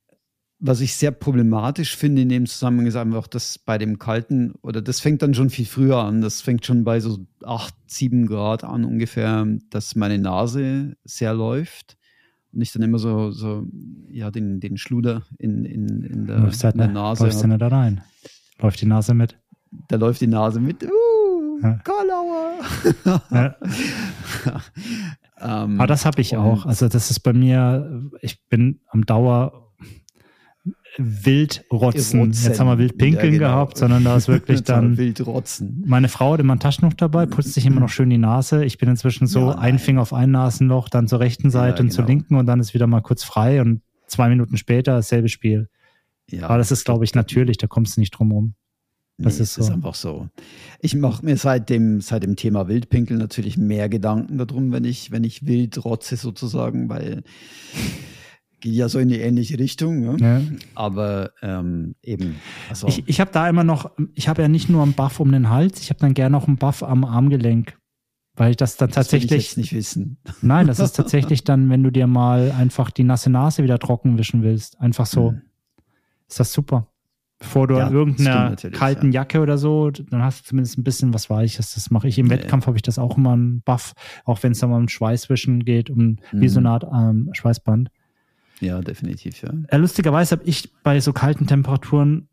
was ich sehr problematisch finde in dem Zusammenhang ist einfach, dass bei dem kalten, oder das fängt dann schon viel früher an, das fängt schon bei so 8, 7 Grad an ungefähr, dass meine Nase sehr läuft und ich dann immer so, so ja, den, den Schluder in, in, in der, halt in der Nase. Läufst du nicht da rein? Läuft die Nase mit? Da läuft die Nase mit. Uh, ja. Karlauer! ja. [LAUGHS] ähm, Aber das habe ich auch. Also das ist bei mir, ich bin am Dauer Wildrotzen. Rotzen. Jetzt haben wir Wildpinkeln ja, genau. gehabt, sondern da ist wirklich [LAUGHS] dann Wildrotzen. Meine Frau hat immer ein Taschentuch dabei, putzt sich immer noch schön die Nase. Ich bin inzwischen so ja, ein Finger auf ein Nasenloch, dann zur rechten Seite ja, und zur genau. linken und dann ist wieder mal kurz frei und zwei Minuten später dasselbe Spiel. Ja, Aber das ist, glaube ich, natürlich, da kommst du nicht drum rum. Das nee, ist, so. ist einfach so. Ich mache mir seit dem, seit dem Thema Wildpinkeln natürlich mehr Gedanken darum, wenn ich, wenn ich wild rotze sozusagen, weil [LAUGHS] geht ja so in die ähnliche Richtung. Ne? Ja. Aber ähm, eben. Also. Ich, ich habe da immer noch, ich habe ja nicht nur einen Buff um den Hals, ich habe dann gerne noch einen Buff am Armgelenk. Weil ich das dann tatsächlich. Das will ich jetzt nicht wissen. [LAUGHS] Nein, das ist tatsächlich dann, wenn du dir mal einfach die nasse Nase wieder trocken wischen willst. Einfach so. Mhm. Ist das super. Bevor du ja, irgendeiner kalten ja. Jacke oder so, dann hast du zumindest ein bisschen was Weiches. Das mache ich im ja, Wettkampf, habe ich das auch immer einen Buff, auch wenn es dann mal um Schweißwischen geht, um mhm. wie so eine Art ähm, Schweißband. Ja, definitiv, ja. Äh, lustigerweise habe ich bei so kalten Temperaturen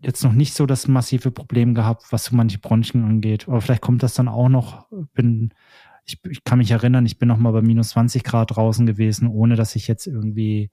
jetzt noch nicht so das massive Problem gehabt, was so manche Bronchien angeht. Aber vielleicht kommt das dann auch noch. Bin, ich, ich kann mich erinnern, ich bin noch mal bei minus 20 Grad draußen gewesen, ohne dass ich jetzt irgendwie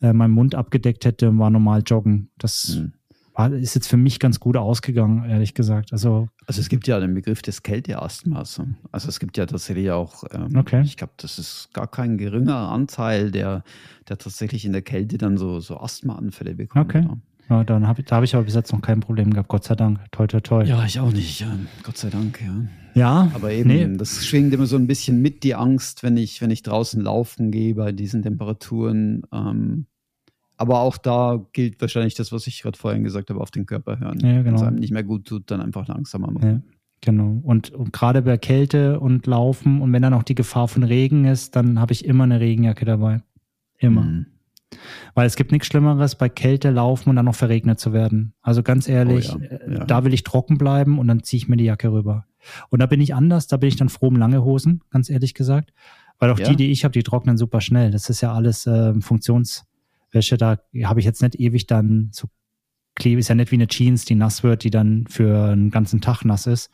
äh, meinen Mund abgedeckt hätte und war normal joggen. Das mhm war, ist jetzt für mich ganz gut ausgegangen, ehrlich gesagt. Also, also es gibt ja den Begriff des Kälteasthmas. Also es gibt ja tatsächlich auch, ähm, okay. ich glaube, das ist gar kein geringer Anteil, der, der tatsächlich in der Kälte dann so, so Asthmaanfälle bekommt. Okay. Ja. Ja, dann hab, da habe ich aber bis jetzt noch kein Problem gehabt, Gott sei Dank. Toi, toi, toi. Ja, ich auch nicht, ja. Gott sei Dank, ja. Ja. Aber eben, nee. das schwingt immer so ein bisschen mit die Angst, wenn ich, wenn ich draußen laufen gehe bei diesen Temperaturen. Ähm, aber auch da gilt wahrscheinlich das, was ich gerade vorhin gesagt habe, auf den Körper hören. Ja, genau. Wenn es einem nicht mehr gut tut, dann einfach langsamer machen. Genau. Und, und gerade bei Kälte und Laufen und wenn dann auch die Gefahr von Regen ist, dann habe ich immer eine Regenjacke dabei. Immer. Mhm. Weil es gibt nichts Schlimmeres, bei Kälte laufen und dann noch verregnet zu werden. Also ganz ehrlich, oh ja, äh, ja. da will ich trocken bleiben und dann ziehe ich mir die Jacke rüber. Und da bin ich anders, da bin ich dann froh um lange Hosen, ganz ehrlich gesagt. Weil auch ja. die, die ich habe, die trocknen super schnell. Das ist ja alles äh, Funktionswäsche. Da habe ich jetzt nicht ewig dann so Klebe. Ist ja nicht wie eine Jeans, die nass wird, die dann für einen ganzen Tag nass ist.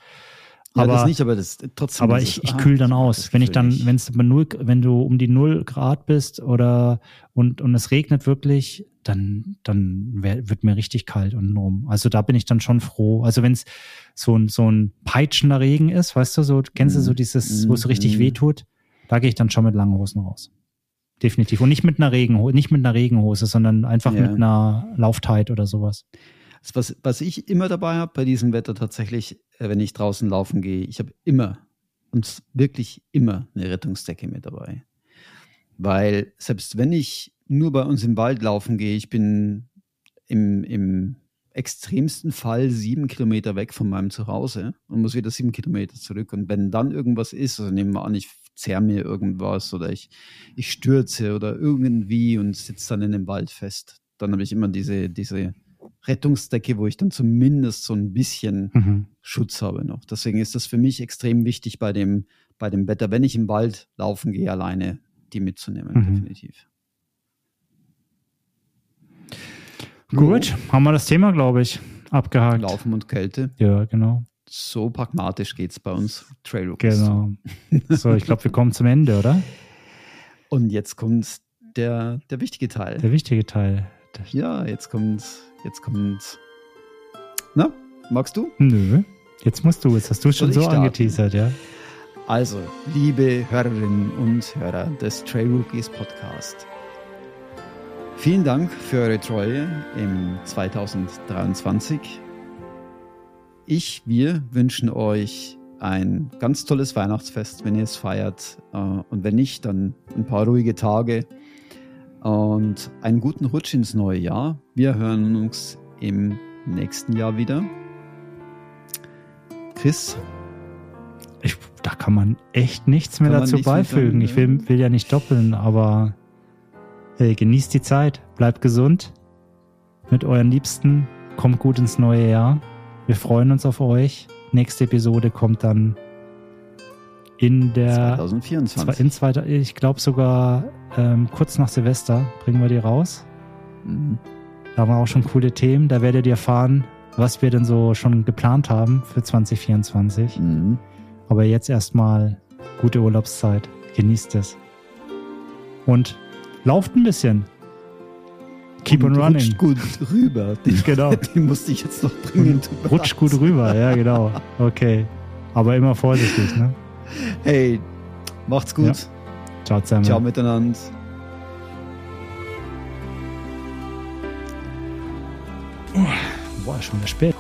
Ja, aber, das nicht, aber das trotzdem. Aber ich, ich ah, kühl dann aus. Wenn ich dann, wenn es null, wenn du um die null Grad bist oder und, und es regnet wirklich, dann, dann wär, wird mir richtig kalt und rum. Also da bin ich dann schon froh. Also wenn es so ein, so ein peitschender Regen ist, weißt du, so, kennst du so mhm. dieses, wo es so richtig mhm. weh tut, da gehe ich dann schon mit langen Hosen raus. Definitiv. Und nicht mit einer Regenhose, nicht mit einer Regenhose, sondern einfach ja. mit einer Lauftheit oder sowas. Was, was ich immer dabei habe bei diesem Wetter tatsächlich, äh, wenn ich draußen laufen gehe, ich habe immer und wirklich immer eine Rettungsdecke mit dabei. Weil selbst wenn ich nur bei uns im Wald laufen gehe, ich bin im, im extremsten Fall sieben Kilometer weg von meinem Zuhause und muss wieder sieben Kilometer zurück. Und wenn dann irgendwas ist, also nehmen wir an, ich zerr mir irgendwas oder ich, ich stürze oder irgendwie und sitze dann in dem Wald fest, dann habe ich immer diese, diese Rettungsdecke, wo ich dann zumindest so ein bisschen mhm. Schutz habe noch. Deswegen ist das für mich extrem wichtig bei dem, bei dem Wetter, wenn ich im Wald laufen gehe, alleine die mitzunehmen, mhm. definitiv. Gut, haben wir das Thema, glaube ich, abgehakt. Laufen und Kälte. Ja, genau. So pragmatisch geht es bei uns Trail Genau. So, ich glaube, wir kommen zum Ende, oder? [LAUGHS] Und jetzt kommt der, der wichtige Teil. Der wichtige Teil. Ja, jetzt kommt Jetzt kommt. Na, magst du? Nö. Jetzt musst du. Jetzt hast du schon so starten? angeteasert, ja. Also, liebe Hörerinnen und Hörer des Trail Rookies Podcast. Vielen Dank für eure Treue im 2023. Ich, wir wünschen euch ein ganz tolles Weihnachtsfest, wenn ihr es feiert. Äh, und wenn nicht, dann ein paar ruhige Tage und einen guten Rutsch ins neue Jahr. Wir hören uns im nächsten Jahr wieder. Chris? Ich, da kann man echt nichts mehr dazu beifügen. Ich will, will, ja nicht doppeln, aber hey, genießt die Zeit, bleibt gesund mit euren Liebsten, kommt gut ins neue Jahr. Wir freuen uns auf euch. Nächste Episode kommt dann in der 2024. In zweiter, ich glaube sogar ähm, kurz nach Silvester bringen wir die raus. Mhm. Da haben wir auch schon coole Themen. Da werdet ihr erfahren, was wir denn so schon geplant haben für 2024. Mhm. Aber jetzt erstmal gute Urlaubszeit. Genießt es. Und lauft ein bisschen. Keep on running. Rutscht gut rüber. Den, [LAUGHS] genau. den musste ich jetzt noch bringen. Rutscht gut rüber, ja, genau. Okay. Aber immer vorsichtig, ne? Hey, macht's gut. Ja. Ciao zusammen. Ciao miteinander. Boah, schon wieder spät.